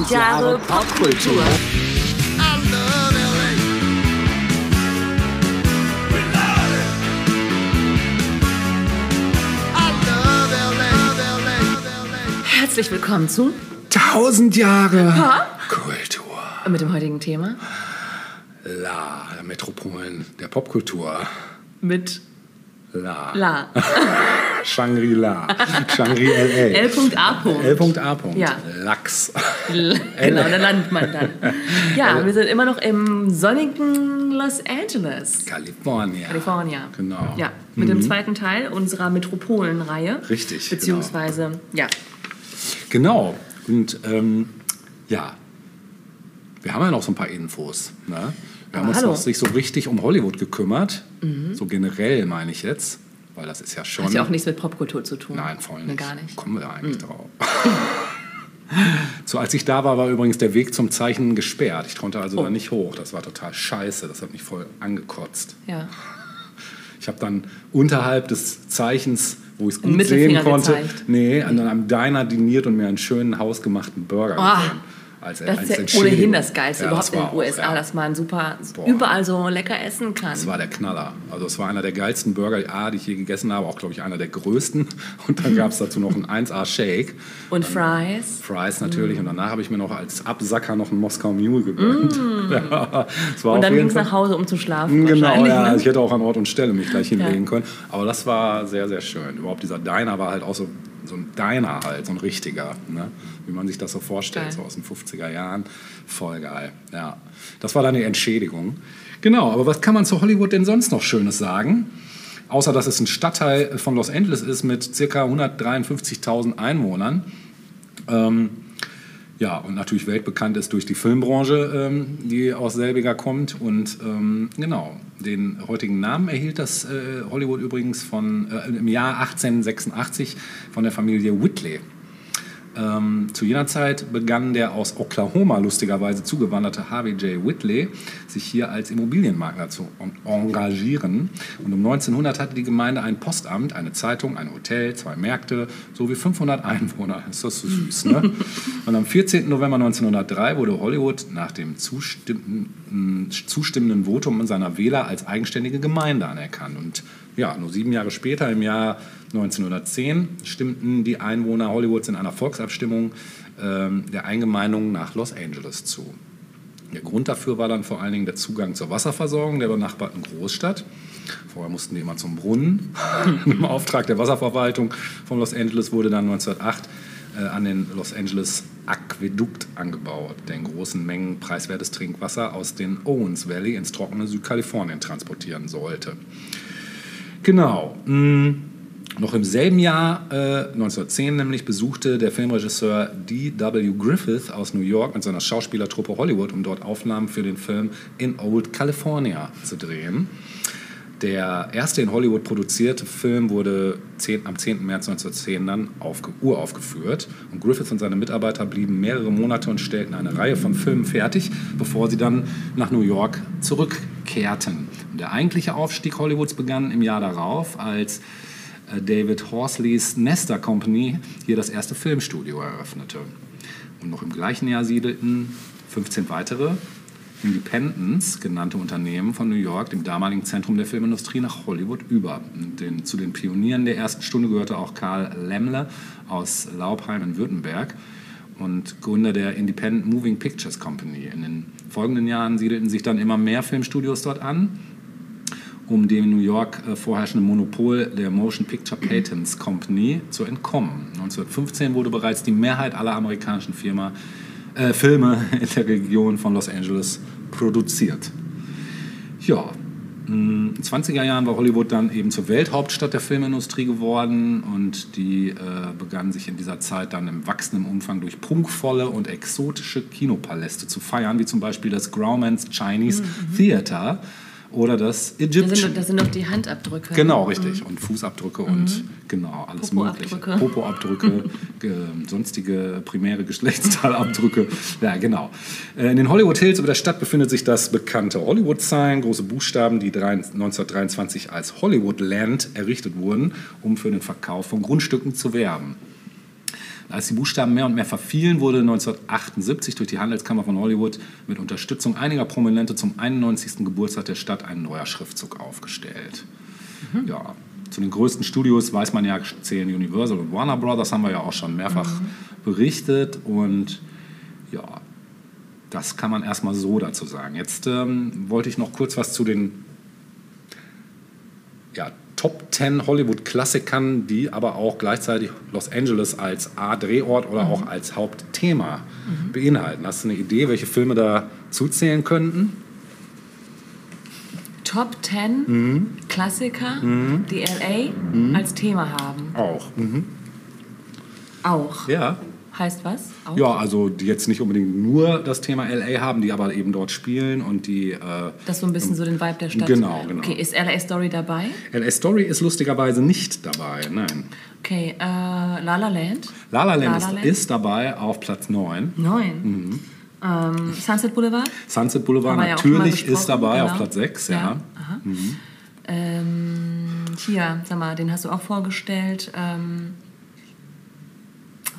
1000 Jahre Popkultur. Herzlich willkommen zu 1000 Jahre Ha? Kultur. mit dem heutigen Thema La, Metropolen der Popkultur. mit La. La. Shangri-La. Shangri-La. L.A. L.A. Ja. Lachs. L- Genau, da landet man dann. Ja, wir sind immer noch im sonnigen Los Angeles, California. California. Genau. Ja, mit dem zweiten Teil unserer Metropolenreihe. Richtig, genau. Beziehungsweise, ja. Genau. Und ähm, ja, wir haben ja noch so ein paar Infos. Ne? Wir haben Aber uns hallo. Mhm. noch nicht so richtig um Hollywood gekümmert. So generell meine ich jetzt. Weil das ist ja schon. Hat ja auch nichts mit Popkultur zu tun. Nein, voll nicht. gar nicht. Mhm. Kommen wir eigentlich drauf. so, als ich da war, war übrigens der Weg zum Zeichen gesperrt. Ich konnte also Oh. da nicht hoch. Das war total scheiße. Das hat mich voll angekotzt. Ja. Ich habe dann unterhalb des Zeichens, wo ich es gut sehen konnte, gezeigt. nee, an einem Diner diniert und mir einen schönen hausgemachten Burger Ah, gegönnt. Als, Das als ist ja ohnehin das Geilste Ja, überhaupt das in den auch, USA, ja. dass man super Boah. überall so lecker essen kann. Das war der Knaller. Also es war einer der geilsten Burger, A, die ich je gegessen habe, auch glaube ich einer der größten. Und dann gab es dazu noch einen 1A Shake. Und Fries. Fries natürlich. Und danach habe ich mir noch als Absacker noch einen Moskau Mule gegönnt. Ja, Mm. Und auf dann ging es nach Hause, um zu schlafen. Genau, ja. ne? Ich hätte auch an Ort und Stelle mich gleich hinlegen Ja. können. Aber das war sehr, sehr schön. Überhaupt dieser Diner war halt auch so, so ein Diner halt, so ein richtiger. Ne? Wie man sich das so vorstellt, Geil. so aus den 50er Jahren. Voll geil, ja. Das war dann die Entschädigung. Genau, aber was kann man zu Hollywood denn sonst noch Schönes sagen? Außer, dass es ein Stadtteil von Los Angeles ist mit ca. 153.000 Einwohnern. Ähm, ja, und natürlich weltbekannt ist durch die Filmbranche, ähm, die aus selbiger kommt. Und ähm, genau, den heutigen Namen erhielt das äh, Hollywood übrigens von, äh, im Jahr 1886 von der Familie Whitley. Ähm, zu jener Zeit begann der aus Oklahoma lustigerweise zugewanderte Harvey J. Whitley sich hier als Immobilienmakler zu en- engagieren. Und um 1900 hatte die Gemeinde ein Postamt, eine Zeitung, ein Hotel, zwei Märkte sowie 500 Einwohner. Ist das so süß, ne? Und am 14. November 1903 wurde Hollywood nach dem zustimmenden, zustimmenden Votum seiner Wähler als eigenständige Gemeinde anerkannt. Und ja, nur sieben Jahre später, im Jahr 1910, stimmten die Einwohner Hollywoods in einer Volksabstimmung ähm, der Eingemeindung nach Los Angeles zu. Der Grund dafür war dann vor allen Dingen der Zugang zur Wasserversorgung der benachbarten Großstadt. Vorher mussten die immer zum Brunnen. Im Auftrag der Wasserverwaltung von Los Angeles wurde dann 1908 äh, an den Los Angeles Aquädukt angebaut, der in großen Mengen preiswertes Trinkwasser aus den Owens Valley ins trockene Südkalifornien transportieren sollte. Genau. mh, Noch im selben Jahr, äh, 1910 nämlich, besuchte der Filmregisseur D.W. Griffith aus New York mit seiner Schauspielertruppe Hollywood, um dort Aufnahmen für den Film In Old California zu drehen. Der erste in Hollywood produzierte Film wurde 10, am 10. März 1910 dann aufge, uraufgeführt. Und Griffith und seine Mitarbeiter blieben mehrere Monate und stellten eine Reihe von Filmen fertig, bevor sie dann nach New York zurückkehrten. Und der eigentliche Aufstieg Hollywoods begann im Jahr darauf, als David Horsleys Nestor Company hier das erste Filmstudio eröffnete. Und noch im gleichen Jahr siedelten 15 weitere Independence genannte Unternehmen von New York, dem damaligen Zentrum der Filmindustrie, nach Hollywood über. Den, zu den Pionieren der ersten Stunde gehörte auch Karl Lemmle aus Laubheim in Württemberg und Gründer der Independent Moving Pictures Company. In den folgenden Jahren siedelten sich dann immer mehr Filmstudios dort an, um dem New York äh, vorherrschenden Monopol der Motion Picture Patents Company zu entkommen. 1915 wurde bereits die Mehrheit aller amerikanischen Firma, äh, Filme in der Region von Los Angeles produziert. Ja, in den 20er Jahren war Hollywood dann eben zur Welthauptstadt der Filmindustrie geworden und die äh, begann sich in dieser Zeit dann im wachsenden Umfang durch prunkvolle und exotische Kinopaläste zu feiern, wie zum Beispiel das Grauman's Chinese Theater oder das Egyptian. sind, das sind doch die Handabdrücke. Genau, richtig. Und Fußabdrücke und genau, alles mögliche. Popoabdrücke. Popoabdrücke, ge- sonstige primäre Geschlechtsteilabdrücke. Ja, genau. Äh, In den Hollywood Hills über der Stadt befindet sich das bekannte Hollywood Sign, große Buchstaben, die drei- 1923 als Hollywood Land errichtet wurden, um für den Verkauf von Grundstücken zu werben. Als die Buchstaben mehr und mehr verfielen, wurde 1978 durch die Handelskammer von Hollywood mit Unterstützung einiger Prominente zum 91. Geburtstag der Stadt ein neuer Schriftzug aufgestellt. Ja, zu den größten Studios weiß man ja, zählen Universal und Warner Brothers, haben wir ja auch schon mehrfach berichtet. Und ja, das kann man erstmal so dazu sagen. Jetzt ähm, wollte ich noch kurz was zu den ja, Top 10 Hollywood-Klassikern, die aber auch gleichzeitig Los Angeles als A-Drehort oder auch als Hauptthema beinhalten. Hast du eine Idee, welche Filme da zuzählen könnten? Top 10 Mhm. Klassiker, die LA als Thema haben. Auch. Mhm. Auch. Ja. Heißt was? Auch? Ja, also die jetzt nicht unbedingt nur das Thema LA haben, die aber eben dort spielen und die. Äh, Das so ein bisschen so den Vibe der Stadt. Genau, genau. Okay, ist LA Story dabei? LA Story ist lustigerweise nicht dabei, nein. Okay, äh, La La Land? La La Land, La ist, La Land? ist dabei auf Platz 9. Neun. Mhm. Ähm, Sunset Boulevard? Sunset Boulevard ja natürlich ist dabei auf genau. Platz 6, ja. Mhm. Aha. Ähm, hier, sag mal, den hast du auch vorgestellt. Ähm,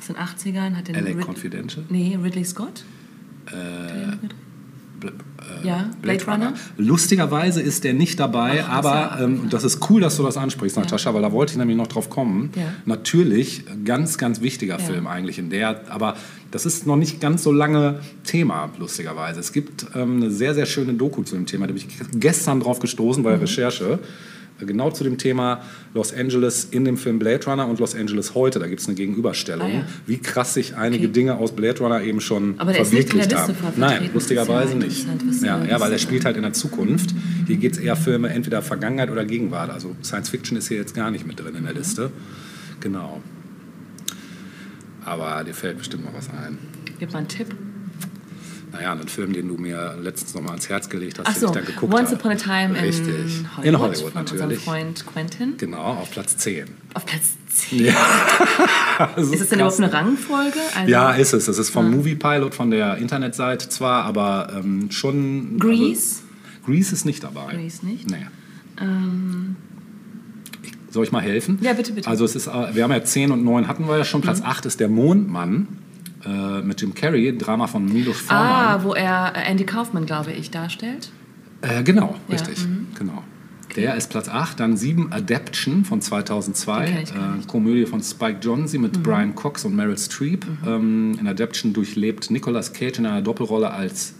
aus den 80ern hat den LA Rid- Confidential. Nee, Ridley Scott? Bl- äh, Ja, Blade Runner. Lustigerweise ist der nicht dabei, Ach, aber ja ähm, das ist cool, dass du das ansprichst, Natascha, weil da wollte ich nämlich noch drauf kommen. Ja. Natürlich, ganz, ganz wichtiger Ja. Film eigentlich in der, aber das ist noch nicht ganz so lange Thema, lustigerweise. Es gibt ähm, eine sehr, sehr schöne Doku zu dem Thema, da bin ich gestern drauf gestoßen bei der Mhm. Recherche. Genau zu dem Thema Los Angeles in dem Film Blade Runner und Los Angeles heute. Da gibt es eine Gegenüberstellung, Ah, ja. wie krass sich einige Okay. Dinge aus Blade Runner eben schon Aber verwirklicht haben. Nein, lustigerweise ja nicht. Ja, ja, weil er spielt halt in der Zukunft. Hier geht es eher Filme entweder Vergangenheit oder Gegenwart. Also Science Fiction ist hier jetzt gar nicht mit drin in der Liste. Genau. Aber dir fällt bestimmt noch was ein. Gib mal einen Tipp. Naja, einen Film, den du mir letztens noch mal ans Herz gelegt hast, Ach den so, ich dann geguckt Once habe. Upon a Time Richtig. in Hollywood. In Hollywood von unserem natürlich. Freund Quentin. Genau, auf Platz 10. Auf Platz 10. Das Ist das denn krass. überhaupt eine Rangfolge? Also Ja, ist es. Das ist vom Movie Pilot von der Internetseite zwar, aber ähm, schon. Grease? Also, Grease ist nicht dabei. Grease nicht? Nee. Ich, soll ich mal helfen? Ja, bitte, bitte. Also es ist, äh, wir haben ja 10 und 9 hatten wir ja schon. Platz Mhm. 8 ist der Mondmann äh, mit Jim Carrey, ein Drama von Milos Forman. Ah, wo er äh, Andy Kaufman, glaube ich, darstellt. Äh, genau, Ja, richtig. mhm. Genau. Der ist Platz 8, dann 7 Adaption von 2002, Den kenn ich gar äh. Mhm. Komödie von Spike Jonze mit Brian Cox und Meryl Streep. Ähm, in Adaption durchlebt Nicolas Cage in einer Doppelrolle als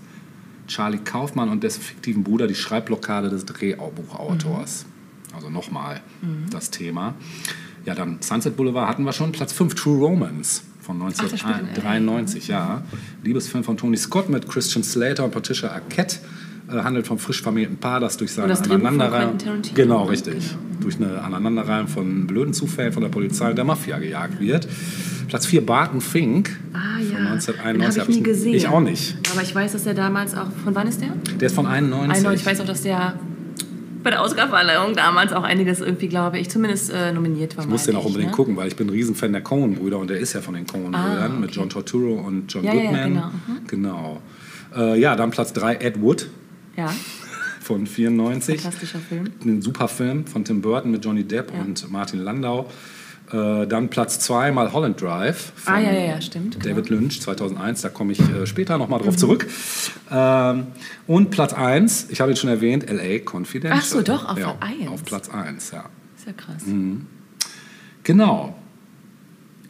Charlie Kaufmann und dessen fiktiven Bruder die Schreibblockade des Drehbuchautors. Mhm. Also nochmal das Thema. Ja, dann Sunset Boulevard hatten wir schon. Platz 5, True Romance von das spielt in LA. 1993, ja. Liebesfilm von Tony Scott mit Christian Slater und Patricia Arquette. Äh, handelt vom frisch vermählten Paar, das durch seine das von Aneinanderreihung... Genau, richtig. Durch eine Aneinanderreihung von blöden Zufällen von der Polizei und der Mafia gejagt wird. Platz 4, Barton Fink Ah von ja, 1991. den habe ich nie gesehen. Ich auch nicht. Aber ich weiß, dass der damals auch, von wann ist der? Der ist von 91. 91. Ich weiß auch, dass der bei der Oscarverleihung damals auch einiges irgendwie, glaube ich, zumindest äh, nominiert war. Ich muss den auch unbedingt ne? gucken, weil ich bin ein Riesenfan der Coen-Brüder und der ist ja von den Coen-Brüdern mit John Torturo und John Ja, ja, ja, Goodman. genau, Genau. Äh, ja, dann Platz 3, Ed Wood Ja, von 94. fantastischer Film. Ein super Film von Tim Burton mit Johnny Depp und Martin Landau. Äh, dann Platz 2 mal Holland Drive von Ah, ja, ja, stimmt, genau. David Lynch 2001. Da komme ich äh, später nochmal drauf zurück. Ähm, und Platz 1, ich habe ihn schon erwähnt, LA Confidential. Ach so, doch, auf ja, eins. Auf Platz 1, ja. Ist ja krass. Mhm. Genau.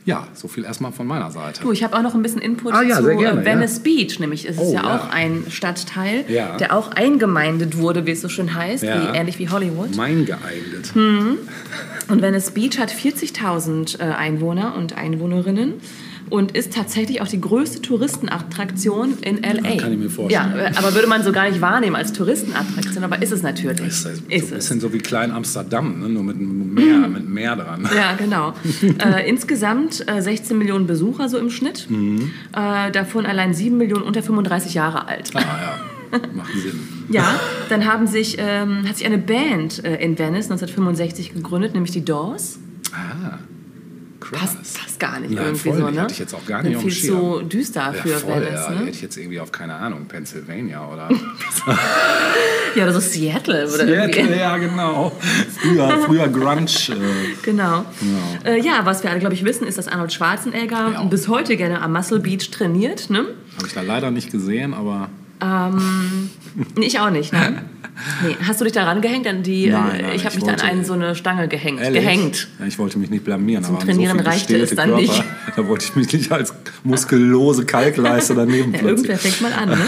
Ja, so viel erstmal von meiner Seite. Du, ich habe auch noch ein bisschen Input Ah, ja, zu gerne, Venice Beach, nämlich ist es Oh, ja, ja. auch ein Stadtteil, Ja. der auch eingemeindet wurde, wie es so schön heißt, Ja. wie, ähnlich wie Hollywood. Mein geeignet. Und Venice Beach hat 40.000 äh, Einwohner und Einwohnerinnen und ist tatsächlich auch die größte Touristenattraktion in LA. kann ich mir vorstellen. Ja, äh, aber würde man so gar nicht wahrnehmen als Touristenattraktion, aber ist es natürlich. Ist, halt so ein Ist es. bisschen so wie Klein Amsterdam, ne? nur mit einem Meer, mit Meer dran. Ja, genau. äh, insgesamt äh, 16 Millionen Besucher so im Schnitt. Mhm. Äh, davon allein 7 Millionen unter 35 Jahre alt. Ah ja, macht Sinn. Ja, dann haben sich, ähm, hat sich eine Band äh, in Venice 1965 gegründet, nämlich die Doors. Ah, krass. Passt, passt gar nicht Nein, irgendwie voll so, ne? Hatte ich jetzt auch gar nicht auf dem Viel Schirm. zu düster Ja, für voll, Venice, ja. ne? Hätte ich jetzt irgendwie auf, keine Ahnung, Pennsylvania oder Ja, oder so Seattle oder irgendwie. Seattle, ja, genau. Früher, früher Grunge. Äh, Genau. Genau. Äh, ja, was wir alle, glaube ich, wissen, ist, dass Arnold Schwarzenegger Ja. bis heute gerne am Muscle Beach trainiert. Ne? Habe ich da leider nicht gesehen, aber Nee, ich auch nicht. Ne? Nee. Hast du dich da rangehängt? An die, Nein, äh, nein, ich habe ich mich an wollte- einen so eine Stange gehängt. Ehrlich? Gehängt. Ich wollte mich nicht blamieren. Zum aber Trainieren so reichte es dann Körper, nicht. Da wollte ich mich nicht als muskellose Kalkleiste daneben Ja, irgendwer fängt mal an. Ne?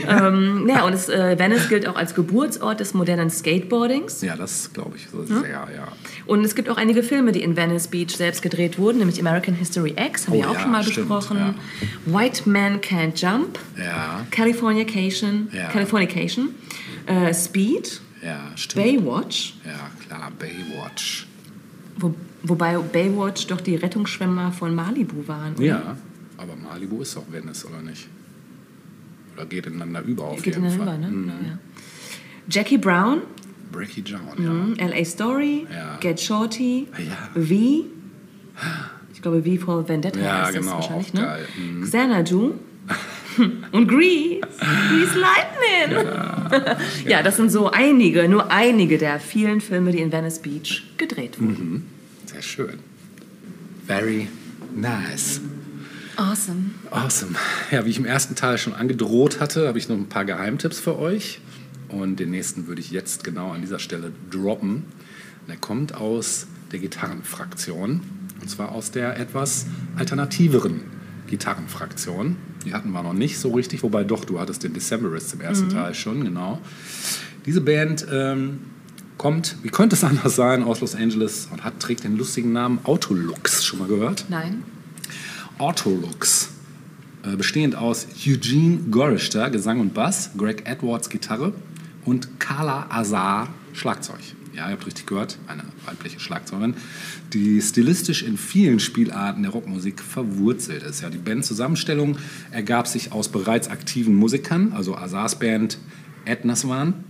ähm, ja, und es, äh, Venice gilt auch als Geburtsort des modernen Skateboardings. Ja, das glaube ich so sehr, ja. Und es gibt auch einige Filme, die in Venice Beach selbst gedreht wurden, nämlich American History X, haben Oh wir auch ja, schon mal stimmt, besprochen. ja. White Man Can't Jump, Ja, Californication. Californication, äh, Speed. Baywatch, Ja, klar, Baywatch. wo, wobei Baywatch doch die Rettungsschwimmer von Malibu waren. oder? Ja, aber Malibu ist doch Venice, oder nicht? Oder geht ineinander über auf Geht jeden Fall. ne? Mhm. Ja. Jackie Brown, Breaky John, mhm, ja. LA Story, Ja. Get Shorty, Ja. V, ich glaube V for Vendetta Ja, ist das genau, wahrscheinlich, ne? geil. Mhm. Xanadu und Grease, Grease Lightning. Ja. das sind so einige, nur einige der vielen Filme, die in Venice Beach gedreht wurden. Sehr schön. Very nice. Awesome. Awesome. Ja, wie ich im ersten Teil schon angedroht hatte, habe ich noch ein paar Geheimtipps für euch. Und den nächsten würde ich jetzt genau an dieser Stelle droppen. Der kommt aus der Gitarrenfraktion. Und zwar aus der etwas alternativeren Gitarrenfraktion. Die hatten wir noch nicht so richtig, wobei doch, du hattest den Decemberists im ersten Teil schon, genau. Diese Band ähm, kommt, wie könnte es anders sein, aus Los Angeles und hat, trägt den lustigen Namen Autolux. Schon mal gehört? Nein? Autolux, äh, bestehend aus Eugene Gorister, Gesang und Bass, Greg Edwards, Gitarre und Carla Azar, Schlagzeug. Ja, ihr habt richtig gehört, eine weibliche Schlagzeugerin, die stilistisch in vielen Spielarten der Rockmusik verwurzelt ist. Ja, die Bandzusammenstellung ergab sich aus bereits aktiven Musikern, also Azars Band Ednaswan,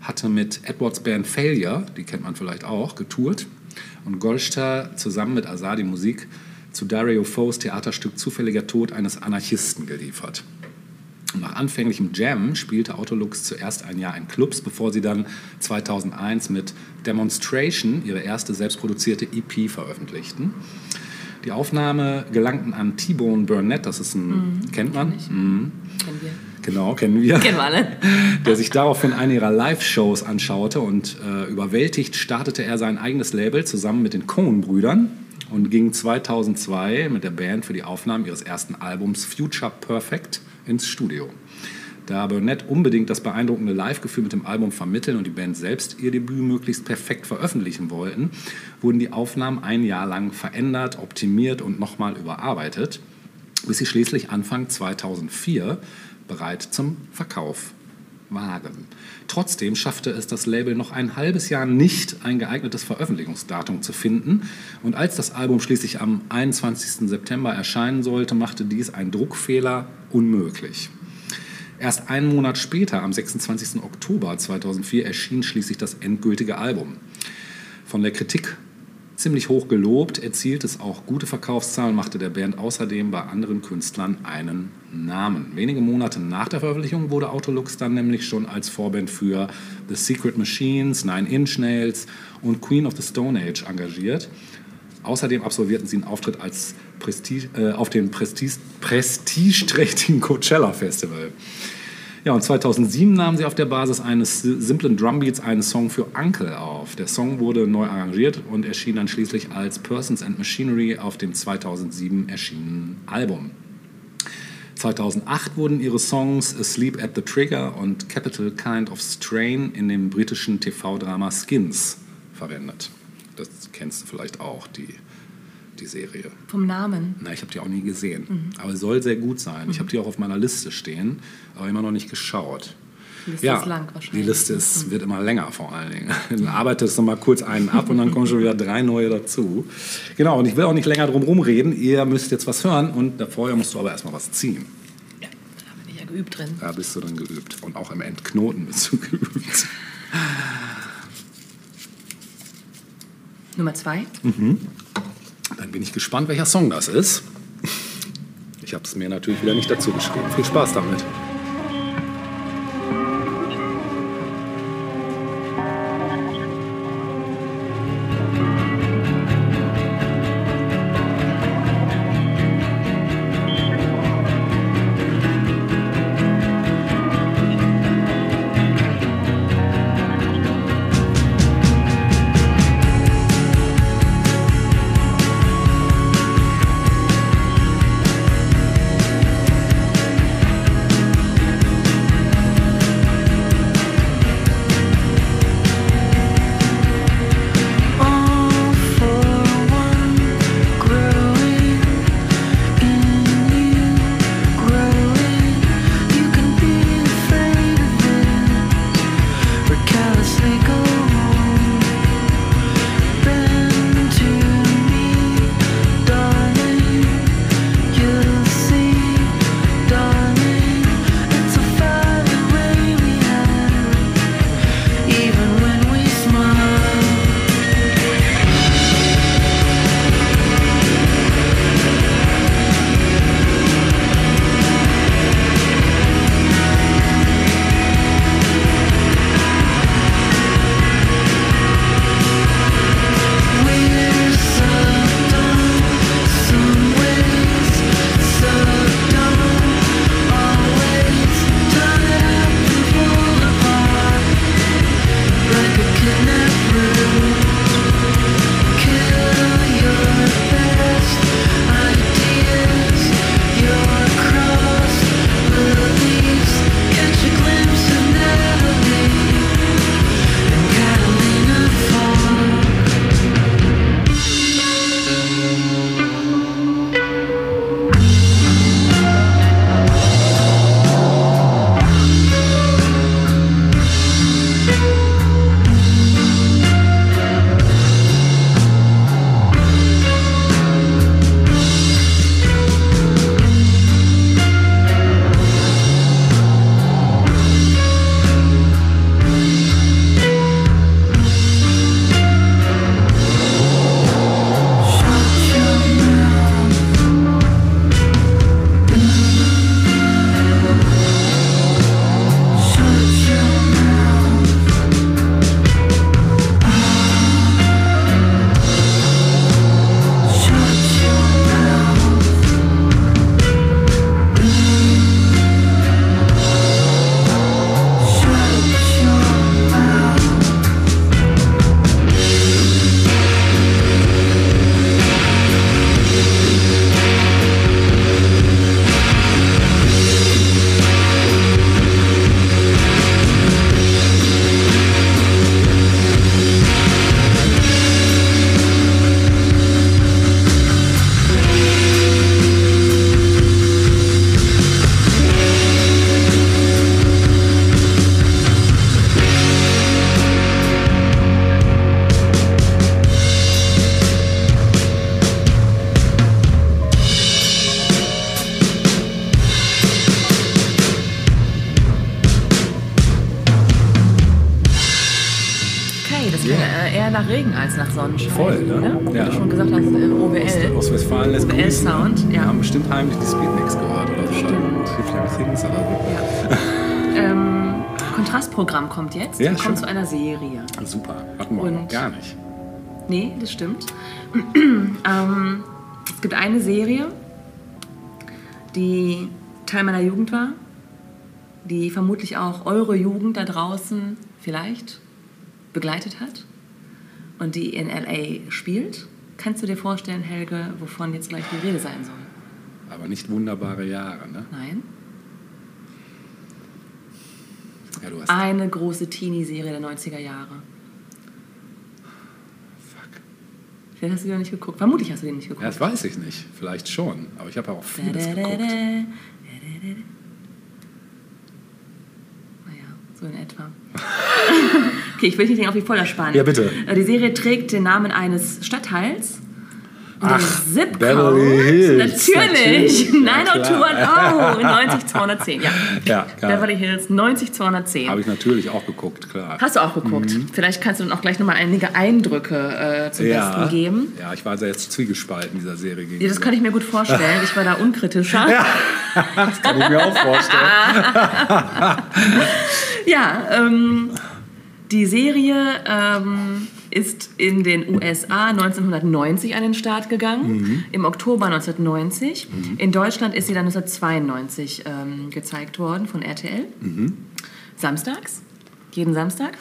hatte mit Edwards Band Failure, die kennt man vielleicht auch, getourt und Golster zusammen mit Azar die Musik zu Dario Foes Theaterstück Zufälliger Tod eines Anarchisten geliefert. Nach anfänglichem Jam spielte Autolux zuerst ein Jahr in Clubs, bevor sie dann 2001 mit Demonstration ihre erste selbstproduzierte EP veröffentlichten. Die Aufnahme gelangten an T-Bone Burnett, das ist ein, kennt man? Mhm. Kennen wir. Genau, kennen wir Kennen wir alle. der sich daraufhin eine ihrer Live-Shows anschaute und äh, überwältigt startete er sein eigenes Label zusammen mit den Coen-Brüdern und ging 2002 mit der Band für die Aufnahmen ihres ersten Albums Future Perfect ins Studio. Da Burnett unbedingt das beeindruckende Live-Gefühl mit dem Album vermitteln und die Band selbst ihr Debüt möglichst perfekt veröffentlichen wollten, wurden die Aufnahmen ein Jahr lang verändert, optimiert und nochmal überarbeitet, bis sie schließlich Anfang 2004 bereit zum Verkauf waren. Trotzdem schaffte es das Label noch ein halbes Jahr nicht, ein geeignetes Veröffentlichungsdatum zu finden. Und als das Album schließlich am 21. September erscheinen sollte, machte dies ein Druckfehler unmöglich. Erst einen Monat später, am 26. Oktober 2004, erschien schließlich das endgültige Album. Von der Kritik ziemlich hoch gelobt, erzielt es auch gute Verkaufszahlen, machte der Band außerdem bei anderen Künstlern einen Namen. Wenige Monate nach der Veröffentlichung wurde Autolux dann nämlich schon als Vorband für The Secret Machines, Nine Inch Nails und Queen of the Stone Age engagiert. Außerdem absolvierten sie einen Auftritt als Prestige, äh, auf dem Prestige, prestigeträchtigen Coachella Festival. Ja, und 2007 nahmen sie auf der Basis eines simplen Drumbeats einen Song für Uncle auf. Der Song wurde neu arrangiert und erschien dann schließlich als Persons and Machinery auf dem 2007 erschienenen Album. 2008 wurden ihre Songs Asleep at the Trigger und Capital Kind of Strain in dem britischen TV-Drama Skins verwendet. Das kennst du vielleicht auch, die, die Serie. Vom Namen. Na, ich habe die auch nie gesehen. Mhm. Aber es soll sehr gut sein. Ich habe die auch auf meiner Liste stehen, aber immer noch nicht geschaut. Die Liste ja, ist lang die wahrscheinlich. Liste ist, wird immer länger vor allen Dingen. Dann arbeitest du mal kurz einen ab und dann kommen schon wieder drei neue dazu. Genau, und ich will auch nicht länger drum rumreden. Ihr müsst jetzt was hören und vorher musst du aber erstmal was ziehen. Ja, da bin ich ja geübt drin. Da bist du dann geübt. Und auch im Entknoten bist du geübt. Nummer zwei. Dann bin ich gespannt, welcher Song das ist. Ich habe es mir natürlich wieder nicht dazu geschrieben. Viel Spaß damit. Nach Regen als nach Sonnenschein. Voll, ne? Oder? Ja. Wie du schon gesagt hast, äh, OWL. Aus Westfalen lässt OWL grüßen, ne? Sound, Wir ja. haben bestimmt heimlich die Speedmix gehört oder so. Stimmt. If Everything's oder so. Ja. ähm, Kontrastprogramm kommt jetzt. Ja, kommen zu einer Serie. Super. Hatten wir Und- noch gar nicht. Nee, das stimmt. ähm, es gibt eine Serie, die Teil meiner Jugend war, die vermutlich auch eure Jugend da draußen vielleicht begleitet hat und die in LA spielt. Kannst du dir vorstellen, Helge, wovon jetzt gleich die Rede sein soll? Aber nicht wunderbare Jahre, ne? Nein? Ja, du hast. Eine große Teenie-Serie der 90er Jahre. Fuck. Vielleicht hast du die noch nicht geguckt. Vermutlich hast du die nicht Ja, geguckt. das weiß ich nicht. Vielleicht schon. Aber ich habe auch vieles Da, da, da, geguckt. da. Naja, so in etwa. okay, ich will nicht auf die Voller spannen. Ja, bitte. Äh, Die Serie trägt den Namen eines Stadtteils Ach, Zip Beverly. Hills, Natürlich. natürlich, ja, 90210. 90210, ja. Ja, geil. Beverly Hills 90210. Habe ich natürlich auch geguckt, klar. Hast du auch geguckt. Vielleicht kannst du dann auch glelich nochmal einige Eindrücke äh, zum ja. Besten geben. Ja, ich war sehr jetzt zwiegespalten dieser Serie gegenüber. Ja, das kann ich mir gut vorstellen. Ich war da unkritischer. das kann ich mir auch vorstellen. Ja, ähm, die Serie ähm, ist in den USA 1990 an den Start gegangen, im Oktober 1990. In Deutschland ist sie dann 1992 ähm, gezeigt worden von RTL. Samstags, jeden Samstag.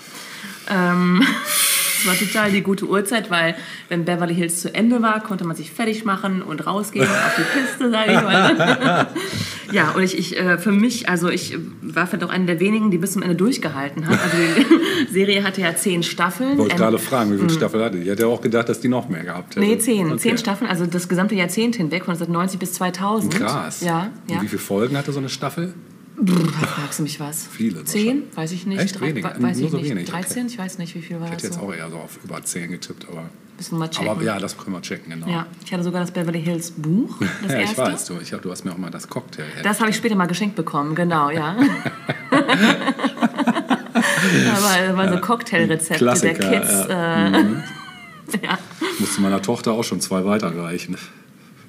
Ähm, das war total die gute Uhrzeit, weil wenn Beverly Hills zu Ende war, konnte man sich fertig machen und rausgehen auf die Piste, sage ich mal. ja, und ich, ich äh, für mich, also ich war vielleicht auch eine der wenigen, die bis zum Ende durchgehalten hat. Also die Serie hatte ja zehn Staffeln. wollte Ähm, gerade fragen, wie viele Staffeln hatte die? Ich hätte auch gedacht, dass die noch mehr gehabt hätte. Nee, zehn. Okay. Zehn Staffeln, also das gesamte Jahrzehnt hinweg, von 1990 bis 2000. Krass. Ja, ja. Und wie viele Folgen hatte so eine Staffel? Fragst du mich was? Viele Zehn? Weiß ich nicht. Echt wenig? Weiß Nur ich so nicht. wenig, okay. 13? Ich weiß nicht, wie viel war Ich hätte das jetzt so. auch eher so auf über 10 getippt, aber. Müssen wir mal checken. Aber ja, das können wir checken, genau. Ja, ich hatte sogar das Beverly Hills Buch, das Ja, ich erste. weiß, du, ich hab, du hast mir auch mal das Cocktail. Das habe ich später mal geschenkt bekommen, genau, ja. da war, so Cocktailrezepte der Klassiker, Kids. ja. Äh, ja. musste meiner Tochter auch schon zwei weiterreichen.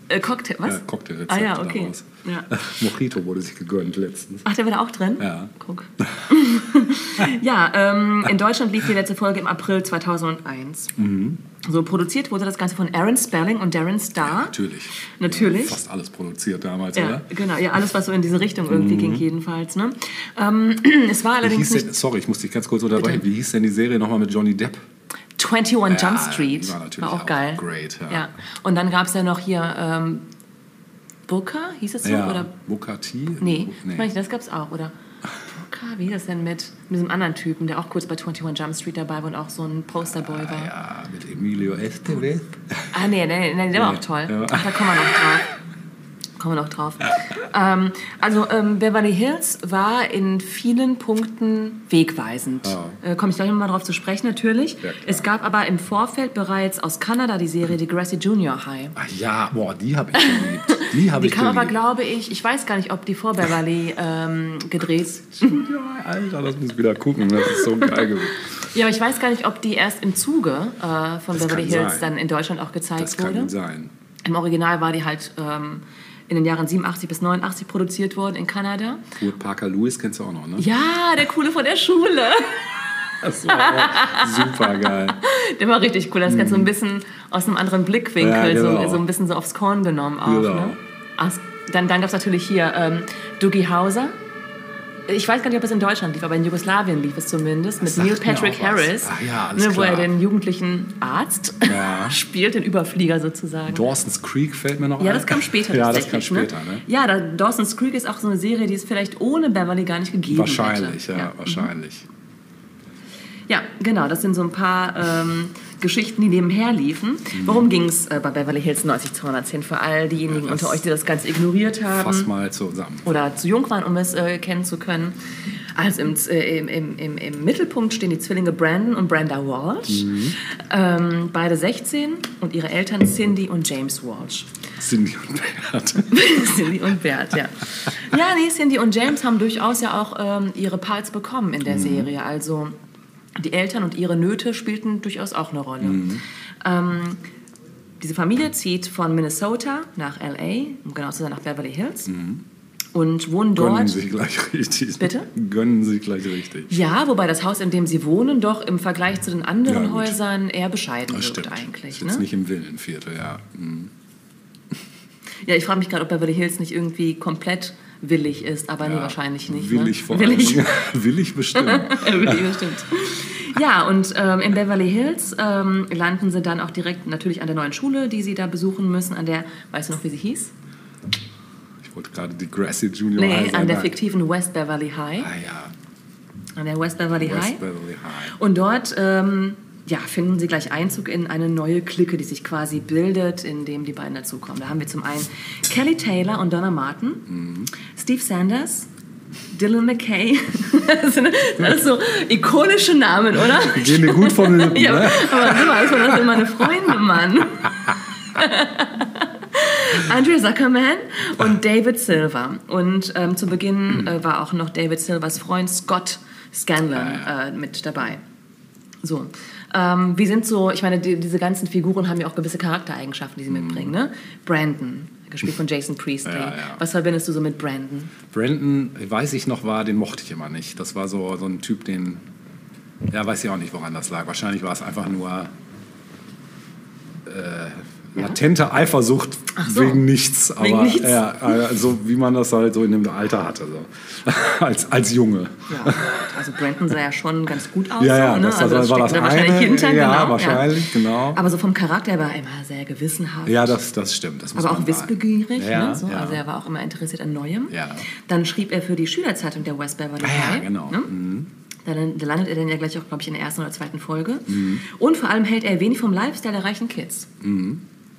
Äh, Cocktail, was? Ja, Cocktailrezepte Ah ja, okay. daraus. Ja. Mojito wurde sich gegönnt letztens. Ach, der war da auch drin? Ja. Guck. ja, ähm, in Deutschland lief die letzte Folge im April 2001. Mhm. So produziert wurde das Ganze von Aaron Spelling und Darren Star. Natürlich. Natürlich. Fast alles produziert damals, Ja, oder? genau. Ja, alles, was so in diese Richtung irgendwie ging, jedenfens. Ne? Ähm, es war Mhm. Allerdings denn, sorry, ich muss dich ganz kurz unterbrechen. Bitte. Wie hieß denn die Serie nochmal mit Johnny Depp? 21 Ja, Jump Street. war natürlich auch auch geil. great, ja. Und dann gab es ja noch hier ähm, Booker, hieß es so? ja. Oder Booker T? Nee, nee. nee. das gab's auch. Oder Booker, wie hieß das denn mit, mit diesem anderen Typen, der auch kurz bei 21 Jump Street dabei war und auch so ein Posterboy war? Ah, ja, mit Emilio Estevez. Ah, nee, nee, nee der war Nee, auch toll. ja. Ach, da kommen wir noch drauf. Kommen wir noch drauf. ähm, also ähm, Beverly Hills war in vielen Punkten wegweisend. Ja. Äh, Komme ich gleich nochmal drauf zu sprechen, natürlich. Ja, es gab aber im Vorfeld bereits aus Kanada die Serie Degrassi Junior High. Ach ja, boah, die habe ich geliebt. Die habe Die ich kam aber, geliebt. glaube ich, ich weiß gar nicht, ob die vor Beverly ähm, gedreht Ja, Alter, das muss ich wieder gucken. Das ist so geil gewesen. Ja, aber ich weiß gar nicht, ob die erst im Zuge äh, von Das Beverly kann Hills sein. dann in Deutschland auch gezeigt Das kann wurde. gut sein. Im Original war die halt ähm, in den Jahren 87 bis 89 produziert worden in Kanada. Kurt Parker Lewis kennst du auch noch, ne? Ja, der Coole von der Schule. Das war super geil. Der war richtig cool. Das Ganze so ein bisschen aus einem anderen Blickwinkel, Ja, genau. so, so ein bisschen so aufs Korn genommen auch. Genau. Ne? Ach, dann dann gab es natürlich hier ähm, Dougie Hauser. Ich weiß gar nicht, ob es in Deutschland lief, aber in Jugoslawien lief es zumindest mit sagt Neil Patrick. Harris, Ach ja, ne, wo er den jugendlichen Arzt Ja. spielt, den Überflieger sozusagen. Dawson's Creek fällt mir noch Ja, ein. das kam später Ja, das kam später, ne? Ja, da, Dawson's Creek ist auch so eine Serie, die es vielleicht ohne Beverly gar nicht gegeben Wahrscheinlich, hätte. ja, wahrscheinlich. Ja, genau, das sind so ein paar ähm, Geschichten, die nebenher liefen. Mhm. Worum ging es äh, bei Beverly Hills 90210 für all diejenigen das- unter euch, die das Ganze ignoriert haben? Fass mal zusammen. oder zu jung waren, um es äh, kennen zu können. Also im, äh, im, im, im, Mittelpunkt stehen die Zwillinge Brandon und Brenda Walsh. Mhm. Ähm, beide 16 und ihre Eltern Cindy und James Walsh. Cindy und Bert. Cindy und Bert, ja. Ja, nee, Cindy und James haben durchaus ja auch ähm, ihre Parts bekommen in der Serie. Also die Eltern und ihre Nöte spielten durchaus auch eine Rolle. Ähm, diese Familie zieht von Minnesota nach LA, um genau zu sein nach Beverly Hills. Und wohnen Gönnen dort. sich gleich richtig. Bitte? Gönnen sich gleich richtig. Ja, wobei das Haus, in dem sie wohnen, doch im Vergleich zu den anderen Ja. Häusern eher bescheiden Das wirkt stimmt. eigentlich. Ist jetzt Ne? nicht im Villenviertel, ja. Mhm. Ja, ich frage mich gerade, ob Beverly Hills nicht irgendwie komplett willig ist, aber nee, ja. wahrscheinlich nicht. Willig ne? vor willig. allem. Willig bestimmt. willig bestimmt. Ja, und ähm, in Beverly Hills ähm, landen sie dann auch direkt natürlich an der neuen Schule, die sie da besuchen müssen, an der, weißt du noch, wie sie hieß? Ich wollte gerade die Grassy Junior Nee, High an sagen. der fiktiven West Beverly High. Ah ja, An der West Beverly High. West Beverly High. Und dort ähm, ja, finden sie gleich Einzug in eine neue Clique, die sich quasi bildet, indem die beiden dazukommen. Da haben wir zum einen Kelly Taylor und Donna Martin, Mhm. Steve Sanders, Dylan McKay. das sind alles so ikonische Namen, oder? Die gehen dir gut von den Lippen, Ja, ne? aber mal, das waren das sind meine Freunde, Mann. Andrea Zuckerman und David Silver. Und ähm, zu Beginn äh, war auch noch David Silvers Freund Scott Scanlon Ah, äh, mit dabei. So. Ähm, wir sind so, ich meine, die, diese ganzen Figuren haben ja auch gewisse Charaktereigenschaften, die sie mitbringen. Ne? Brandon, gespielt von Jason Priestley. Ja, ja. Was verbindest du so mit Brandon? Brandon, weiß ich noch, war, den mochte ich immer nicht. Das war so, so ein Typ, den. Ja, weiß ich auch nicht, woran das lag. Wahrscheinlich war es einfach nur äh, latente Eifersucht so. wegen nichts. Aber, Wegen nichts? Ja, so wie man das halt so in dem Alter hatte. So. als, als Junge. Ja, also Brandon sah ja schon ganz gut aus. Ja, ja, so, ne? das- das also war das da wahrscheinlich eine. hinter, Ja, genau, wahrscheinlich, genau. Aber so vom Charakter war er immer sehr gewissenhaft. Ja, das, das stimmt. Das aber auch wissbegierig. Ja, ne? so, ja. Also er war auch immer interessiert an Neuem. Ja. Dann schrieb er für die Schülerzeitung der West Beverly Ah, ja, genau. Ne? Da, da landet er dann ja gleich auch, glaube ich, in der ersten oder zweiten Folge. Mhm. Und vor allem hält er wenig vom Lifestyle der reichen Kids.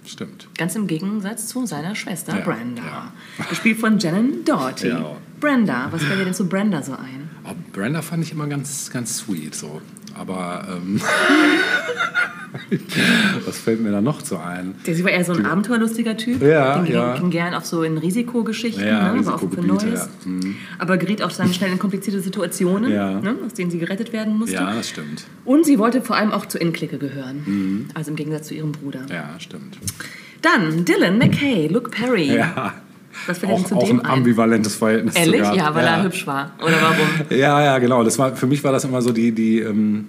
Stimmt. Ganz im Gegensatz zu seiner Schwester Ja, Brenda. ja. Gespielt von Shannon Doherty. Ja. Brenda, was fällt dir denn zu Brenda so ein? Aber Brenda fand ich immer ganz, ganz sweet so. Aber ähm, was fällt mir da noch so ein? Der, sie war eher so ein abenteuerlustiger Typ. Ja, ging, ja. ging gern auch so in Risikogeschichten, Ja, ne? war offen für Neues. ja. Mhm. Aber geriet auch dann schnell in komplizierte Situationen, Ja. ne? aus denen sie gerettet werden musste. Ja, das stimmt. Und sie wollte vor allem auch zur In-Clique gehören. Also im Gegensatz zu ihrem Bruder. Ja, stimmt. Dann Dylan McKay, Luke Perry. Ja. Was fällt Auch, zu auch dem ein ambivalentes Verhältnis Ehrlich? Ja, weil er hübsch war. Oder warum? Ja, ja, genau. Das war, für mich war das immer so die, die ähm,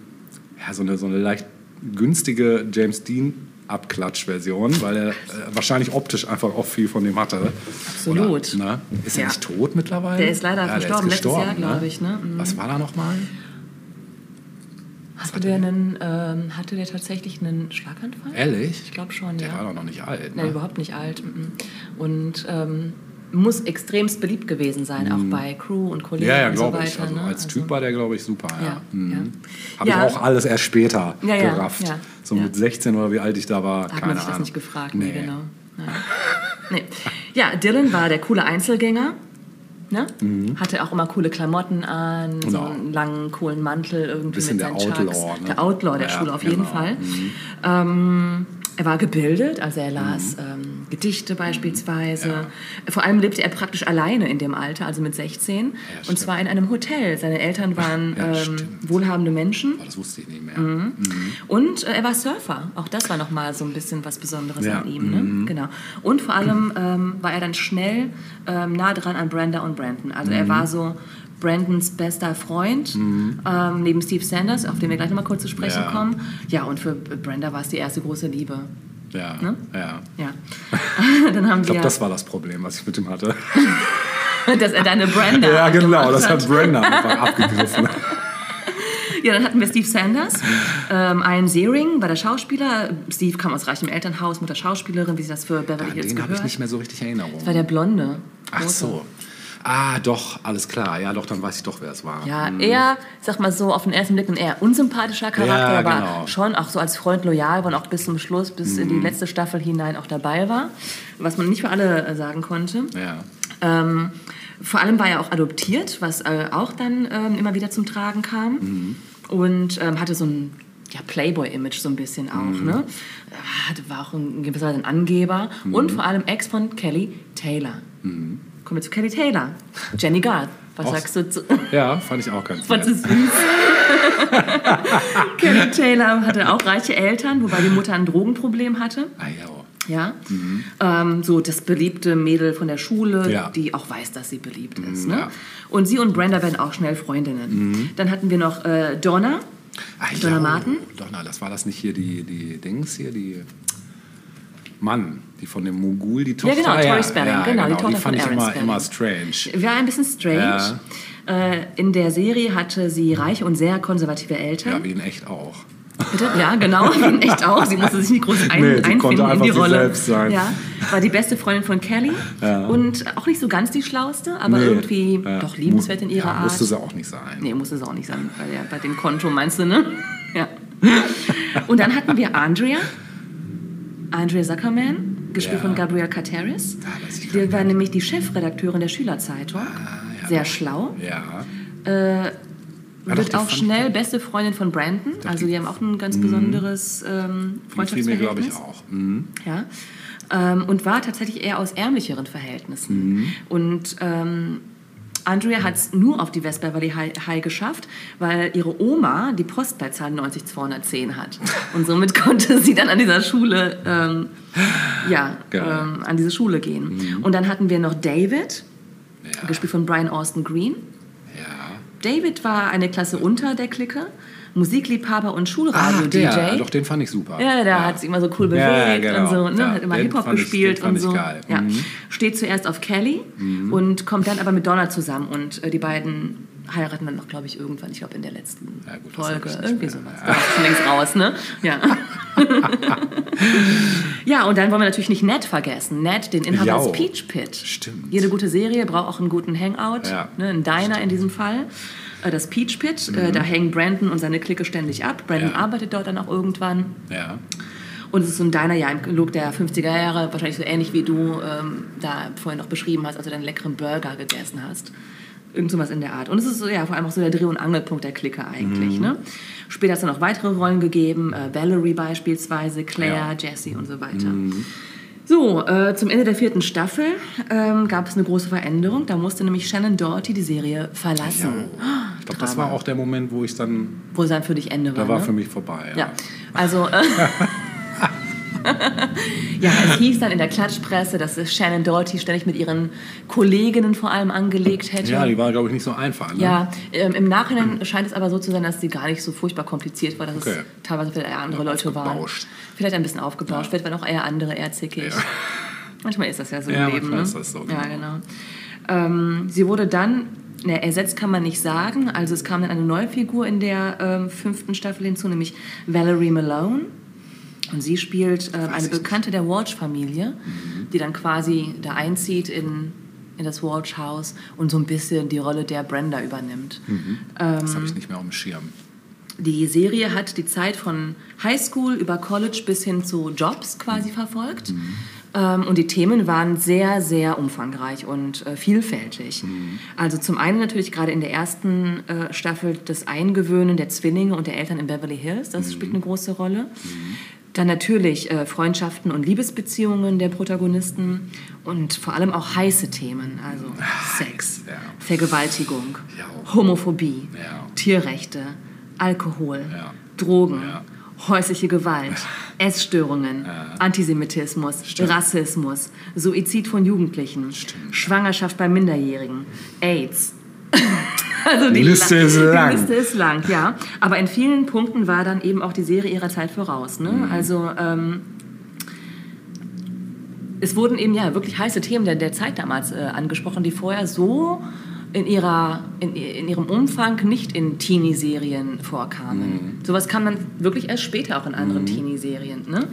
ja, so, eine, so eine leicht günstige James Dean Abklatsch-Version, weil er äh, wahrscheinlich optisch einfach auch viel von dem hatte. Absolut. Oder, ne? Ist er Ja. nicht tot mittlerweile? Der ist leider ja, der verstorben, letztes Jahr, ne? glaube ich, ne? Mhm. Was war da nochmal? Hatte der, einen, ähm, hatte der tatsächlich einen Schlaganfall? Ehrlich? Ich glaube schon, Der ja. war doch noch nicht alt. Ne? Nein, überhaupt nicht alt. mhm. Und ähm, muss extremst beliebt gewesen sein, auch bei Crew und Kollegen Mhm. Ja, ja, und so glaube weiter. ich. Also ne? als Also- Typ war der, glaube ich, super. Ja. Ja, Mhm. ja. Habe ich auch alles erst später gerafft. so mit 16 oder wie alt ich da war, hat keine man sich das Ahnung. nicht gefragt, nee. nee, genau. Nee. Ja, Dylan war der coole Einzelgänger. Ne? Hatte auch immer coole Klamotten an, so Mhm. Genau. einen langen, coolen Mantel irgendwie Bisschen mit der seinen Outlaw, Chucks. ne? Der Outlaw der Schule auf jeden genau. Fall. Ähm, er war gebildet, also er las Mhm. ähm, Gedichte beispielsweise. Vor allem lebte er praktisch alleine in dem Alter, also mit 16. und stimmt. zwar in einem Hotel. Seine Eltern waren Ja, ähm, wohlhabende Menschen. Oh, das wusste ich nicht mehr. Mhm. Und äh, er war Surfer. Auch das war nochmal so ein bisschen was Besonderes Ja, an ihm. Ne? Genau. Und vor allem ähm, war er dann schnell ähm, nah dran an Brenda und Brandon. Also er war so Brandons bester Freund, ähm, neben Steve Sanders, auf den wir gleich nochmal kurz zu sprechen Ja. kommen. Ja, und für Brenda war es die erste große Liebe. Ja, Ne? ja. Ja. dann haben Ich glaube, das war das Problem, was ich mit ihm hatte. dass er deine Brenda ja, genau, das hat. Brenda einfach abgegriffen. Ja, dann hatten wir Steve Sanders, ähm, Ian Searing, war der Schauspieler. Steve kam aus reichem Elternhaus, Mutter Schauspielerin, wie sie das für Beverly Hills den habe ich gehört. nicht mehr so richtig Erinnerung. Das war der Blonde. Ach Große. so. Ah, doch, alles klar. Ja, doch, dann weiß ich doch, wer es war. Ja, eher, sag mal so, auf den ersten Blick ein eher unsympathischer Charakter, Ja, aber genau. schon auch so als Freund loyal war und auch bis zum Schluss, bis in die letzte Staffel hinein auch dabei war. Was man nicht für alle äh, sagen konnte. Ja. Ähm, vor allem war er auch adoptiert, was äh, auch dann ähm, immer wieder zum Tragen kam. Mhm. Und ähm, hatte so ein ja, Playboy-Image so ein bisschen auch. Mhm. Ne? Äh, Hatte, war auch in gewisser Weise ein Angeber. Mhm. Und vor allem Ex von Kelly Taylor. Kommen wir zu Kelly Taylor. Jenny Garth. Was Auch- sagst du zu... ja, fand ich auch ganz nett. süß. Kelly Taylor hatte auch reiche Eltern, wobei die Mutter ein Drogenproblem hatte. Ah, ja. oh. Ja. Ähm, so das beliebte Mädel von der Schule, Ja. die auch weiß, dass sie beliebt ist. Mhm, Ne? ja. Und sie und Brenda werden auch schnell Freundinnen. Dann hatten wir noch äh, Donna. Ah, Donna ja, Martin? Donna, das war das nicht hier die, die Dings hier, die Mann, die von dem Mogul, die Tochter. genau, Ah, Tori Spelling, genau, die Tochter die von fand ich Aaron immer, Spelling. immer strange. War ein bisschen strange. Äh, in der Serie hatte sie reiche und sehr konservative Eltern. Ja, wie in echt auch. Bitte? Ja, genau, in echt auch. Sie musste sich nicht groß ein, Nee, sie einfinden konnte in einfach die sie Rolle. selbst sein. Ja, war die beste Freundin von Kelly Ja. und auch nicht so ganz die schlauste, aber Nee, irgendwie ja. doch liebenswert in ihrer ja, Art. Musste sie auch nicht sein. Nee, musste es auch nicht sein, bei, der, bei dem Konto meinst du, ne? Ja. Und dann hatten wir Andrea, Andrea Zuckerman, gespielt Ja. von Gabrielle Carteris. Ah, Die war nämlich die Chefredakteurin der Schülerzeitung. Ah, ja. Sehr schlau. Ja. Äh, doch, wird auch schnell beste Freundin von Brandon. Also die- haben auch ein ganz besonderes ähm, mir, glaube Freundschaftsverhältnis. ich, auch. Mhm. Ja. Ähm, und war tatsächlich eher aus ärmlicheren Verhältnissen. Mhm. Und ähm, Andrea hat es nur auf die West Beverly High, High geschafft, weil ihre Oma die Postleitzahl 90210 hat. Und somit konnte sie dann an dieser Schule, ähm, ja, ähm, an diese Schule gehen. Und dann hatten wir noch David, Ja. gespielt von Brian Austin Green. ja. David war eine Klasse unter der Clique, Musikliebhaber und Ah, Schulradio-DJ. der, doch, den fand ich super. Ja, der hat sich immer so cool bewegt Ja, ja, genau. und so, ne? Ja, hat immer Hip-Hop ich- gespielt fand und so. ich geil. Ja. Mhm. Steht zuerst auf Kelly und kommt dann aber mit Donna zusammen und äh, die beiden heiraten dann noch, glaube ich, irgendwann, ich glaube in der letzten Ja, gut, das Folge, ich irgendwie sowas. Ja. Da ist schon längst raus, ne? Ja. ja, und dann wollen wir natürlich nicht Ned vergessen. Ned, den Inhaber Jau. des Peach Pit. Stimmt. Jede gute Serie braucht auch einen guten Hangout, Ja. ne? ein Diner in diesem Fall. Äh, Das Peach Pit, äh, da hängen Brandon und seine Clique ständig ab. Brandon Mhm. Ja. arbeitet dort dann auch irgendwann. Ja. Und es ist so ein Diner, ja, im Look der 50er Jahre, wahrscheinlich so ähnlich wie du ähm, da vorhin noch beschrieben hast, als du deinen leckeren Burger gegessen hast. Irgend sowas in der Art. Und es ist so, ja, vor allem auch so der Dreh- und Angelpunkt der Clique Mhm. eigentlich. Ne? Später hat es dann noch weitere Rollen gegeben, äh, Valerie beispielsweise, Claire, Ja. Mhm. Jessie und so weiter. So, äh, zum Ende der vierten Staffel ähm, gab es eine große Veränderung. Da musste nämlich Shannon Doherty die Serie verlassen. Ich glaube, das war auch der Moment, wo ich dann, Wo es dann für dich Ende war. da war ne? für mich vorbei. Ja. Ja, also. Äh, ja, es hieß dann in der Klatschpresse, dass es Shannon Doherty ständig mit ihren Kolleginnen vor allem angelegt hätte. Ja, die war, glaube ich, nicht so einfach. Ne? Ja, ähm, im Nachhinein scheint es aber so zu sein, dass sie gar nicht so furchtbar kompliziert war, dass Okay. es teilweise vielleicht eher andere Ja, Leute waren. aufgebauscht. Vielleicht ein bisschen aufgebauscht, vielleicht waren auch eher andere eher zickig. Ja. Manchmal ist das ja so Ja, im Leben. Ne? so, Ja, genau. genau. Ähm, sie wurde dann, ne, ersetzt kann man nicht sagen, also es kam dann eine neue Figur in der ähm, fünften Staffel hinzu, nämlich Valerie Malone. Und sie spielt ähm, eine. Bekannte der Walsh-Familie, Mhm. die dann quasi da einzieht in, in das Walsh-Haus und so ein bisschen die Rolle der Brenda übernimmt. Das habe ich nicht mehr auf dem Schirm. Die Serie hat die Zeit von Highschool über College bis hin zu Jobs quasi verfolgt. Ähm, und die Themen waren sehr, sehr umfangreich und äh, vielfältig. Also zum einen natürlich gerade in der ersten äh, Staffel das Eingewöhnen der Zwillinge und der Eltern in Beverly Hills, das spielt eine große Rolle. Dann natürlich äh, Freundschaften und Liebesbeziehungen der Protagonisten und vor allem auch heiße Themen, also Sex, ja. Vergewaltigung, Ja. Homophobie, Ja. Tierrechte, Alkohol. Drogen, häusliche Gewalt, Essstörungen, Antisemitismus, Rassismus, Suizid von Jugendlichen, Schwangerschaft bei Minderjährigen, AIDS. Also Die Liste La- ist lang. Die Liste ist lang, ja. Aber in vielen Punkten war dann eben auch die Serie ihrer Zeit voraus. Ne? Mhm. Also ähm, es wurden eben ja wirklich heiße Themen der, der Zeit damals äh, angesprochen, die vorher so in, ihrer, in, in ihrem Umfang nicht in Teenie-Serien vorkamen. Sowas kam dann wirklich erst später auch in anderen Teenie-Serien. Ne?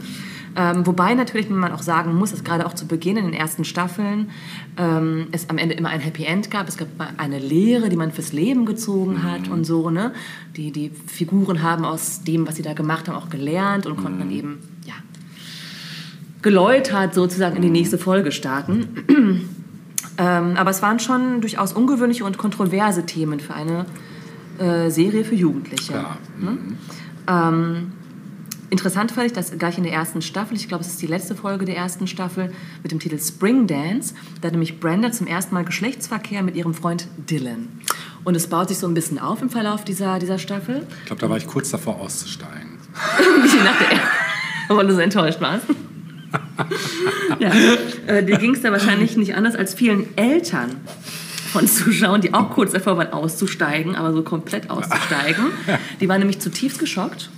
Ähm, wobei natürlich man auch sagen muss, dass gerade auch zu Beginn in den ersten Staffeln ähm, es am Ende immer ein Happy End gab. Es gab eine Lehre, die man fürs Leben gezogen hat und so. Ne? Die, die Figuren haben aus dem, was sie da gemacht haben, auch gelernt und konnten dann eben ja, geläutert sozusagen in die nächste Folge starten. ähm, aber es waren schon durchaus ungewöhnliche und kontroverse Themen für eine äh, Serie für Jugendliche. Ja. Mhm. Ähm, interessant fand ich, dass gleich in der ersten Staffel, ich glaube, es ist die letzte Folge der ersten Staffel mit dem Titel Spring Dance, da nämlich Brenda zum ersten Mal Geschlechtsverkehr mit ihrem Freund Dylan. Und es baut sich so ein bisschen auf im Verlauf dieser, dieser Staffel. Ich glaube, da war ich kurz davor auszusteigen. Wie nach der weil du so enttäuscht warst. ja, äh, dir ging es da wahrscheinlich nicht anders als vielen Eltern von Zuschauern, die auch kurz davor waren auszusteigen, aber so komplett auszusteigen. Die waren nämlich zutiefst geschockt,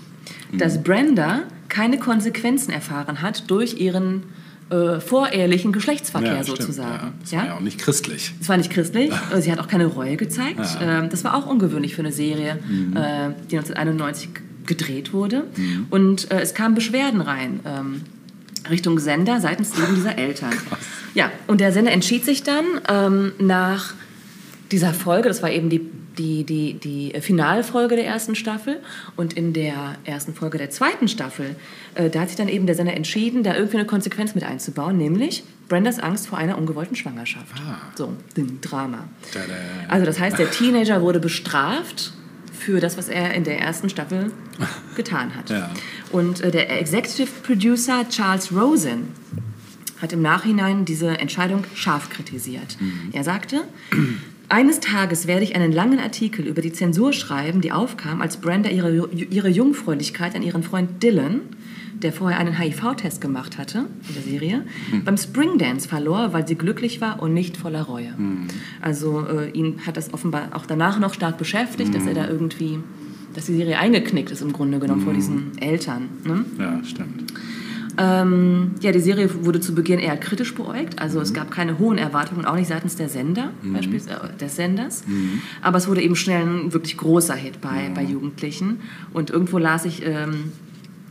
dass Brenda keine Konsequenzen erfahren hat durch ihren äh, vorehelichen Geschlechtsverkehr stimmt, sozusagen. Ja. Das war ja auch nicht christlich. Es war nicht christlich, sie hat auch keine Reue gezeigt. Ähm, Das war auch ungewöhnlich für eine Serie, Mhm. äh, die 1991 gedreht wurde. Und äh, es kamen Beschwerden rein ähm, Richtung Sender seitens eben dieser Eltern. Ja, und der Sender entschied sich dann ähm, nach dieser Folge, das war eben die, die, die, die Finalfolge der ersten Staffel und in der ersten Folge der zweiten Staffel, äh, da hat sich dann eben der Sender entschieden, da irgendwie eine Konsequenz mit einzubauen, nämlich Brendas Angst vor einer ungewollten Schwangerschaft. So, dem Drama. Tada. Also das heißt, der Teenager wurde bestraft für das, was er in der ersten Staffel getan hat. Ja. Und äh, der Executive Producer Charles Rosen hat im Nachhinein diese Entscheidung scharf kritisiert. Er sagte, eines Tages werde ich einen langen Artikel über die Zensur schreiben, die aufkam, als Brenda ihre, ihre Jungfräulichkeit an ihren Freund Dylan, der vorher einen HIV-Test gemacht hatte in der Serie, beim Springdance verlor, weil sie glücklich war und nicht voller Reue. Also äh, ihn hat das offenbar auch danach noch stark beschäftigt, dass er da irgendwie, dass die Serie eingeknickt ist im Grunde genommen vor diesen Eltern. Ne? Ja, stimmt. Ähm, ja, die Serie wurde zu Beginn eher kritisch beäugt. Also es gab keine hohen Erwartungen, auch nicht seitens der Sender, beispielsweise äh, des Senders. Aber es wurde eben schnell ein wirklich großer Hit bei, bei Jugendlichen. Und irgendwo las ich ähm,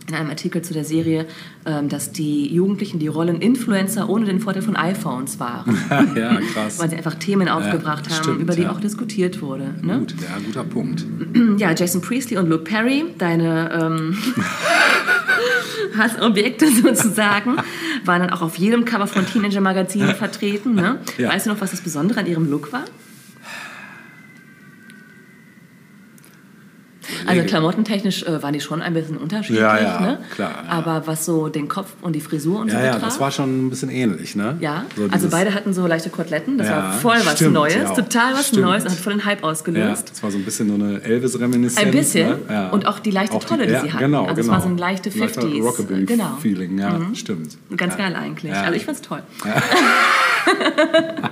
in einem Artikel zu der Serie, ähm, dass die Jugendlichen die Rollen Influencer ohne den Vorteil von iPhones waren. ja, krass. Weil sie einfach Themen aufgebracht haben, stimmt, über die ja. auch diskutiert wurde. Ne? Gut, ja, guter Punkt. Ja, Jason Priestley und Luke Perry, deine ähm, Hassobjekte sozusagen, waren dann auch auf jedem Cover von Teenager-Magazinen vertreten. Ne? Ja. Weißt du noch, was das Besondere an ihrem Look war? Also klamottentechnisch äh, waren die schon ein bisschen unterschiedlich, Ja, ja, ne? klar, ja. aber was so den Kopf und die Frisur und so Ja, ja, betraf, das war schon ein bisschen ähnlich, ne? ja, So also beide hatten so leichte Koteletten, das Ja, war voll was stimmt, Neues, ja. total was Stimmt. Neues und hat voll den Hype Ja, ausgelöst. das war so ein bisschen nur eine Elvis-Reminiszenz. Ein bisschen. Ne? Ja. Und auch die leichte Tolle, die ja, sie hatten. Genau, Also es genau. war so ein leichte 50s, Rockabilly-Feeling, genau. ja, stimmt. Ganz ja. geil eigentlich. Ja. Also ich fand's toll.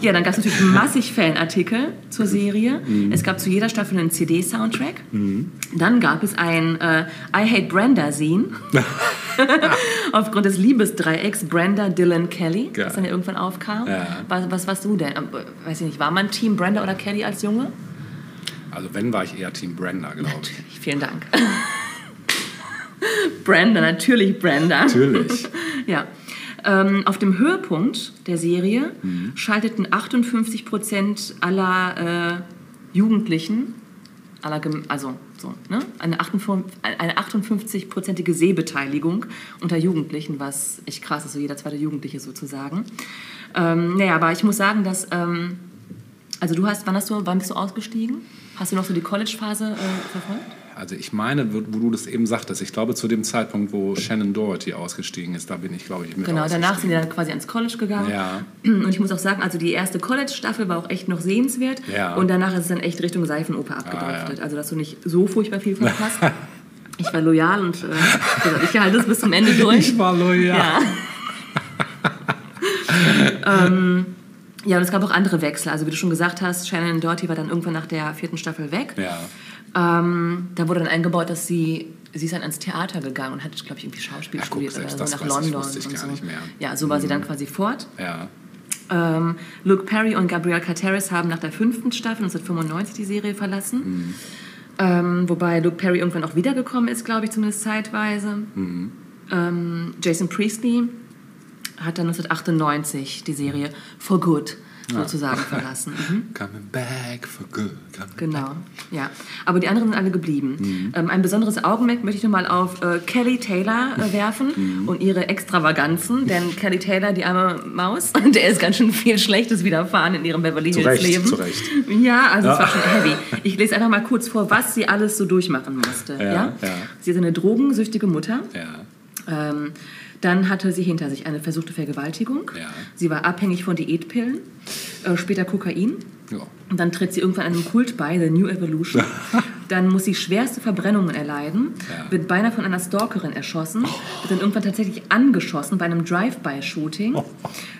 Ja, dann gab es natürlich massig Fanartikel zur Serie. Mhm. Es gab zu jeder Staffel einen CD-Soundtrack. Dann gab es ein äh, I Hate Brenda Scene. Aufgrund des Liebesdreiecks Brenda, Dylan, Kelly, Geil. das dann ja irgendwann aufkam. Ja. Was, was warst du denn? Ähm, Weiß ich nicht, war man Team Brenda oder Kelly als Junge? Also wenn, war ich eher Team Brenda, glaube ich. Vielen Dank. Brenda, natürlich Brenda. Natürlich. Ja. Ähm, auf dem Höhepunkt der Serie Mhm. schalteten 58 Prozent aller äh, Jugendlichen, aller, also so, ne, eine 58 eine 58-prozentige Sehbeteiligung unter Jugendlichen, was echt krass ist, so jeder zweite Jugendliche sozusagen. Ähm, naja, aber ich muss sagen, dass, ähm, also du hast, wann hast du, wann bist du ausgestiegen? Hast du noch so die College-Phase äh, verfolgt? Also ich meine, wo du das eben sagtest, ich glaube zu dem Zeitpunkt, wo Shannon Doherty ausgestiegen ist, da bin ich, glaube ich, mit Genau, danach sind die dann quasi ans College gegangen. Ja. Und ich muss auch sagen, also die erste College-Staffel war auch echt noch sehenswert. Ja. Und danach ist es dann echt Richtung Seifenoper abgedriftet. ja. Also, dass du nicht so furchtbar viel verpasst. ich war loyal und äh, gesagt, ich halte es bis zum Ende durch. Ich war loyal. Ja. ähm, ja, und es gab auch andere Wechsel. Also wie du schon gesagt hast, Shannon Doherty war dann irgendwann nach der vierten Staffel weg. Ja. Ähm, da wurde dann eingebaut, dass sie, sie ist dann ans Theater gegangen und hat, glaube ich, irgendwie Schauspiel Ja, guck, studiert selbst oder so nach London ich und gar so. nicht mehr. Ja, so war sie dann quasi fort. Ja. Ähm, Luke Perry und Gabrielle Carteris haben nach der fünften Staffel 1995 die Serie verlassen. Ähm, wobei Luke Perry irgendwann auch wiedergekommen ist, glaube ich, zumindest zeitweise. Ähm, Jason Priestley hat dann 1998 die Serie For Good sozusagen verlassen. Mhm. Coming back for good. Coming Genau, ja. Aber die anderen sind alle geblieben. Ähm, ein besonderes Augenmerk möchte ich nochmal auf äh, Kelly Taylor äh, werfen und ihre Extravaganzen. Denn Kelly Taylor, die arme Maus, der ist ganz schön viel Schlechtes widerfahren in ihrem Beverly Hills Leben. zu Recht. Ja, also es Ja. war schon heavy. Ich lese einfach mal kurz vor, was sie alles so durchmachen musste. Ja, Ja, ja. Sie ist eine drogensüchtige Mutter. Ja. Ähm, dann hatte sie hinter sich eine versuchte Vergewaltigung. Ja. Sie war abhängig von Diätpillen, äh, später Kokain. Ja. Und dann tritt sie irgendwann einem Kult bei, The New Evolution. Dann muss sie schwerste Verbrennungen erleiden, Ja. wird beinahe von einer Stalkerin erschossen, wird dann irgendwann tatsächlich angeschossen bei einem Drive-by-Shooting.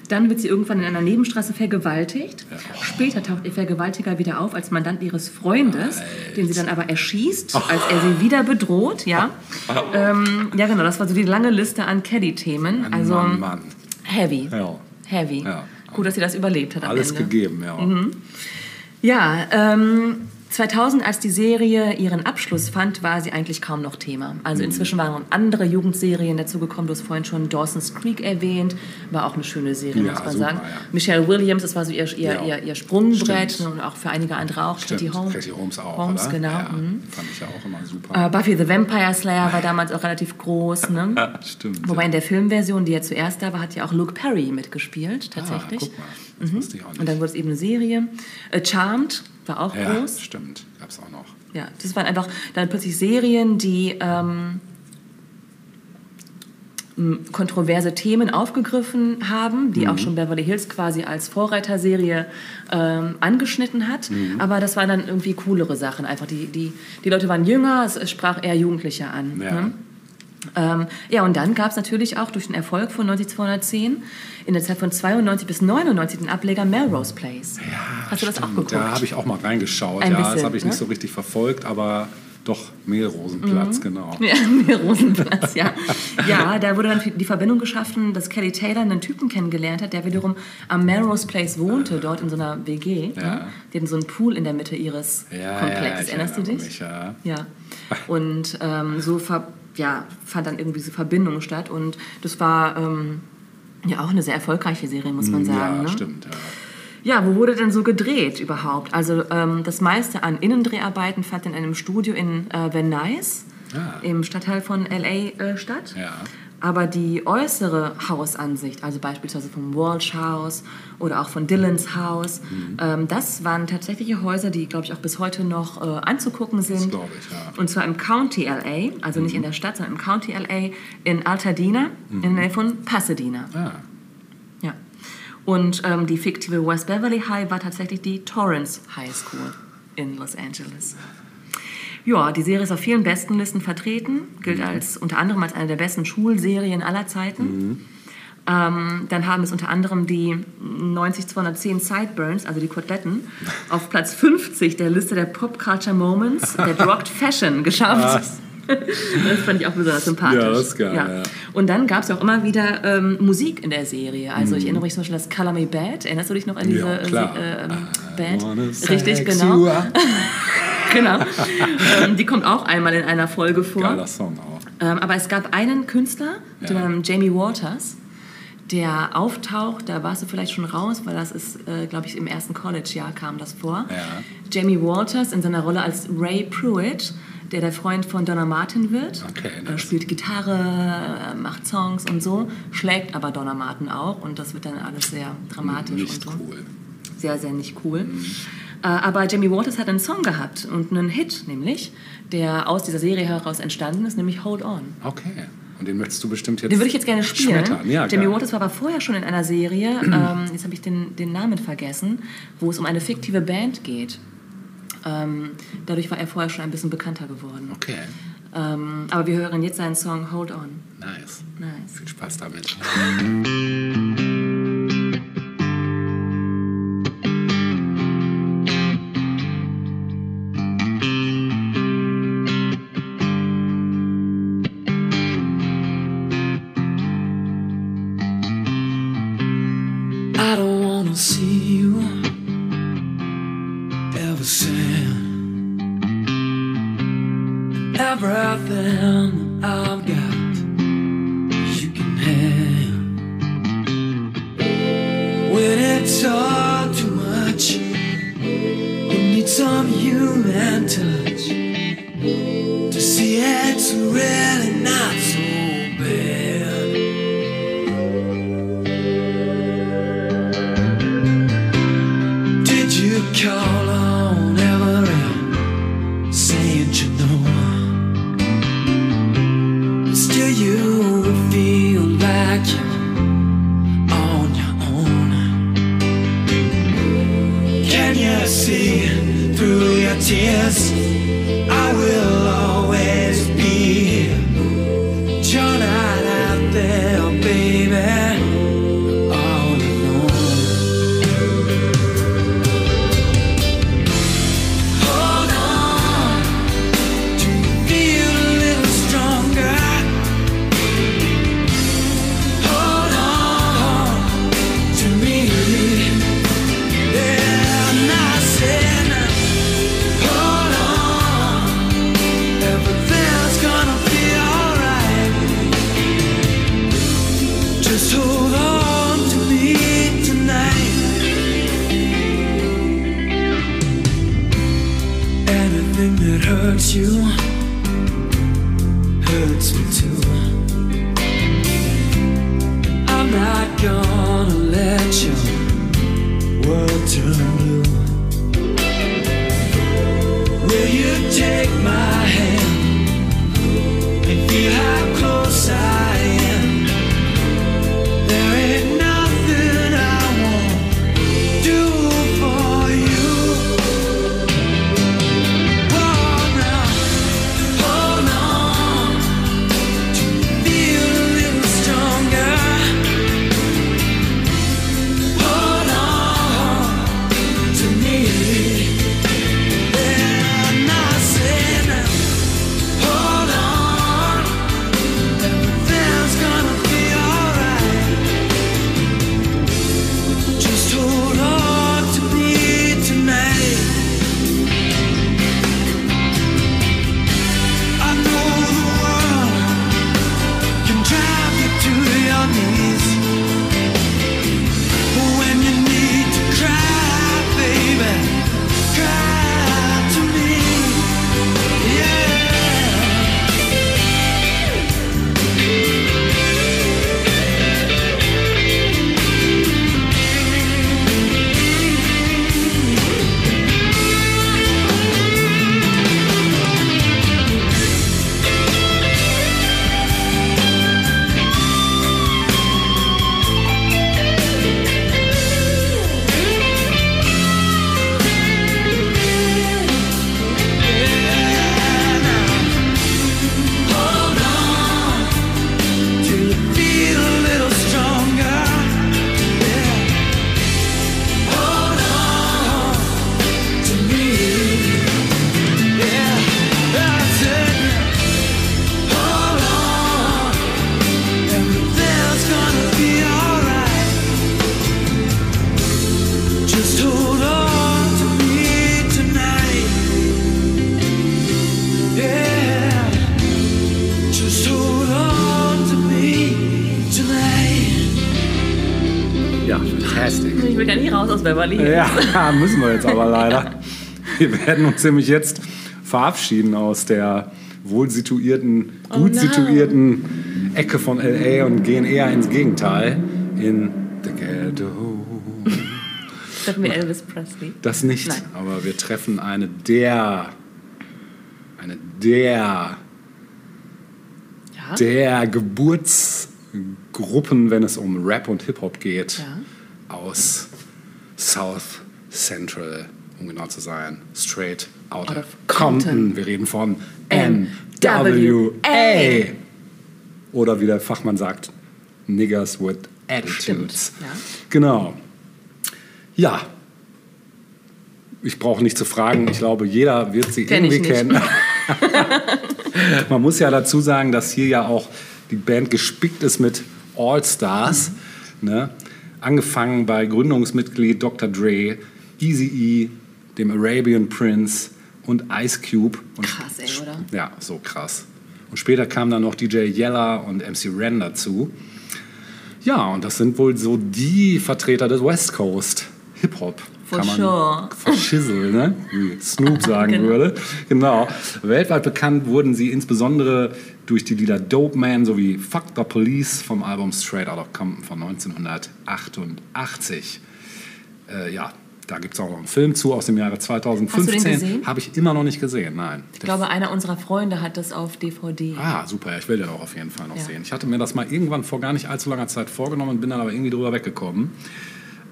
Dann wird sie irgendwann in einer Nebenstraße vergewaltigt. Später taucht ihr Vergewaltiger wieder auf als Mandant ihres Freundes, den sie dann aber erschießt, als er sie wieder bedroht. Ja, ähm, ja genau, das war so die lange Liste an Caddy-Themen. Also Mann, Mann. heavy, Ja. heavy. Ja. Gut, dass sie das überlebt hat Alles Ende. gegeben, ja. Mhm. Ja, ähm, 2000, als die Serie ihren Abschluss fand, war sie eigentlich kaum noch Thema. Mhm. Also inzwischen waren andere Jugendserien dazugekommen. Du hast vorhin schon Dawson's Creek erwähnt. War auch eine schöne Serie, Ja, muss man super, sagen. ja. Michelle Williams, das war so ihr, ihr, Ja. ihr, ihr Sprungbrett Stimmt. und auch für einige andere auch. Stimmt. Katie Holmes. Katie Holmes auch, Holmes, oder? genau. Mhm. Fand ich ja auch immer super. Äh, Buffy the Vampire Slayer war damals auch relativ groß. Ne? ja, stimmt. Wobei in der Filmversion, die ja zuerst da war, hat ja auch Luke Perry mitgespielt, tatsächlich. Ah, guck mal, das wusste ich auch nicht. Und dann wurde es eben eine Serie. Äh, Charmed war auch ja, groß. stimmt. Gab's auch noch. Ja, das waren einfach dann plötzlich Serien, die ähm, kontroverse Themen aufgegriffen haben, die auch schon Beverly Hills quasi als Vorreiterserie ähm, angeschnitten hat. Aber das waren dann irgendwie coolere Sachen. Einfach die, die, die Leute waren jünger, es, es sprach eher Jugendliche an. Ja. Ne? Ähm, ja, und dann gab es natürlich auch durch den Erfolg von 90210 in der Zeit von 92 bis 99 den Ableger Melrose Place. Hast du das auch geguckt? Da habe ich auch mal reingeschaut. Ein ja, das bisschen, habe ich ne? nicht so richtig verfolgt, aber doch Mehlrosenplatz, genau. Ja, mir Rosenplatz, ja. Ja, da wurde dann die Verbindung geschaffen, dass Kelly Taylor einen Typen kennengelernt hat, der wiederum am Melrose Place wohnte, dort in so einer WG. Ja. Ne? Die hatten so einen Pool in der Mitte ihres Ja, ja, Komplexes. ich Erinnerst du dich? mich, ja. Ja. Und ähm, so ver ja, fand dann irgendwie diese Verbindung statt. Und das war ähm, ja auch eine sehr erfolgreiche Serie, muss man sagen. ja, ne? stimmt. Ja. Ja, wo wurde denn so gedreht überhaupt? Also ähm, das meiste an Innendreharbeiten fand in einem Studio in äh, Van Nuys, Ah. im Stadtteil von LA äh, statt. Ja. Aber die äußere Hausansicht, also beispielsweise vom Walsh House oder auch von Dylans Haus, Mhm. ähm, das waren tatsächliche Häuser, die, glaube ich, auch bis heute noch äh, anzugucken sind. glaube ich, ja. Mhm. Und zwar im County LA, also nicht in der Stadt, sondern im County LA in Altadena, in der Nähe von Pasadena. Ah, Ja. Und ähm, die fiktive West Beverly High war tatsächlich die Torrance High School in Los Angeles. Ja, die Serie ist auf vielen Bestenlisten vertreten, gilt als unter anderem als eine der besten Schulserien aller Zeiten. Ähm, dann haben es unter anderem die 90210 Sideburns, also die Koteletten, auf Platz 50 der Liste der Pop Culture Moments der Dropped Fashion geschafft. Das fand ich auch besonders sympathisch. Ja, das ist geil, ja. Und dann gab es ja auch immer wieder ähm, Musik in der Serie. Also Mhm. ich erinnere mich zum Beispiel an das Color Me Bad. Erinnerst du dich noch an diese Ja, klar. äh, ähm, I Band? Richtig, genau. genau. ähm, die kommt auch einmal in einer Folge vor. Geiler Song auch. Ähm, aber es gab einen Künstler, Ja. ja. Jamie Waters, der auftaucht, da warst du vielleicht schon raus, weil das ist, äh, glaube ich, im ersten College-Jahr kam das vor. Ja. Jamie Waters in seiner Rolle als Ray Pruitt, der der Freund von Donna Martin wird. Okay, Er nice. spielt Gitarre, äh, macht Songs und so, schlägt aber Donna Martin auch und das wird dann alles sehr dramatisch Nicht und so cool. Sehr, sehr nicht cool. Äh, aber Jamie Waters hat einen Song gehabt und einen Hit, nämlich, der aus dieser Serie heraus entstanden ist, nämlich Hold On. Okay. Und den möchtest du bestimmt jetzt Den würde ich jetzt gerne spielen. Ja, Jamie gerne. Waters war aber vorher schon in einer Serie, ähm, jetzt habe ich den, den Namen vergessen, wo es um eine fiktive Band geht. Ähm, dadurch war er vorher schon ein bisschen bekannter geworden. Okay. Ähm, aber wir hören jetzt seinen Song Hold On. Nice. Nice. Viel Spaß damit. aus Beverly Hills. Ja, müssen wir jetzt aber leider. Wir werden uns nämlich jetzt verabschieden aus der wohl situierten, Oh gut no. situierten Ecke von LA und gehen eher ins Gegenteil in the ghetto. Treffen wir Elvis Presley. Das nicht, Nein. aber wir treffen eine der, eine der, Ja. der Geburtsgruppen, wenn es um Rap und Hip-Hop geht, Ja. South Central, um genau zu sein, straight out, Out of Compton. Compton. Wir reden von NWA. Oder wie der Fachmann sagt, Niggers with Attitudes. Stimmt, ja. Genau. Ja. Ich brauche nicht zu fragen. Ich glaube, jeder wird sie Kenn irgendwie kennen. Man muss ja dazu sagen, dass hier ja auch die Band gespickt ist mit All-Stars. Ne? Angefangen bei Gründungsmitglied Dr. Dre, Eazy-E, dem Arabian Prince und Ice Cube. Und Krass, ey, oder? Ja, so krass. Und später kamen dann noch DJ Yella und MC Ren dazu. Ja, und das sind wohl so die Vertreter des West Coast Hip-Hop. For sure. Verschissel, ne? Wie Snoop sagen Genau. würde. Genau. Weltweit bekannt wurden sie insbesondere durch die Lieder Dope Man sowie Fuck the Police vom Album Straight Outta Compton von 1988. Äh, ja, da gibt es auch noch einen Film zu aus dem Jahre 2015. gesehen? Habe ich immer noch nicht gesehen, nein. Ich glaube, einer unserer Freunde hat das auf DVD. Ah, super, ich will den auch auf jeden Fall noch Ja. sehen. Ich hatte mir das mal irgendwann vor gar nicht allzu langer Zeit vorgenommen, bin dann aber irgendwie drüber weggekommen.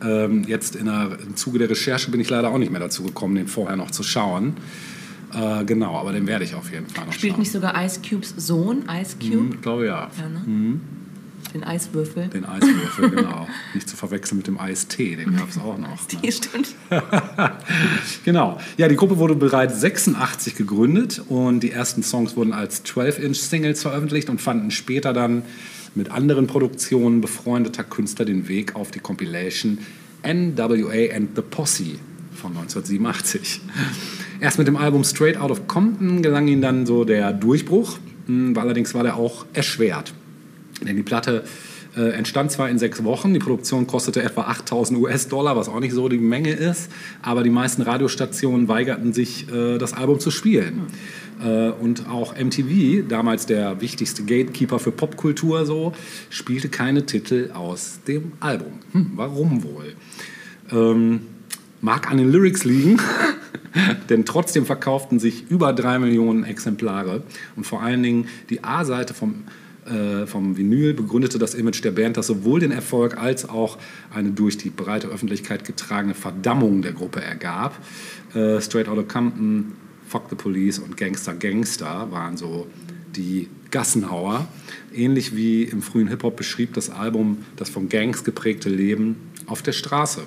Ähm, jetzt in der, im Zuge der Recherche bin ich leider auch nicht mehr dazu gekommen, den vorher noch zu schauen. Äh, genau, aber den werde ich auf jeden Fall noch Spielt schauen. nicht sogar Ice Cubes Sohn, Ice Cube? Hm, Ich glaube ja. Ja, ne? Den Eiswürfel. Den Eiswürfel, genau. Nicht zu verwechseln mit dem Eistee, den gab es auch noch. Ne? Die stimmt. Genau. Ja, die Gruppe wurde bereits 86 gegründet und die ersten Songs wurden als 12-Inch-Singles veröffentlicht und fanden später dann mit anderen Produktionen befreundeter Künstler den Weg auf die Compilation NWA and the Posse von 1987. Erst mit dem Album Straight Out of Compton gelang ihnen dann so der Durchbruch, mh, allerdings war der auch erschwert. Denn die Platte äh, entstand zwar in sechs Wochen, die Produktion kostete etwa 8000 US-Dollar, was auch nicht so die Menge ist, aber die meisten Radiostationen weigerten sich, äh, das Album zu spielen. Äh, und auch MTV, damals der wichtigste Gatekeeper für Popkultur, so, spielte keine Titel aus dem Album. Hm, warum wohl? Ähm, mag an den Lyrics liegen, denn trotzdem verkauften sich über drei Millionen Exemplare und vor allen Dingen die A-Seite vom, äh, vom Vinyl begründete das Image der Band, das sowohl den Erfolg als auch eine durch die breite Öffentlichkeit getragene Verdammung der Gruppe ergab. Äh, Straight Outta Compton, Fuck the Police und Gangster Gangster waren so die Gassenhauer. Ähnlich wie im frühen Hip-Hop beschrieb das Album das von Gangs geprägte Leben auf der Straße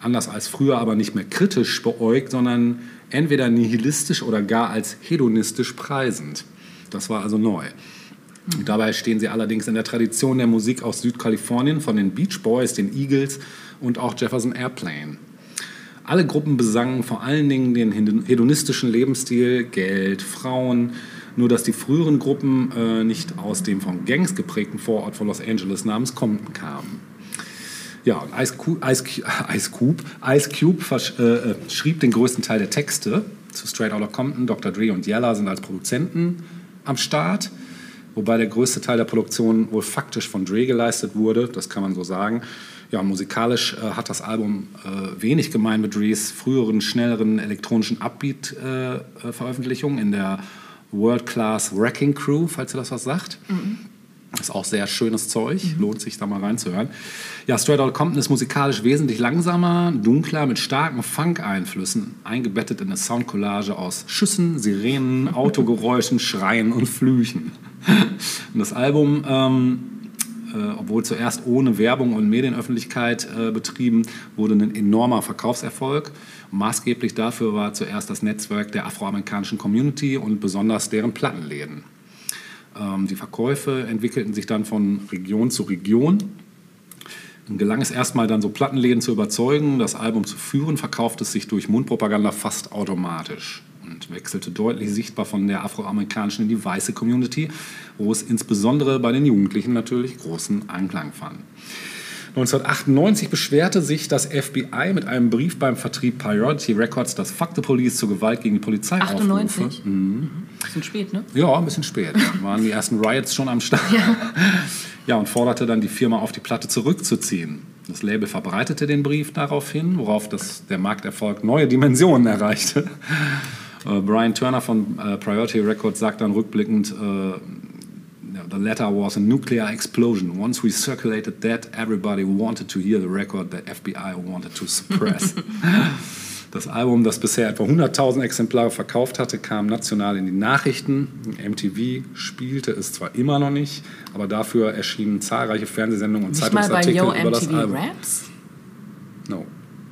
anders als früher aber nicht mehr kritisch beäugt, sondern entweder nihilistisch oder gar als hedonistisch preisend. Das war also neu. Dabei stehen sie allerdings in der Tradition der Musik aus Südkalifornien von den Beach Boys, den Eagles und auch Jefferson Airplane. Alle Gruppen besangen vor allen Dingen den hedonistischen Lebensstil, Geld, Frauen, nur dass die früheren Gruppen äh, nicht aus dem von Gangs geprägten Vorort von Los Angeles namens Compton kamen. Ja, und Ice Cube, Ice, Ice Cube, Ice Cube äh, äh, schrieb den größten Teil der Texte zu Straight Outta Compton. Dr. Dre und Yella sind als Produzenten am Start, wobei der größte Teil der Produktion wohl faktisch von Dre geleistet wurde, das kann man so sagen. Ja, musikalisch äh, hat das Album äh, wenig gemein mit Dre's früheren, schnelleren elektronischen Upbeat-Veröffentlichungen in der World Class Wrecking Crew, falls ihr das was sagt. Ist auch sehr schönes Zeug, lohnt sich da mal reinzuhören. Ja, Straight Outta Compton ist musikalisch wesentlich langsamer, dunkler, mit starken Funk-Einflüssen, eingebettet in eine Soundcollage aus Schüssen, Sirenen, Autogeräuschen, Schreien und Flüchen. Und das Album, ähm, äh, obwohl zuerst ohne Werbung und Medienöffentlichkeit äh, betrieben, wurde ein enormer Verkaufserfolg. Maßgeblich dafür war zuerst das Netzwerk der afroamerikanischen Community und besonders deren Plattenläden. Ähm, die Verkäufe entwickelten sich dann von Region zu Region. Dann gelang es erstmal dann so Plattenläden zu überzeugen, das Album zu führen, verkaufte es sich durch Mundpropaganda fast automatisch und wechselte deutlich sichtbar von der afroamerikanischen in die weiße Community, wo es insbesondere bei den Jugendlichen natürlich großen Anklang fand. 1998 beschwerte sich das FBI mit einem Brief beim Vertrieb Priority Records, dass Fuck the Police zur Gewalt gegen die Polizei 98? aufrufe. Mhm. Bisschen spät, ne? Ja, ein bisschen spät. Da waren die ersten Riots schon am Start. Ja. ja, und forderte dann die Firma auf, die Platte zurückzuziehen. Das Label verbreitete den Brief daraufhin, worauf das, der Markterfolg neue Dimensionen erreichte. Äh, Brian Turner von äh, Priority Records sagt dann rückblickend, äh, the letter was a nuclear explosion. Once we circulated that, everybody wanted to hear the record that FBI wanted to suppress. Das Album, das bisher etwa 100.000 Exemplare verkauft hatte, kam national in die Nachrichten. MTV spielte es zwar immer noch nicht, aber dafür erschienen zahlreiche Fernsehsendungen und Nicht mal bei Zeitungsartikel Yo über das MTV Album. Raps? No.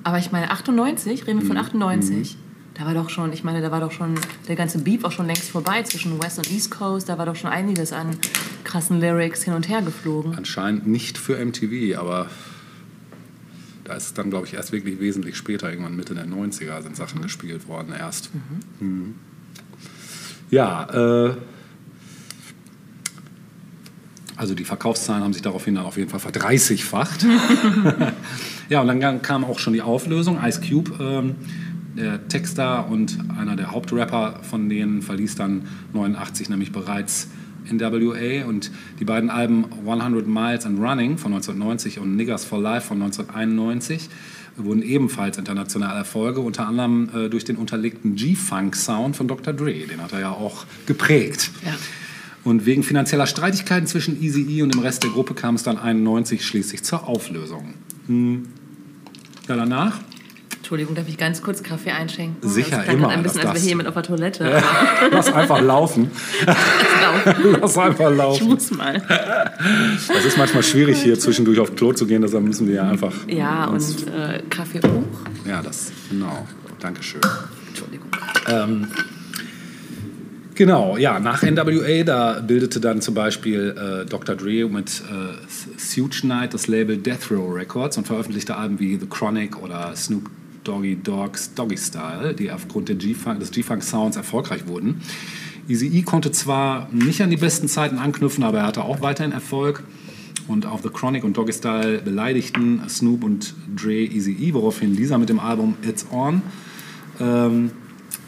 Aber ich meine, 98, reden wir Mhm. von 98. Da war doch schon, ich meine, da war doch schon der ganze Beef auch schon längst vorbei zwischen West und East Coast. Da war doch schon einiges an krassen Lyrics hin und her geflogen. Anscheinend nicht für MTV, aber da ist es dann, glaube ich, erst wirklich wesentlich später, irgendwann Mitte der 90er, sind Sachen gespielt worden erst. Mhm. Ja, äh, also die Verkaufszahlen haben sich daraufhin dann auf jeden Fall verdreißigfacht. ja, und dann kam auch schon die Auflösung. Ice Cube, ähm, der Texter und einer der Hauptrapper von denen, verließ dann 89 nämlich bereits NWA und die beiden Alben 100 Miles and Running von 1990 und Niggers for Life von 1991 wurden ebenfalls internationale Erfolge, unter anderem äh, durch den unterlegten G-Funk-Sound von Dr. Dre. Den hat er ja auch geprägt. Ja. Und wegen finanzieller Streitigkeiten zwischen Eazy-E und dem Rest der Gruppe kam es dann 91 schließlich zur Auflösung. Hm. Ja, danach Entschuldigung, darf ich ganz kurz Kaffee einschenken? Sicher, das immer, Ein bisschen, als wäre hier mit auf der Toilette. Lass einfach laufen. Lass einfach Ich laufen. muss mal. Das ist manchmal schwierig, hier zwischendurch auf Klo zu gehen, deshalb müssen wir ja einfach. Ja, und äh, Kaffee hoch. Ja, das, genau. Dankeschön. Entschuldigung. Genau, ja, nach NWA, da bildete dann zum Beispiel äh, Dr. Dre mit äh, Suge Knight das Label Death Row Records und veröffentlichte Alben wie The Chronic oder Snoop Doggy Dogs Doggy Style, die aufgrund des G-Funk-Sounds erfolgreich wurden. Eazy-E konnte zwar nicht an die besten Zeiten anknüpfen, aber er hatte auch weiterhin Erfolg. Und auf The Chronic und Doggy Style beleidigten Snoop und Dre Eazy-E, woraufhin dieser mit dem Album It's On ähm,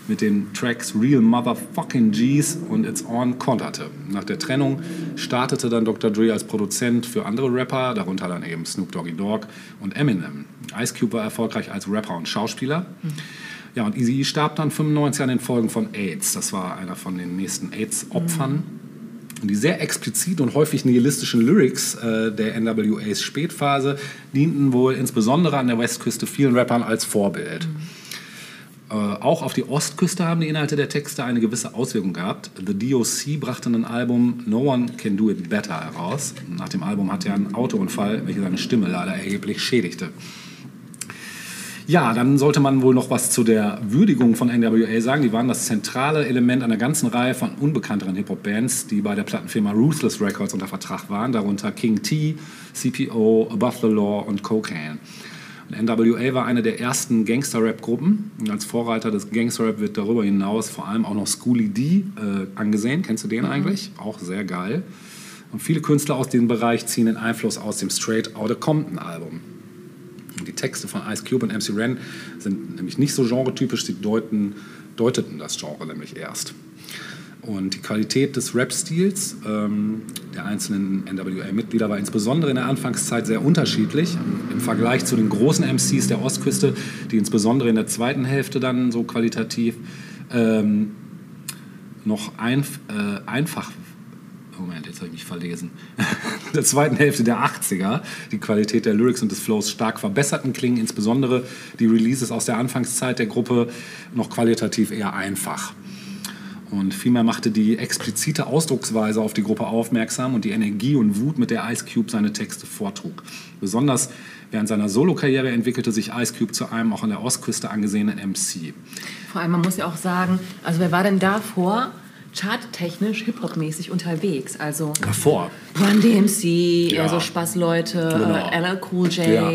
mit den Tracks Real Motherfucking G's und It's On konterte. Nach der Trennung startete dann Dr. Dre als Produzent für andere Rapper, darunter dann eben Snoop Doggy Dogg und Eminem. Ice Cube war erfolgreich als Rapper und Schauspieler. Ja, und Eazy starb dann 95 an den Folgen von AIDS. Das war einer von den nächsten AIDS-Opfern. Und die sehr explizit und häufig nihilistischen Lyrics äh, der NWAs Spätphase dienten wohl insbesondere an der Westküste vielen Rappern als Vorbild. Äh, auch auf die Ostküste haben die Inhalte der Texte eine gewisse Auswirkung gehabt. The DOC brachte ein Album No One Can Do It Better heraus. Nach dem Album hatte er einen Autounfall, welcher seine Stimme leider erheblich schädigte. Ja, dann sollte man wohl noch was zu der Würdigung von NWA sagen. Die waren das zentrale Element einer ganzen Reihe von unbekannteren Hip-Hop-Bands, die bei der Plattenfirma Ruthless Records unter Vertrag waren, darunter King T, CPO, Above the Law und Cocaine. Und NWA war eine der ersten Gangster-Rap-Gruppen. Und als Vorreiter des Gangster-Rap wird darüber hinaus vor allem auch noch Schooly D äh, angesehen. Kennst du den eigentlich? Auch sehr geil. Und viele Künstler aus diesem Bereich ziehen den Einfluss aus dem Straight Outta Compton-Album. Und Die Texte von Ice Cube und MC Ren sind nämlich nicht so genretypisch, sie deuten, deuteten das Genre nämlich erst. Und die Qualität des Rap-Stils ähm, der einzelnen NWA-Mitglieder war insbesondere in der Anfangszeit sehr unterschiedlich. Im Vergleich zu den großen MCs der Ostküste, die insbesondere in der zweiten Hälfte dann so qualitativ ähm, noch einf äh, einfach Moment, jetzt habe ich mich verlesen. In der zweiten Hälfte der 80er die Qualität der Lyrics und des Flows stark verbesserten, klingen insbesondere die Releases aus der Anfangszeit der Gruppe noch qualitativ eher einfach. Und vielmehr machte die explizite Ausdrucksweise auf die Gruppe aufmerksam und die Energie und Wut, mit der Ice Cube seine Texte vortrug. Besonders während seiner Solokarriere entwickelte sich Ice Cube zu einem auch an der Ostküste angesehenen MC. Vor allem, man muss ja auch sagen, also wer war denn davor charttechnisch, Hip-Hop-mäßig unterwegs? Also Davor. Run DMC, Ja. eher so Spaßleute, Genau. LL Cool J Ja.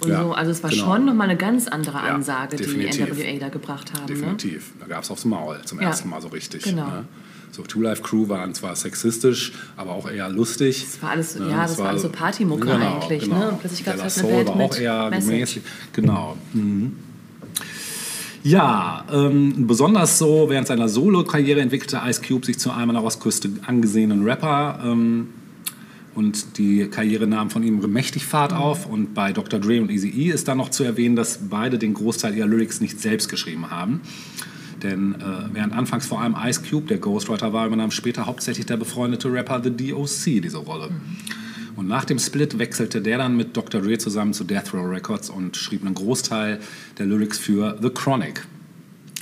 Und Ja, so. Also es war genau. schon nochmal eine ganz andere Ja, Ansage, die definitiv. NWA da gebracht haben. Ne? Definitiv. Da gab es aufs Maul zum Ja, ersten Mal so richtig. genau. Ne? So, Two Life Crew waren zwar sexistisch, aber auch eher lustig. Das war alles, Ne, ja, das war alles so Partymucke genau, eigentlich, genau. ne? Und plötzlich gab es halt eine Band war auch eher gemäßigt. Genau. Mhm. Ja, ähm, besonders so während seiner Solo-Karriere entwickelte Ice Cube sich zu einem an der Ostküste angesehenen Rapper. Ähm, und die Karriere nahm von ihm mächtig Fahrt Mhm. auf. Und bei Dr. Dre und Eazy-E ist dann noch zu erwähnen, dass beide den Großteil ihrer Lyrics nicht selbst geschrieben haben. Denn äh, während anfangs vor allem Ice Cube der Ghostwriter war, übernahm später hauptsächlich der befreundete Rapper The D.O.C. diese Rolle. Und nach dem Split wechselte der dann mit Dr. Dre zusammen zu Death Row Records und schrieb einen Großteil der Lyrics für The Chronic,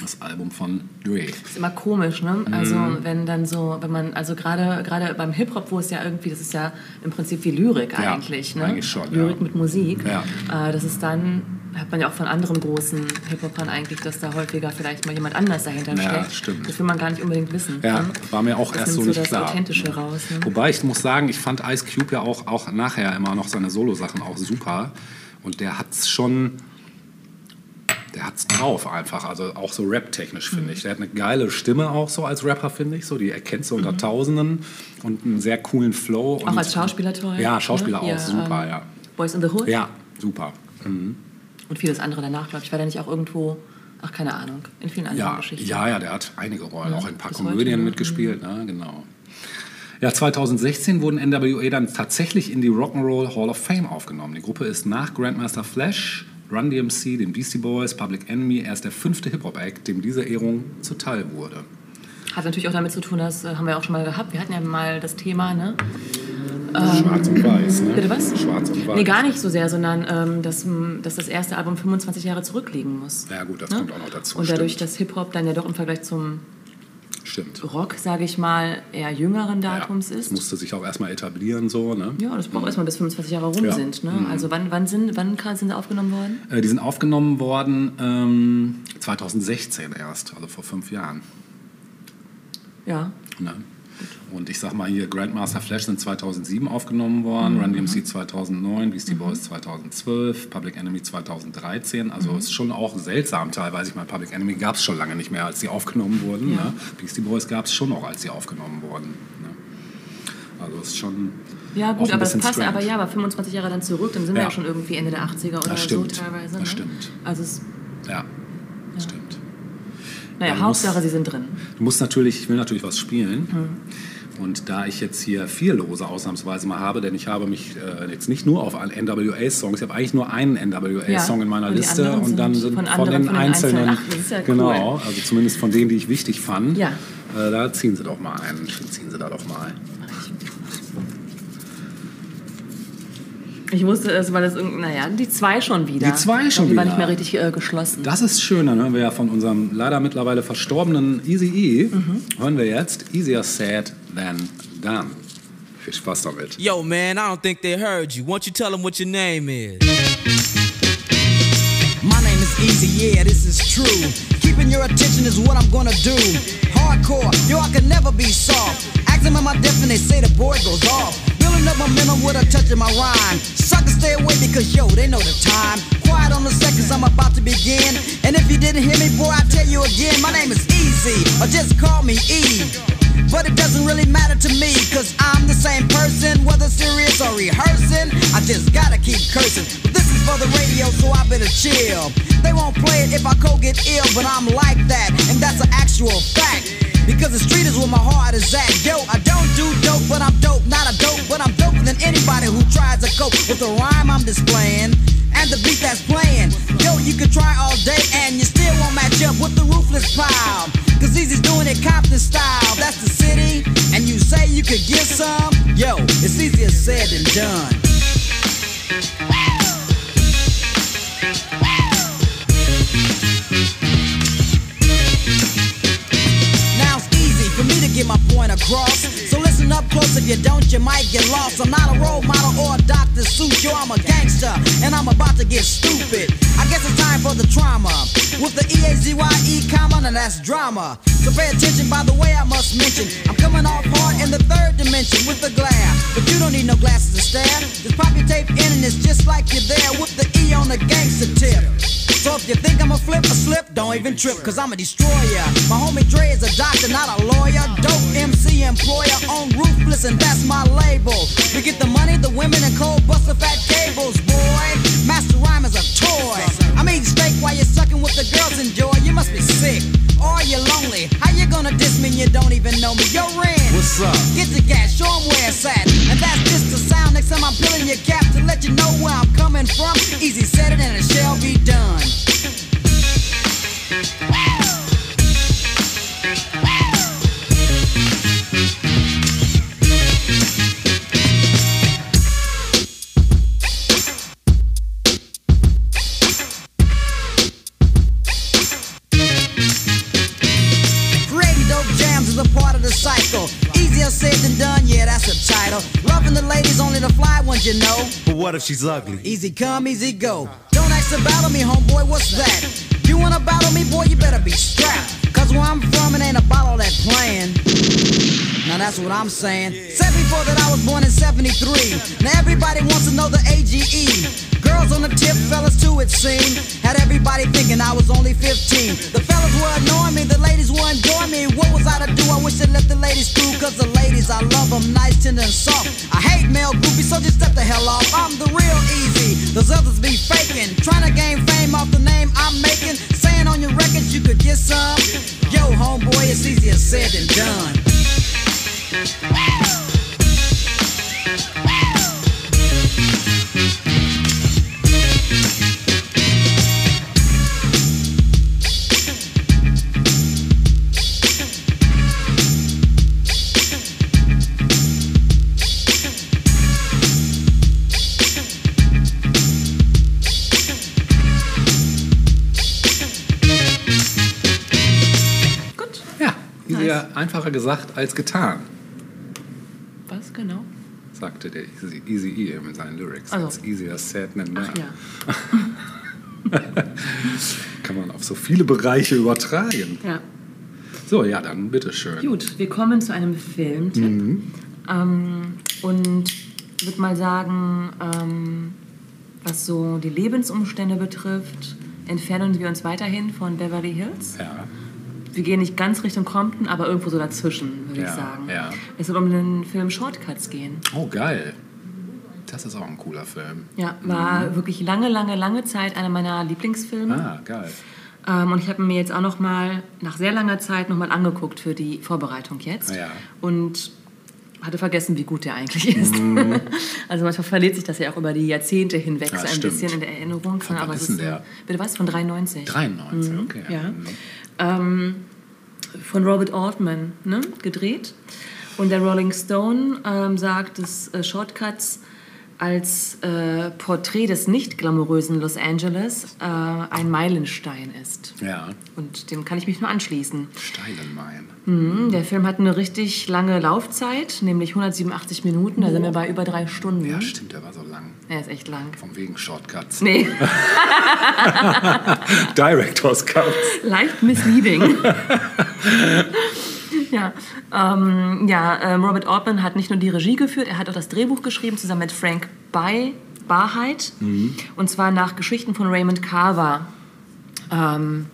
das Album von Dre. ist immer komisch, ne? Also wenn dann so, wenn man, also gerade gerade beim Hip-Hop, wo es ja irgendwie, das ist ja im Prinzip wie Lyrik Ja, eigentlich, ne? eigentlich schon, Lyrik ja. mit Musik. Ja. Äh, das ist dann, hat man ja auch von anderen großen Hip-Hopern eigentlich, dass da häufiger vielleicht mal jemand anders dahinter Ja, steckt. stimmt. Das will man gar nicht unbedingt wissen. Ja, ne? war mir auch Das erst so nicht das klar. Authentische raus. Ne? Wobei ich muss sagen, ich fand Ice Cube ja auch, auch nachher immer noch seine Solo-Sachen auch super. Und der hat's schon, der hat's drauf einfach. Also auch so rap-technisch, finde ich. Der hat eine geile Stimme auch so als Rapper, finde ich. So, die erkennst du unter Tausenden und einen sehr coolen Flow. Auch als Schauspieler toll. Ja, Schauspieler ne? auch, super, ähm, ja. Boys in the Hood Ja, super. und vieles andere danach, glaube ich. War der nicht auch irgendwo, ach keine Ahnung, in vielen anderen Ja, Geschichten. ja, ja, der hat einige Rollen, Ja, auch in ein paar bis heute, Komödien ne? mitgespielt, ne? genau. Ja, 2016 wurden NWA dann tatsächlich in die Rock'n'Roll Hall of Fame aufgenommen. Die Gruppe ist nach Grandmaster Flash, Run DMC, den Beastie Boys, Public Enemy erst der fünfte Hip-Hop-Act, dem diese Ehrung zuteil wurde. Hat natürlich auch damit zu tun, das äh, haben wir auch schon mal gehabt. Wir hatten ja mal das Thema, ne? Schwarz und Weiß, ne? Bitte was? Schwarz und Weiß. Nee, gar nicht so sehr, sondern ähm, dass, dass das erste Album 25 Jahre zurückliegen muss. Ja gut, das Ne? kommt auch noch dazu. Und dadurch, stimmt. dass Hip-Hop dann ja doch im Vergleich zum stimmt. Rock, sage ich mal, eher jüngeren Datums ja, ist. Es musste sich auch erstmal etablieren, so, ne? Ja, das braucht erstmal bis 25 Jahre rum Ja. sind. Ne? Also wann, wann, sind, wann sind sie aufgenommen worden? Äh, Die sind aufgenommen worden ähm, 2016 erst, also vor fünf Jahren. Ja. Ne? Und ich sag mal hier, Grandmaster Flash sind 2007 aufgenommen worden, Run DMC 2009, Beastie Boys 2012, Public Enemy 2013. Also ist schon auch seltsam teilweise. Ich meine, Public Enemy gab es schon lange nicht mehr, als sie aufgenommen wurden. Ja. Ne? Beastie Boys gab es schon noch, als sie aufgenommen wurden. Ne? Also ist schon Ja, gut, aber das passt strange. aber ja, aber 25 Jahre dann zurück, dann sind wir Ja. ja schon irgendwie Ende der 80er oder Das so teilweise. Das ne? stimmt. Also es, Ja, das stimmt. naja, Hauptsache, sie sind drin. Du musst natürlich, ich will natürlich was spielen. Und da ich jetzt hier vier Lose ausnahmsweise mal habe, denn ich habe mich äh, jetzt nicht nur auf NWA-Songs, ich habe eigentlich nur einen NWA-Song Ja, in meiner die Liste und dann sind von von, anderen, den von den einzelnen, Einzelnen. Ach, ja genau, cool. also zumindest von denen, die ich wichtig fand, Ja. äh, da ziehen sie doch mal einen, ziehen sie da doch mal. Ich wusste es, weil das irgendwie, naja, die zwei schon wieder. Die zwei schon glaub, Die war wieder. nicht mehr richtig äh, geschlossen. Das ist schön, dann hören wir ja von unserem leider mittlerweile verstorbenen Easy E, Mhm. hören wir jetzt Easier Said Than Done. Viel Spaß damit. Yo, man, I don't think they heard you. Won't you tell them what your name is? My name is Easy, yeah, this is true. Keeping your attention is what I'm gonna do. Hardcore, yo, I can never be soft. Ask them am I deaf and they say the boy goes off. Building up momentum with a touch of my rhyme. Suckers stay away because yo, they know the time. Quiet on the seconds, I'm about to begin. And if you didn't hear me, boy, I tell you again, my name is Easy, or just call me E. But it doesn't really matter to me, cause I'm the same person, whether serious or rehearsing. I just gotta keep cursing. This is for the radio, so I better chill. They won't play it if I go get ill, but I'm like that, and that's an actual fact. Because the street is where my heart is at. Yo, I don't do dope, but I'm dope. Not a dope, but I'm doper than anybody who tries to cope with the rhyme I'm displaying and the beat that's playing. Yo, you can try all day and you still won't match up with the ruthless pile. Cause Easy's doing it Compton style. That's the city, and you say you could get some? Yo, it's easier said than done. For me to get my point across. So listen up close, if you don't, you might get lost. I'm not a role model or a Dr. Seuss, yo, I'm a gangster, and I'm about to get stupid. I guess it's time for the trauma. With the E-A-Z-Y-E comma, and that's drama. So pay attention by the way I must mention. I'm coming off hard in the third dimension with the glare. But you don't need no glasses to stare. Just pop your tape in and it's just like you're there with the E on the gangster tip. So if you think I'm a flip or slip, don't even trip, cause I'm a destroyer. My homie Dre is a doctor, not a lawyer. Dope MC employer on ruthless, and that's my label. We get the money, the women, and cold buster fat tables, boy. Master rhyme is a toy. I'm eating steak while you're sucking what the girls enjoy. You must be sick. Or you're lonely. How you gonna diss me? You don't even know me. Yo, Ren. What's up? Get the gas, show 'em where it's at. And that's just the sound. Next time I'm peeling your cap to let you know where I'm coming from. Easy said it and it shall be done. If she's ugly? Easy come, easy go. Don't ask to battle me, homeboy, what's that? You wanna battle me, boy, you better be strapped. Cause where I'm from, it ain't a bottle that playing. Now that's what I'm saying. Said before that I was born in 73. Now everybody wants to know the AGE. Girls on the tip, fellas too, it seemed. Had everybody thinking I was only 15. The fellas were annoying me, the ladies were enjoying me. What was I to do? I wish they let the ladies through, cause the ladies, I love them nice, tender, and soft. I hate male groupies, so just step the hell off. I'm the real easy. Those others be faking. Trying to gain fame off the name I'm making. Saying on your records you could get some. Yo, homeboy, it's easier said than done. Gut. Einfacher gesagt als getan, Was genau? sagte der Easy, Easy E mit seinen Lyrics. Also. It's easier said than done. Ja. Kann man auf so viele Bereiche übertragen. ja. So, ja, dann bitteschön. Gut, wir kommen zu einem Filmtipp. Ähm, und würde mal sagen, ähm, was so die Lebensumstände betrifft, entfernen wir uns weiterhin von Beverly Hills. Ja, Wir gehen nicht ganz Richtung Compton, aber irgendwo so dazwischen, würde Ja, ich sagen. ja. Es wird um den Film Shortcuts gehen. oh geil. Das ist auch ein cooler Film. Ja, war wirklich lange, lange, lange Zeit einer meiner Lieblingsfilme. Ah, geil. Ähm, und ich habe mir jetzt auch noch mal nach sehr langer Zeit noch mal angeguckt für die Vorbereitung jetzt. Ja. Und hatte vergessen, wie gut der eigentlich ist. also manchmal verliert sich das ja auch über die Jahrzehnte hinweg Mhm. Ja, so ein stimmt. bisschen in der Erinnerung. Von wann Aber ist der? Bitte was? Von 93. 93, okay. Ja. Ähm, von Robert Altman ne, gedreht. Und der Rolling Stone ähm, sagt, dass äh, Shortcuts als äh, Porträt des nicht glamourösen Los Angeles äh, ein Meilenstein ist. Ja, Und dem kann ich mich nur anschließen. steilen Main. Mhm, Der Film hat eine richtig lange Laufzeit, nämlich 187 Minuten. Da sind wir bei über drei Stunden. Ja, stimmt, der war so lang. Er ist echt lang. Vom wegen Shortcuts. Nee, Director's Cuts. leicht misleading. ja, ähm, ja ähm, Robert Altman hat nicht nur die Regie geführt, er hat auch das Drehbuch geschrieben, zusammen mit Frank Bay, Barheit. Und zwar nach Geschichten von Raymond Carver. Ähm,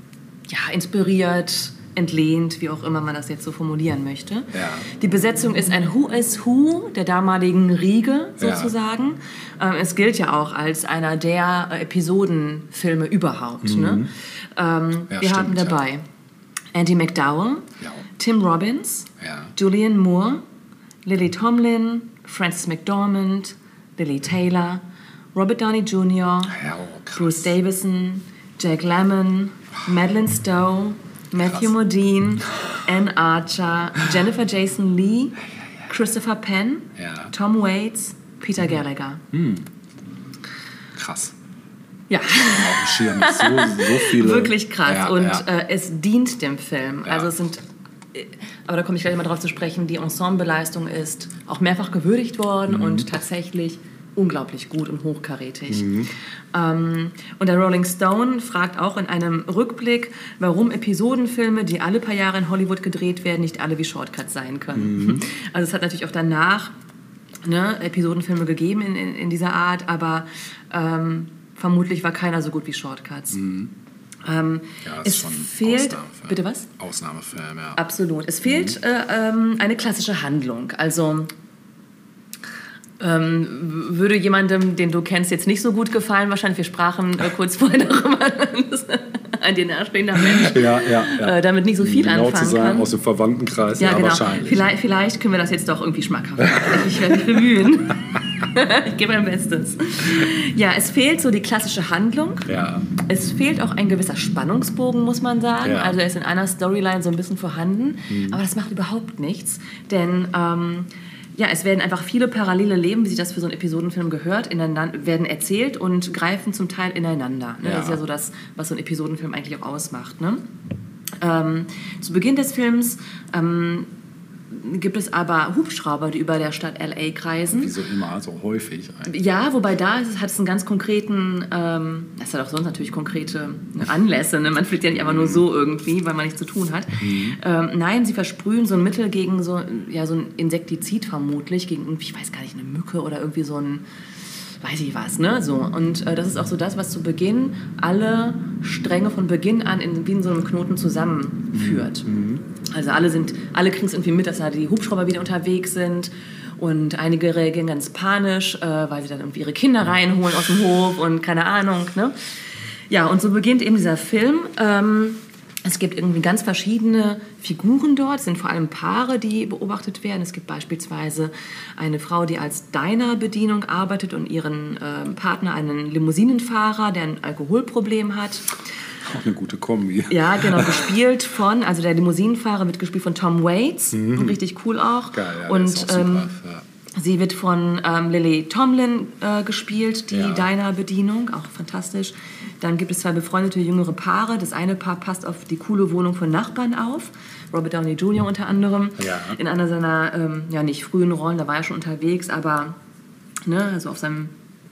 ja, inspiriert, entlehnt, wie auch immer man das jetzt so formulieren möchte. Ja. Die Besetzung ist ein Who is Who der damaligen Riege Ja. sozusagen. Ähm, es gilt ja auch als einer der Episodenfilme überhaupt. Ne? Ähm, Mhm. Ja, wir stimmt, haben ja. dabei Andy McDowell, Ja. Tim Robbins, Ja. Julianne Moore, Lily Tomlin, Frances McDormand, Lily Taylor, Robert Downey Jr., oh. Bruce Davison, Jack Lemmon, Madeline Stowe, Matthew Krass. Modine, Anne Archer, Jennifer Jason Lee, Christopher Penn. Tom Waits, Peter Gallagher. Krass. Ja, Auf dem Schirm so, so viele. wirklich krass. Ja, Und ja. Äh, es dient dem Film. Ja. Also es sind, aber da komme ich gleich mal drauf zu sprechen, die Ensembleleistung ist auch mehrfach gewürdigt worden Mhm. und tatsächlich unglaublich gut und hochkarätig. Mhm. Ähm, und der Rolling Stone fragt auch in einem Rückblick, warum Episodenfilme, die alle paar Jahre in Hollywood gedreht werden, nicht alle wie Shortcuts sein können. Mhm. Also es hat natürlich auch danach ne, Episodenfilme gegeben in, in, in dieser Art, aber ähm, vermutlich war keiner so gut wie Shortcuts. Ähm, Ja, ist es schon fehlt. Bitte was? Ausnahmefilm, ja. Absolut. Es fehlt äh, ähm, eine klassische Handlung. Also ähm, würde jemandem, den du kennst, jetzt nicht so gut gefallen, wahrscheinlich. Wir sprachen äh, kurz vorher darüber, dass ein dir nahestehender Mensch Ja, ja, ja. äh, damit nicht so viel genau anfangen zu sein, kann. aus dem Verwandtenkreis, ja, genau. wahrscheinlich. Vielleicht, vielleicht können wir das jetzt doch irgendwie schmackhaft machen. Ich werde mich bemühen. ich gebe mein Bestes. Ja, es fehlt so die klassische Handlung. Ja. Es fehlt auch ein gewisser Spannungsbogen, muss man sagen. Ja. Mhm. Also er ist in einer Storyline so ein bisschen vorhanden, aber das macht überhaupt nichts, denn ähm, ja, es werden einfach viele parallele Leben, wie sich das für so einen Episodenfilm gehört, ineinander, werden erzählt und greifen zum Teil ineinander. Ne? Ja. Das ist ja so das, was so ein Episodenfilm eigentlich auch ausmacht. Ne? Ähm, zu Beginn des Films ähm, gibt es aber Hubschrauber, die über der Stadt LA kreisen. Wie so immer, so häufig eigentlich. Ja, wobei da ist, es- hat es einen ganz konkreten, ähm, das hat auch sonst natürlich konkrete Anlässe. Ne? Man fliegt ja nicht einfach nur so irgendwie, weil man nichts zu tun hat. Ähm, nein, sie versprühen so ein Mittel gegen so, ja, so ein Insektizid vermutlich, gegen irgendwie, ich weiß gar nicht, eine Mücke oder irgendwie so ein, weiß ich was, ne? So. Und äh, das ist auch so das, was zu Beginn alle Stränge von Beginn an in, wie in so einem Knoten zusammenführt. Also alle sind, alle kriegen es irgendwie mit, dass da die Hubschrauber wieder unterwegs sind. Und einige reagieren ganz panisch, äh, weil sie dann irgendwie ihre Kinder reinholen aus dem Hof und keine Ahnung. Ne? Ja, und so beginnt eben dieser Film. Ähm, es gibt irgendwie ganz verschiedene Figuren dort. Es sind vor allem Paare, die beobachtet werden. Es gibt beispielsweise eine Frau, die als Diner-Bedienung arbeitet und ihren ähm, Partner, einen Limousinenfahrer, der ein Alkoholproblem hat. Auch eine gute Kombi. Ja, genau, gespielt von, also der Limousinenfahrer wird gespielt von Tom Waits, richtig cool auch. Mhm. Geil, ja, und ist auch super. ähm, ja. sie wird von ähm, Lily Tomlin äh, gespielt, die Ja. Diner-Bedienung, auch fantastisch. Dann gibt es zwei befreundete jüngere Paare. Das eine Paar passt auf die coole Wohnung von Nachbarn auf. Robert Downey Jr. unter anderem. Ja. In einer seiner, ähm, ja nicht frühen Rollen, da war er schon unterwegs, aber ne, also auf seinem,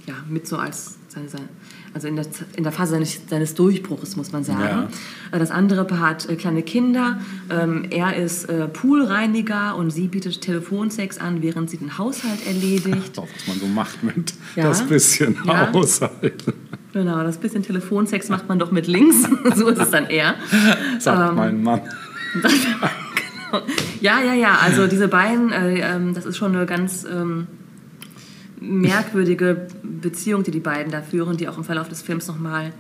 ja, mit so als seine, seine, also in der, in der Phase seines, seines Durchbruchs, muss man sagen. Äh, Das andere Paar hat äh, kleine Kinder. Ähm, er ist äh, Poolreiniger und sie bietet Telefonsex an, während sie den Haushalt erledigt. Doch, was man so macht mit Ja. das bisschen Ja. Haushalt. Genau, das bisschen Telefonsex macht man doch mit links. so ist es dann eher. Sagt Ähm, mein Mann. Ja, ja, ja. Also diese beiden, äh, ähm, das ist schon eine ganz ähm, merkwürdige Beziehung, die die beiden da führen, die auch im Verlauf des Films nochmal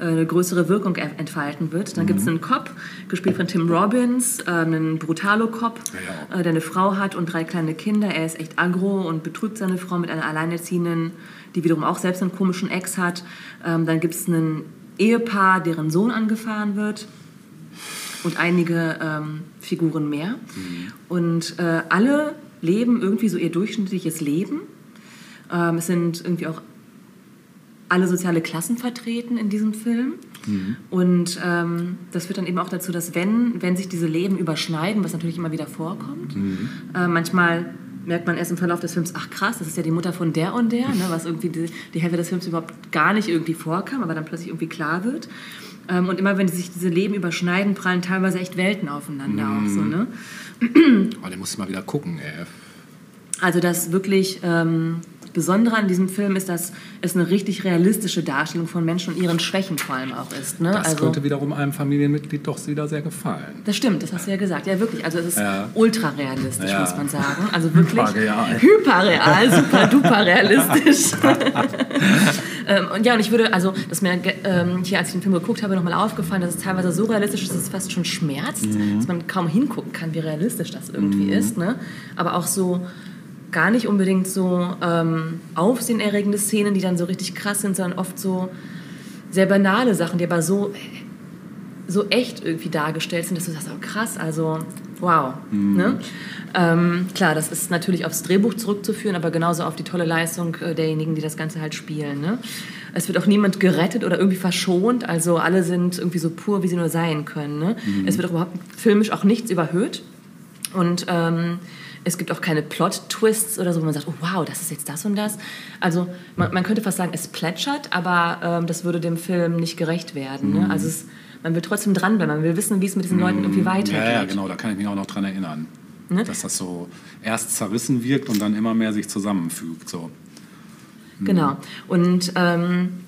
äh, eine größere Wirkung entfalten wird. Dann gibt es einen Cop, gespielt von Tim Robbins, äh, einen Brutalo-Cop, Ja. äh, der eine Frau hat und drei kleine Kinder. Er ist echt aggro und betrügt seine Frau mit einer Alleinerziehenden, die wiederum auch selbst einen komischen Ex hat. Ähm, dann gibt es ein Ehepaar, deren Sohn angefahren wird und einige ähm, Figuren mehr. Und äh, alle leben irgendwie so ihr durchschnittliches Leben. Ähm, es sind irgendwie auch alle soziale Klassen vertreten in diesem Film. Und ähm, das führt dann eben auch dazu, dass wenn, wenn sich diese Leben überschneiden, was natürlich immer wieder vorkommt, äh, manchmal merkt man erst im Verlauf des Films, ach krass, das ist ja die Mutter von der und der, ne, was irgendwie die, die Hälfte des Films überhaupt gar nicht irgendwie vorkam, aber dann plötzlich irgendwie klar wird. Ähm, und immer wenn sich diese Leben überschneiden, prallen teilweise echt Welten aufeinander auch so, ne? Oh, den muss ich mal wieder gucken, ey. Also das wirklich ähm, Besondere an diesem Film ist, dass es eine richtig realistische Darstellung von Menschen und ihren Schwächen vor allem auch ist. Ne? Das also, könnte wiederum einem Familienmitglied doch wieder sehr gefallen. das stimmt, das hast du ja gesagt. Ja, wirklich. Also es ist Ja. ultra realistisch, Ja. muss man sagen. Also wirklich Hyperreal. hyperreal, super duper realistisch. ähm, und ja, und ich würde, also, das ist mir ähm, hier, als ich den Film geguckt habe, nochmal aufgefallen, dass es teilweise so realistisch ist, dass es fast schon schmerzt, Mhm. dass man kaum hingucken kann, wie realistisch das irgendwie ist. Ne? Aber auch so gar nicht unbedingt so ähm, aufsehenerregende Szenen, die dann so richtig krass sind, sondern oft so sehr banale Sachen, die aber so so echt irgendwie dargestellt sind, dass du sagst, oh krass, also wow. Ne? Ähm, klar, das ist natürlich aufs Drehbuch zurückzuführen, aber genauso auf die tolle Leistung äh, derjenigen, die das Ganze halt spielen. Ne? Es wird auch niemand gerettet oder irgendwie verschont, also alle sind irgendwie so pur, wie sie nur sein können. Ne? Es wird auch überhaupt filmisch auch nichts überhöht und ähm, es gibt auch keine Plot-Twists oder so, wo man sagt, oh wow, das ist jetzt das und das. Also man, man könnte fast sagen, es plätschert, aber ähm, das würde dem Film nicht gerecht werden. Ne? Also es, man will trotzdem dranbleiben, man will wissen, wie es mit diesen Leuten irgendwie weitergeht. Ja, ja, genau, da kann ich mich auch noch dran erinnern. Ne? Dass das so erst zerrissen wirkt und dann immer mehr sich zusammenfügt. So. Genau. Und ähm,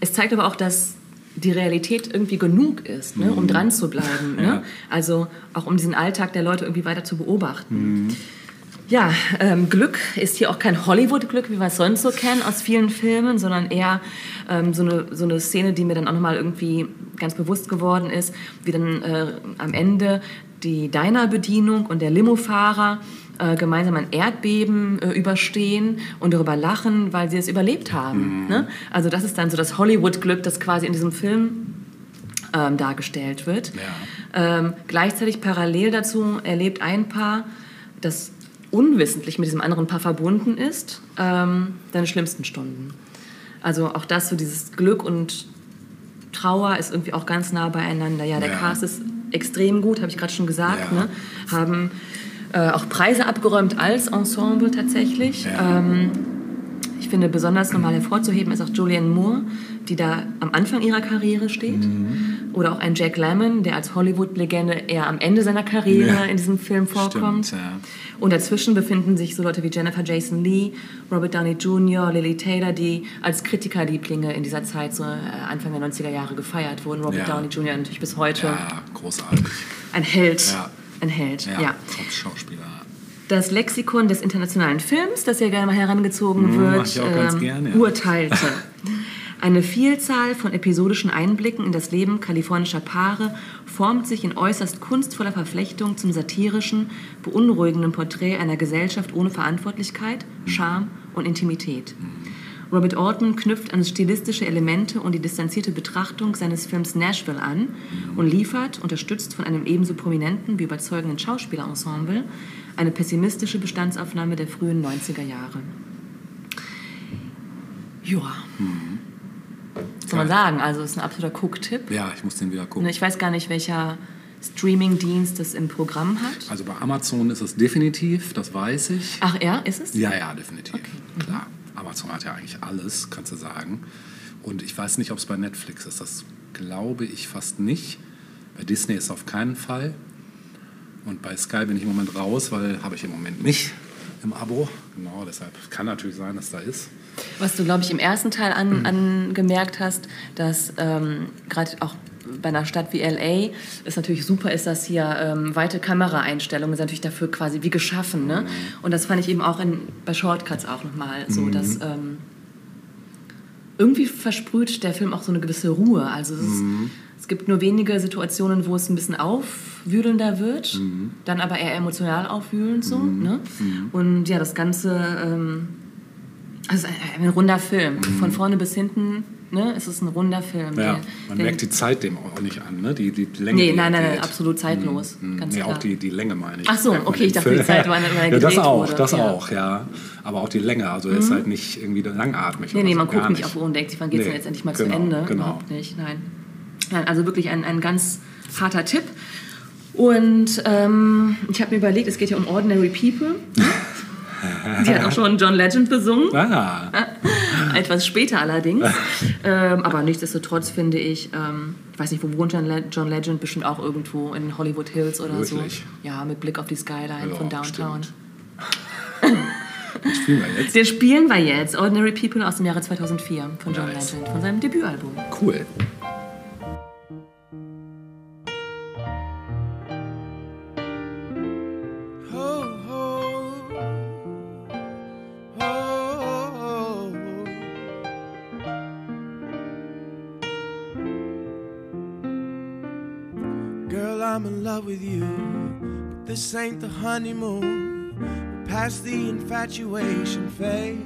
es zeigt aber auch, dass die Realität irgendwie genug ist, ne, um dran zu bleiben. Mhm. Ja. Ne? Also auch um diesen Alltag der Leute irgendwie weiter zu beobachten. Mhm. Ja, ähm, Glück ist hier auch kein Hollywood-Glück, wie wir es sonst so kennen aus vielen Filmen, sondern eher ähm, so, eine, so eine Szene, die mir dann auch nochmal irgendwie ganz bewusst geworden ist, wie dann äh, am Ende die Diner-Bedienung und der Limofahrer äh, gemeinsam ein Erdbeben äh, überstehen und darüber lachen, weil sie es überlebt haben. Ne? Also das ist dann so das Hollywood-Glück, das quasi in diesem Film ähm, dargestellt wird. Ähm, gleichzeitig parallel dazu erlebt ein Paar, das unwissentlich mit diesem anderen Paar verbunden ist, ähm, seine schlimmsten Stunden. Also auch das, so dieses Glück und Trauer ist irgendwie auch ganz nah beieinander. Ja, der Ja. Cast ist extrem gut, habe ich gerade schon gesagt. Ja. Ne? Haben äh, auch Preise abgeräumt als Ensemble tatsächlich. Ja. Ähm, ich finde besonders nochmal hervorzuheben ist auch Julianne Moore, die da am Anfang ihrer Karriere steht. Mhm. Oder auch ein Jack Lemmon, der als Hollywood-Legende eher am Ende seiner Karriere Ja. in diesem Film vorkommt. Stimmt, ja. Und dazwischen befinden sich so Leute wie Jennifer Jason Leigh, Robert Downey Jr., Lily Taylor, die als Kritikerlieblinge in dieser Zeit, so äh, Anfang der 90er Jahre, gefeiert wurden. Robert Ja. Downey Jr. natürlich bis heute Ja, großartig. ein Held. Ja. Held, Ja, ja. Top-Schauspieler. Das Lexikon des internationalen Films, das ja gerne mal herangezogen Mm, wird, ganz gern, ja. urteilte. Eine Vielzahl von episodischen Einblicken in das Leben kalifornischer Paare formt sich in äußerst kunstvoller Verflechtung zum satirischen, beunruhigenden Porträt einer Gesellschaft ohne Verantwortlichkeit, Charme und Intimität. Robert Orton knüpft an stilistische Elemente und die distanzierte Betrachtung seines Films Nashville an und liefert, unterstützt von einem ebenso prominenten wie überzeugenden Schauspielerensemble, eine pessimistische Bestandsaufnahme der frühen 90er Jahre. Ja. Was soll man sagen? Also es ist ein absoluter Cook-Tipp. Ja, ich muss den wieder gucken. Ne, Ich weiß gar nicht, welcher Streaming-Dienst das im Programm hat. Also bei Amazon ist es definitiv, das weiß ich. Ach ja, ist es? Ja, ja, definitiv. Klar. Amazon hat ja eigentlich alles, kannst du sagen. Und ich weiß nicht, ob es bei Netflix ist. Das glaube ich fast nicht. Bei Disney ist es auf keinen Fall. Und bei Sky bin ich im Moment raus, weil habe ich im Moment nicht im Abo. Genau, deshalb kann natürlich sein, dass da ist. Was du, glaube ich, im ersten Teil an, angemerkt hast, dass ähm, gerade auch bei einer Stadt wie LA es natürlich super ist, dass hier ähm, weite Kameraeinstellungen sind natürlich dafür quasi wie geschaffen. Ne? Und das fand ich eben auch in, bei Shortcuts auch nochmal so, dass ähm, irgendwie versprüht der Film auch so eine gewisse Ruhe. Also es, ist, es gibt nur wenige Situationen, wo es ein bisschen aufwühlender wird, dann aber eher emotional aufwühlend so. Ne? Und ja, das Ganze ähm, also ein, ein runder Film. Von vorne bis hinten, ne? Es ist ein runder Film. Mhm. Ja, Der- man der- merkt die Zeit dem auch nicht an, ne? Die, die Länge. Nee, die nein, nein, nein, absolut zeitlos. Mhm. Ganz nee, klar. auch die, die Länge meine ich. Ach so, okay, ich dachte, die Film. Zeit, wann er Ja, das auch, wurde, das ja. Mhm. auch, ja. Aber auch die Länge, also er ist halt nicht irgendwie langatmig. Nee, nee, so, man guckt nicht auf Uhr und denkt sich, wann geht es Nee, denn jetzt endlich mal genau, zu Ende? Genau. Überhaupt nicht, nein. nein. Also wirklich ein, ein ganz harter Tipp. Und ähm, ich habe mir überlegt, es geht ja um Ordinary People. Die hat auch schon John Legend besungen. Ah, Etwas später allerdings. ähm, aber nichtsdestotrotz finde ich, ähm, ich weiß nicht, wo wohnt John, Le John Legend? Bestimmt auch irgendwo in Hollywood Hills oder Wirklich? so. Ja, mit Blick auf die Skyline Ja, von Downtown. das spielen wir jetzt. Den spielen wir jetzt. Ordinary People aus dem Jahre 2004 von John Nice. Legend, von seinem Debütalbum. Cool. Love with you. But this ain't the honeymoon. Past the infatuation phase.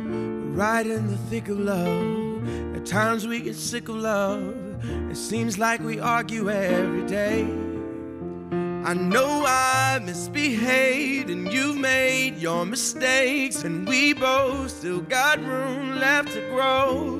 We're right in the thick of love. At times we get sick of love. It seems like we argue every day. I know I misbehaved and you've made your mistakes, and we both still got room left to grow.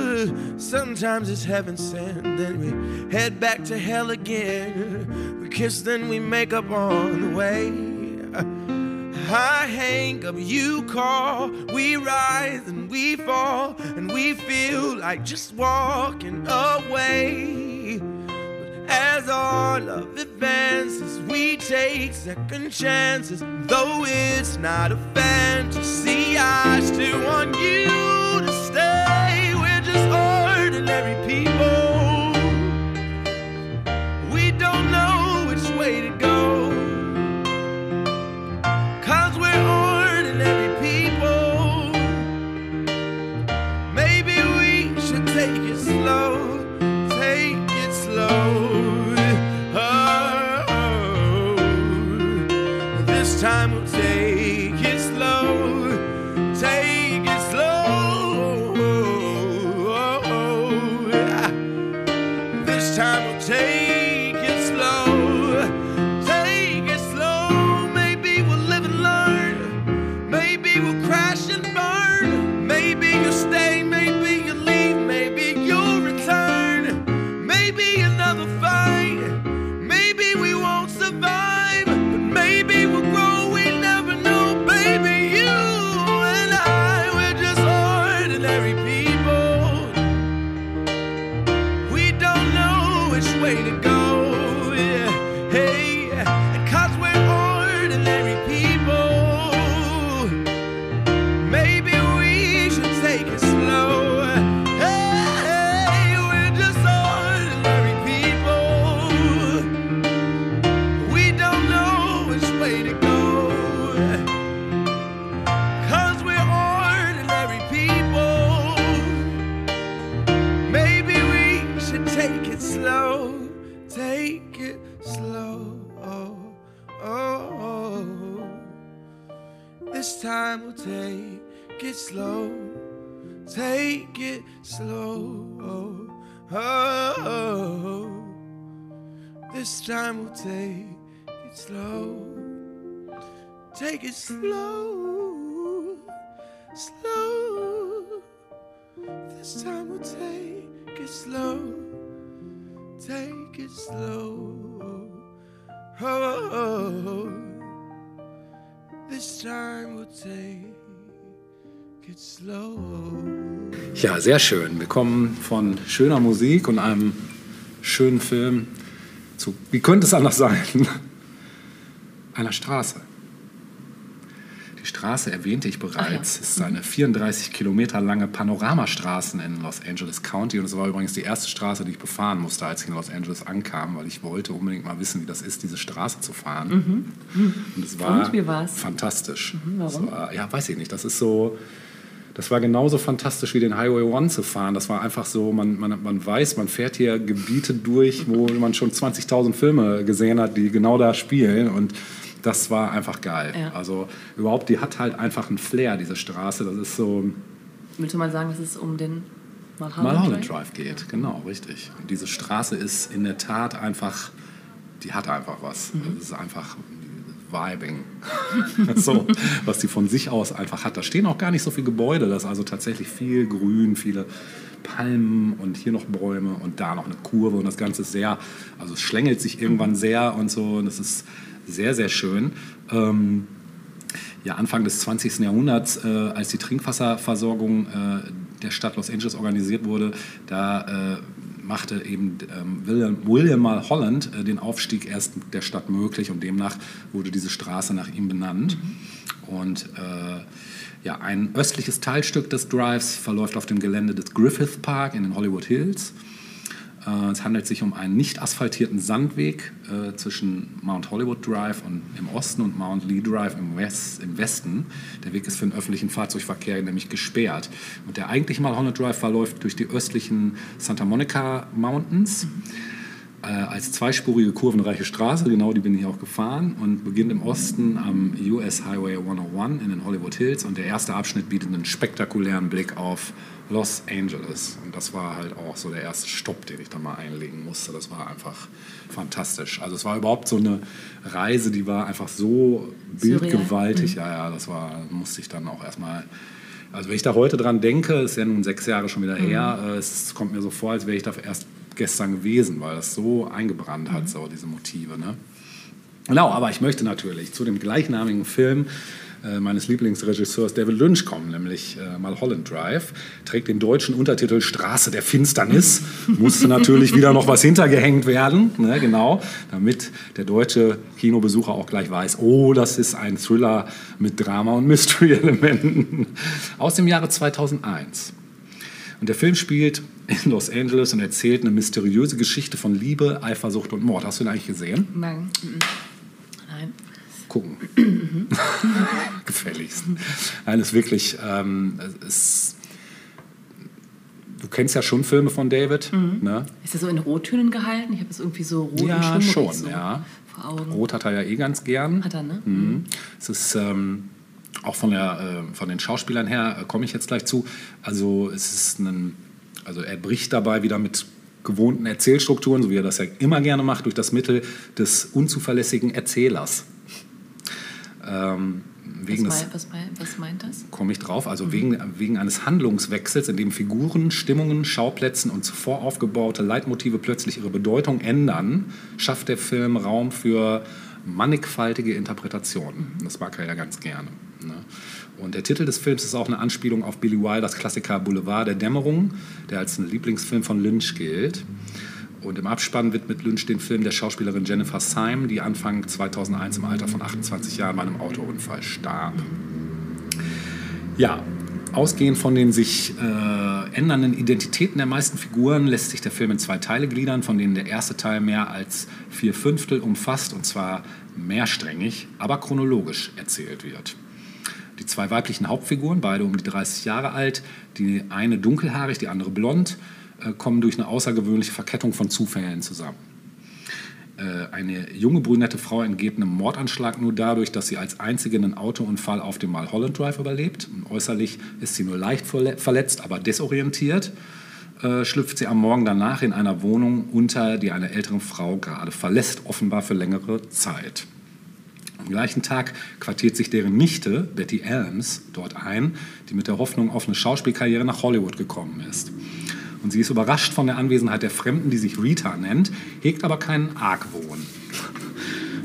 Sometimes it's heaven sent, then we head back to hell again. We kiss, then we make up on the way. I hang up, you call, we rise and we fall, and we feel like just walking away. But as our love advances, we take second chances. Though it's not a fantasy, I still want you time we'll take it slow. Take it slow. Slow. This time we'll take it slow. Take it slow. Oh, it slow. Ja, sehr schön. Wir kommen von schöner Musik und einem schönen Film zu, wie könnte es anders sein, einer Straße. Die Straße erwähnte ich bereits. Es ist eine 34 Kilometer lange Panoramastraße in Los Angeles County. Und es war übrigens die erste Straße, die ich befahren musste, als ich in Los Angeles ankam, weil ich wollte unbedingt mal wissen, wie das ist, diese Straße zu fahren. Und es war Und fantastisch. warum? Es war, ja, weiß ich nicht. Das ist so. Das war genauso fantastisch wie den Highway One zu fahren. Das war einfach so, man, man, man weiß, man fährt hier Gebiete durch, wo man schon 20.000 Filme gesehen hat, die genau da spielen. Und das war einfach geil. Ja. Also überhaupt, die hat halt einfach einen Flair, diese Straße. Das ist so Willst du mal sagen, dass es um den Mulholland, Mulholland Drive geht. Genau, richtig. Und diese Straße ist in der Tat einfach, die hat einfach was. Das ist einfach Vibing. so, was die von sich aus einfach hat. Da stehen auch gar nicht so viele Gebäude. Das ist also tatsächlich viel Grün, viele Palmen und hier noch Bäume und da noch eine Kurve. Und das Ganze ist sehr, also es schlängelt sich irgendwann sehr und so. Und es ist sehr, sehr schön. Ähm, ja, Anfang des 20. Jahrhunderts, äh, als die Trinkwasserversorgung äh, der Stadt Los Angeles organisiert wurde, da äh, machte eben ähm, William, William Mulholland äh, den Aufstieg erst der Stadt möglich und demnach wurde diese Straße nach ihm benannt. Und äh, ja, ein östliches Teilstück des Drives verläuft auf dem Gelände des Griffith Park in den Hollywood Hills. Äh, es handelt sich um einen nicht asphaltierten Sandweg äh, zwischen Mount Hollywood Drive im Osten und Mount Lee Drive im, im Westen. Der Weg ist für den öffentlichen Fahrzeugverkehr nämlich gesperrt. Und der eigentliche Mulholland Drive verläuft durch die östlichen Santa Monica Mountains. Äh, als zweispurige kurvenreiche Straße, genau die bin ich auch gefahren, und beginnt im Osten am US Highway 101 in den Hollywood Hills. Und der erste Abschnitt bietet einen spektakulären Blick auf Los Angeles. Und das war halt auch so der erste Stopp, den ich da mal einlegen musste. Das war einfach fantastisch. Also es war überhaupt so eine Reise, die war einfach so bildgewaltig. Ja, ja, das war, musste ich dann auch erstmal. Also wenn ich da heute dran denke, ist ja nun sechs Jahre schon wieder her, äh, es kommt mir so vor, als wäre ich da erst gestern gewesen, weil das so eingebrannt hat, so diese Motive. Ne? Genau, aber ich möchte natürlich zu dem gleichnamigen Film äh, meines Lieblingsregisseurs David Lynch kommen, nämlich äh, Mulholland Drive. Trägt den deutschen Untertitel Straße der Finsternis. Musste natürlich wieder noch was hintergehängt werden, ne, genau, damit der deutsche Kinobesucher auch gleich weiß, oh, das ist ein Thriller mit Drama und Mystery-Elementen. Aus dem Jahre 2001. Und der Film spielt in Los Angeles und erzählt eine mysteriöse Geschichte von Liebe, Eifersucht und Mord. Hast du ihn eigentlich gesehen? Nein. Nein. Gucken. Gefälligst. Nein, ist wirklich. Ähm, es, du kennst ja schon Filme von David. Ne? Ist er so in Rottönen gehalten? Ich habe es irgendwie so rot Ja, und schon, so ja. vor Augen. Rot hat er ja eh ganz gern. Hat er, ne? Mhm. Es ist ähm, auch von, der, äh, von den Schauspielern her, äh, komme ich jetzt gleich zu. Also es ist ein, also er bricht dabei wieder mit gewohnten Erzählstrukturen, so wie er das ja immer gerne macht, durch das Mittel des unzuverlässigen Erzählers. Ähm, Was, wegen des, mein, was, mein, was meint das? komme ich drauf, also wegen, wegen eines Handlungswechsels, in dem Figuren, Stimmungen, Schauplätzen und zuvor aufgebaute Leitmotive plötzlich ihre Bedeutung ändern, schafft der Film Raum für mannigfaltige Interpretationen. Das mag er ja ganz gerne. Ne? Und der Titel des Films ist auch eine Anspielung auf Billy Wilders Klassiker Boulevard der Dämmerung, der als ein Lieblingsfilm von Lynch gilt. Und im Abspann widmet Lynch den Film der Schauspielerin Jennifer Syme, die Anfang 2001 im Alter von 28 Jahren bei einem Autounfall starb. Ja, ausgehend von den sich äh, ändernden Identitäten der meisten Figuren lässt sich der Film in zwei Teile gliedern, von denen der erste Teil mehr als vier Fünftel umfasst und zwar mehrsträngig, aber chronologisch erzählt wird. Die zwei weiblichen Hauptfiguren, beide um die 30 Jahre alt, die eine dunkelhaarig, die andere blond, äh, kommen durch eine außergewöhnliche Verkettung von Zufällen zusammen. Äh, Eine junge brünette Frau entgeht einem Mordanschlag nur dadurch, dass sie als einzige einen Autounfall auf dem Mulholland Drive überlebt. Und äußerlich ist sie nur leicht verle- verletzt, aber desorientiert. Äh, schlüpft sie am Morgen danach in einer Wohnung unter, die eine ältere Frau gerade verlässt, offenbar für längere Zeit. Am gleichen Tag quartiert sich deren Nichte, Betty Elms, dort ein, die mit der Hoffnung auf eine Schauspielkarriere nach Hollywood gekommen ist. Und sie ist überrascht von der Anwesenheit der Fremden, die sich Rita nennt, hegt aber keinen Argwohn.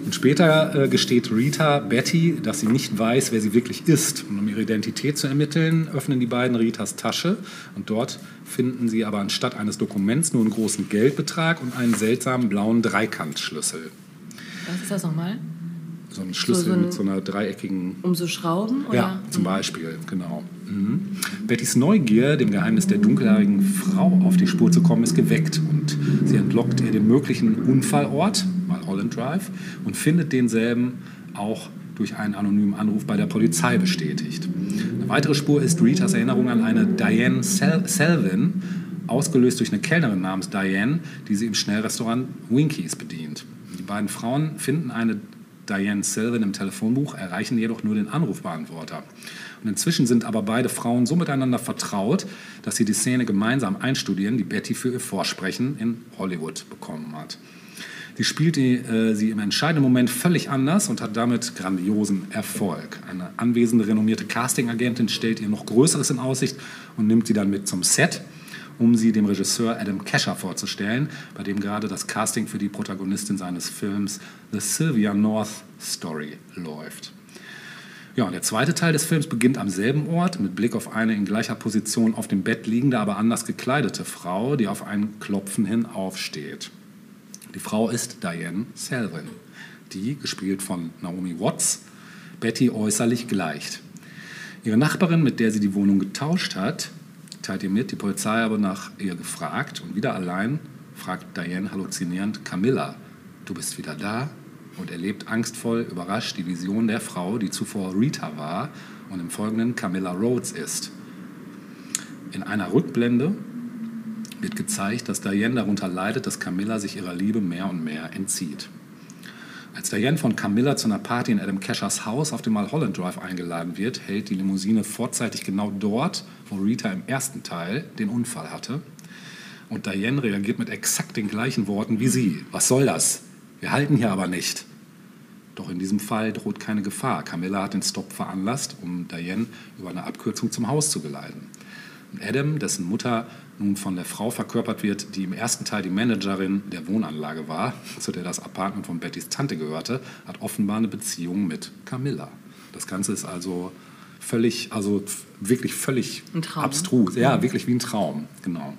Und später äh, gesteht Rita Betty, dass sie nicht weiß, wer sie wirklich ist. Und um ihre Identität zu ermitteln, öffnen die beiden Ritas Tasche. Und dort finden sie aber anstatt eines Dokuments nur einen großen Geldbetrag und einen seltsamen blauen Dreikantschlüssel. Was ist das nochmal? So ein Schlüssel so ein- mit so einer dreieckigen Um so Schrauben? Oder? ja, zum Beispiel, genau. Mhm. Bettys Neugier, dem Geheimnis der dunkelhaarigen Frau auf die Spur zu kommen, ist geweckt und sie entlockt ihr den möglichen Unfallort, Mulholland Drive, und findet denselben auch durch einen anonymen Anruf bei der Polizei bestätigt. Eine weitere Spur ist Ritas Erinnerung an eine Diane Sel Selvin, ausgelöst durch eine Kellnerin namens Diane, die sie im Schnellrestaurant Winkies bedient. Die beiden Frauen finden eine Diane Selvin im Telefonbuch, erreichen jedoch nur den Anrufbeantworter. Und inzwischen sind aber beide Frauen so miteinander vertraut, dass sie die Szene gemeinsam einstudieren, die Betty für ihr Vorsprechen in Hollywood bekommen hat. Die spielt die, äh, sie im entscheidenden Moment völlig anders und hat damit grandiosen Erfolg. Eine anwesende, renommierte Castingagentin stellt ihr noch Größeres in Aussicht und nimmt sie dann mit zum Set, um sie dem Regisseur Adam Kesher vorzustellen, bei dem gerade das Casting für die Protagonistin seines Films The Sylvia North Story läuft. Ja, der zweite Teil des Films beginnt am selben Ort mit Blick auf eine in gleicher Position auf dem Bett liegende, aber anders gekleidete Frau, die auf ein Klopfen hin aufsteht. Die Frau ist Diane Selvin, die, gespielt von Naomi Watts, Betty äußerlich gleicht. Ihre Nachbarin, mit der sie die Wohnung getauscht hat, teilt ihr mit, die Polizei habe nach ihr gefragt und wieder allein fragt Diane halluzinierend Camilla, du bist wieder da? Und erlebt angstvoll, überrascht die Vision der Frau, die zuvor Rita war und im Folgenden Camilla Rhodes ist. In einer Rückblende wird gezeigt, dass Diane darunter leidet, dass Camilla sich ihrer Liebe mehr und mehr entzieht. Als Diane von Camilla zu einer Party in Adam Cashers Haus auf dem Mulholland Drive eingeladen wird, hält die Limousine vorzeitig genau dort, wo Rita im ersten Teil den Unfall hatte. Und Diane reagiert mit exakt den gleichen Worten wie sie. Was soll das? Wir halten hier aber nicht. Doch in diesem Fall droht keine Gefahr. Camilla hat den Stopp veranlasst, um Diane über eine Abkürzung zum Haus zu geleiten. Adam, dessen Mutter nun von der Frau verkörpert wird, die im ersten Teil die Managerin der Wohnanlage war, zu der das Apartment von Bettys Tante gehörte, hat offenbar eine Beziehung mit Camilla. Das Ganze ist also völlig, also wirklich völlig abstrus. Ja, wirklich wie ein Traum, genau.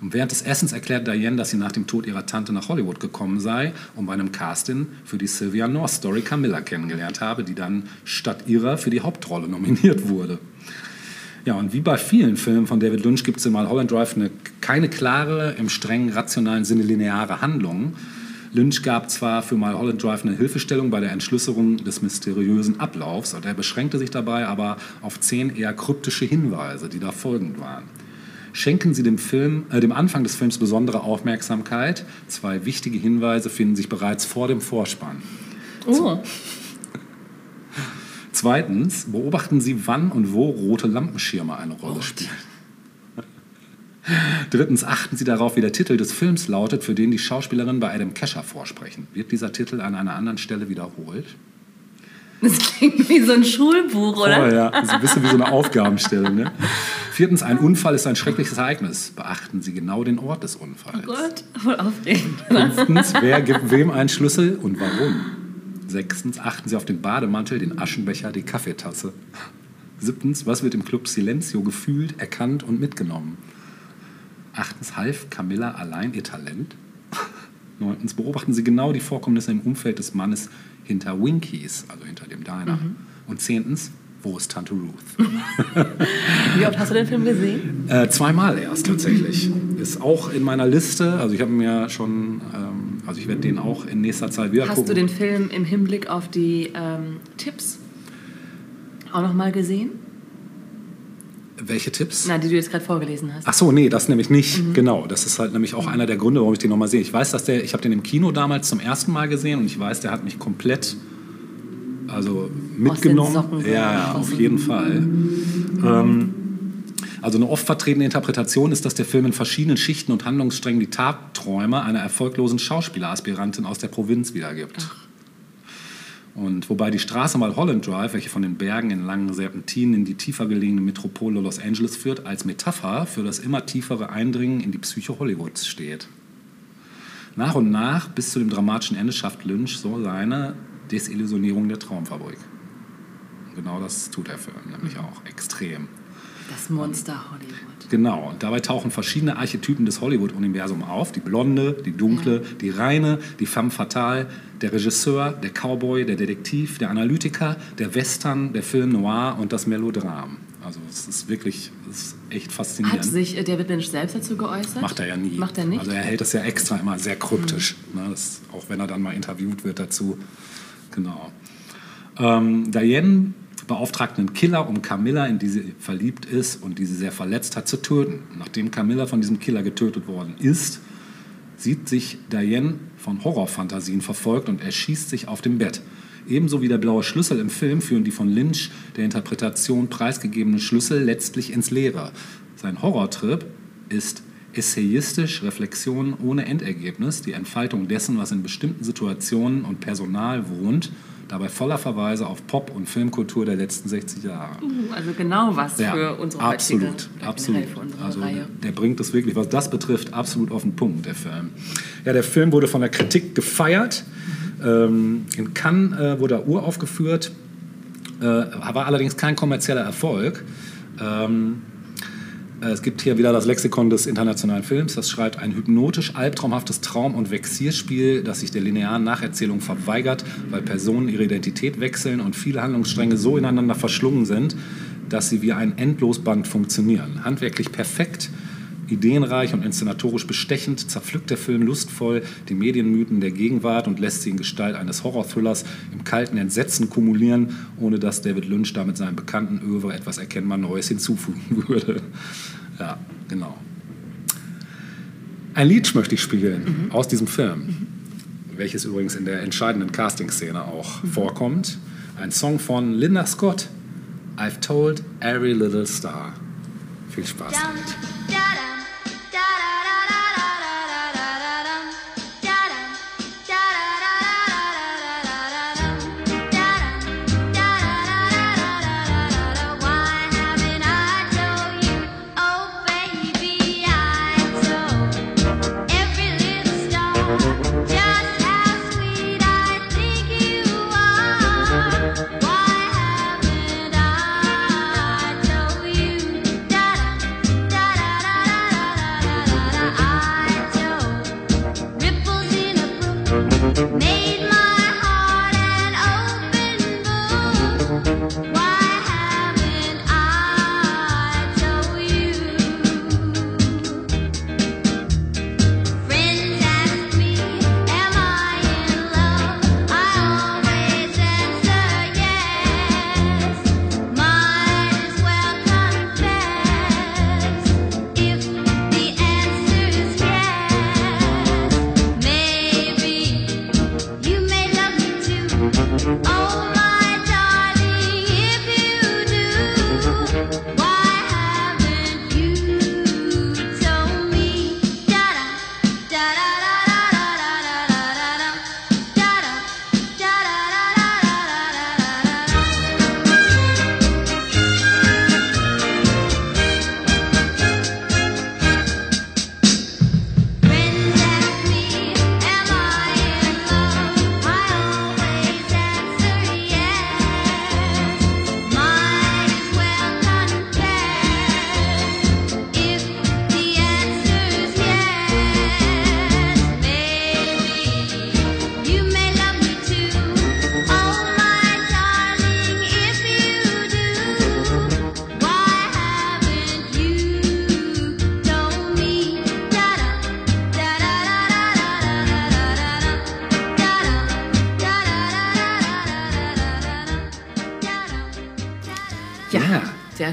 Und während des Essens erklärt Diane, dass sie nach dem Tod ihrer Tante nach Hollywood gekommen sei und bei einem Casting für die Sylvia North Story Camilla kennengelernt habe, die dann statt ihrer für die Hauptrolle nominiert wurde. Ja, und wie bei vielen Filmen von David Lynch gibt es in Mulholland Drive eine, keine klare, im strengen rationalen Sinne lineare Handlung. Lynch gab zwar für Mulholland Drive eine Hilfestellung bei der Entschlüsselung des mysteriösen Ablaufs, und er beschränkte sich dabei aber auf zehn eher kryptische Hinweise, die da folgend waren. Schenken Sie dem, Film, äh, dem Anfang des Films besondere Aufmerksamkeit. Zwei wichtige Hinweise finden sich bereits vor dem Vorspann. Oh, Zweitens, beobachten Sie, wann und wo rote Lampenschirme eine Rolle spielen. Drittens, achten Sie darauf, wie der Titel des Films lautet, für den die Schauspielerin bei Adam Kesher vorsprechen. Wird dieser Titel an einer anderen Stelle wiederholt? das klingt wie so ein Schulbuch, oder? Oh ja, das ist ein bisschen wie so eine Aufgabenstellung. Ne? Viertens, ein Unfall ist ein schreckliches Ereignis. Beachten Sie genau den Ort des Unfalls. Oh Gott, voll aufregend. Fünftens, wer gibt wem einen Schlüssel und warum? Sechstens, achten Sie auf den Bademantel, den Aschenbecher, die Kaffeetasse. Siebtens, was wird im Club Silencio gefühlt, erkannt und mitgenommen? Achtens, half Camilla allein ihr Talent? Neuntens, beobachten Sie genau die Vorkommnisse im Umfeld des Mannes hinter Winkies, also hinter dem Diner. Und zehntens, wo ist Tante Ruth? Wie oft hast du den Film gesehen? Äh, zweimal erst tatsächlich. Ist auch in meiner Liste. Also ich habe mir schon, ähm, also ich werde den auch in nächster Zeit wieder Hast gucken. du den Film im Hinblick auf die ähm, Tipps auch noch mal gesehen? Welche Tipps? Na, die du jetzt gerade vorgelesen hast. Ach so, nee, das nämlich nicht. Mhm. Genau, das ist halt nämlich auch einer der Gründe, warum ich den nochmal sehe. Ich weiß, dass der, ich habe den im Kino damals zum ersten Mal gesehen und ich weiß, der hat mich komplett, also mitgenommen. Socken ja, ja, auf jeden Fall. Ähm, also eine oft vertretene Interpretation ist, dass der Film in verschiedenen Schichten und Handlungssträngen die Tagträume einer erfolglosen Schauspieleraspirantin aus der Provinz wiedergibt. Und wobei die Straße mal Holland Drive, welche von den Bergen in langen Serpentinen in die tiefer gelegene Metropole Los Angeles führt, als Metapher für das immer tiefere Eindringen in die Psyche Hollywoods steht. Nach und nach, bis zu dem dramatischen Ende, schafft Lynch so seine Desillusionierung der Traumfabrik. Genau das tut der Film nämlich auch extrem. Das Monster Hollywood. Genau, und dabei tauchen verschiedene Archetypen des Hollywood-Universums auf. Die Blonde, die Dunkle, die Reine, die Femme Fatale, der Regisseur, der Cowboy, der Detektiv, der Analytiker, der Western, der Film Noir und das Melodram. Also es ist wirklich, es ist echt faszinierend. Hat sich äh, David Lynch selbst dazu geäußert? Macht er ja nie. Macht er nicht? Also er hält das ja extra immer sehr kryptisch. Ne, das, auch wenn er dann mal interviewt wird dazu. Genau. Ähm, Diane beauftragt einen Killer, um Camilla, in die sie verliebt ist und die sie sehr verletzt hat, zu töten. Nachdem Camilla von diesem Killer getötet worden ist, sieht sich Diane von Horrorfantasien verfolgt und erschießt sich auf dem Bett. Ebenso wie der blaue Schlüssel im Film führen die von Lynch der Interpretation preisgegebenen Schlüssel letztlich ins Leere. Sein Horrortrip ist essayistisch Reflexion ohne Endergebnis, die Entfaltung dessen, was in bestimmten Situationen und Personal wohnt, dabei voller Verweise auf Pop- und Filmkultur der letzten 60 Jahre. Uh, Also genau was für unsere absolut, heutige, absolut. unsere Also Reihe. der bringt es wirklich, was das betrifft, absolut auf den Punkt, der Film. Ja, der Film wurde von der Kritik gefeiert. Ähm, in Cannes äh, wurde er uraufgeführt, äh, war allerdings kein kommerzieller Erfolg. Ähm, äh, es gibt hier wieder das Lexikon des internationalen Films. Das schreibt ein hypnotisch albtraumhaftes Traum- und Vexierspiel, das sich der linearen Nacherzählung verweigert, weil Personen ihre Identität wechseln und viele Handlungsstränge so ineinander verschlungen sind, dass sie wie ein Endlosband funktionieren. Handwerklich perfekt, Ideenreich und inszenatorisch bestechend zerpflückt der Film lustvoll die Medienmythen der Gegenwart und lässt sie in Gestalt eines Horror-Thrillers im kalten Entsetzen kumulieren, ohne dass David Lynch da mit seinem bekannten Över etwas erkennbar Neues hinzufügen würde. Ja, genau. Ein Lied möchte ich spielen aus diesem Film, welches übrigens in der entscheidenden Casting-Szene auch vorkommt. Ein Song von Linda Scott, I've Told Every Little Star. Viel Spaß damit. Just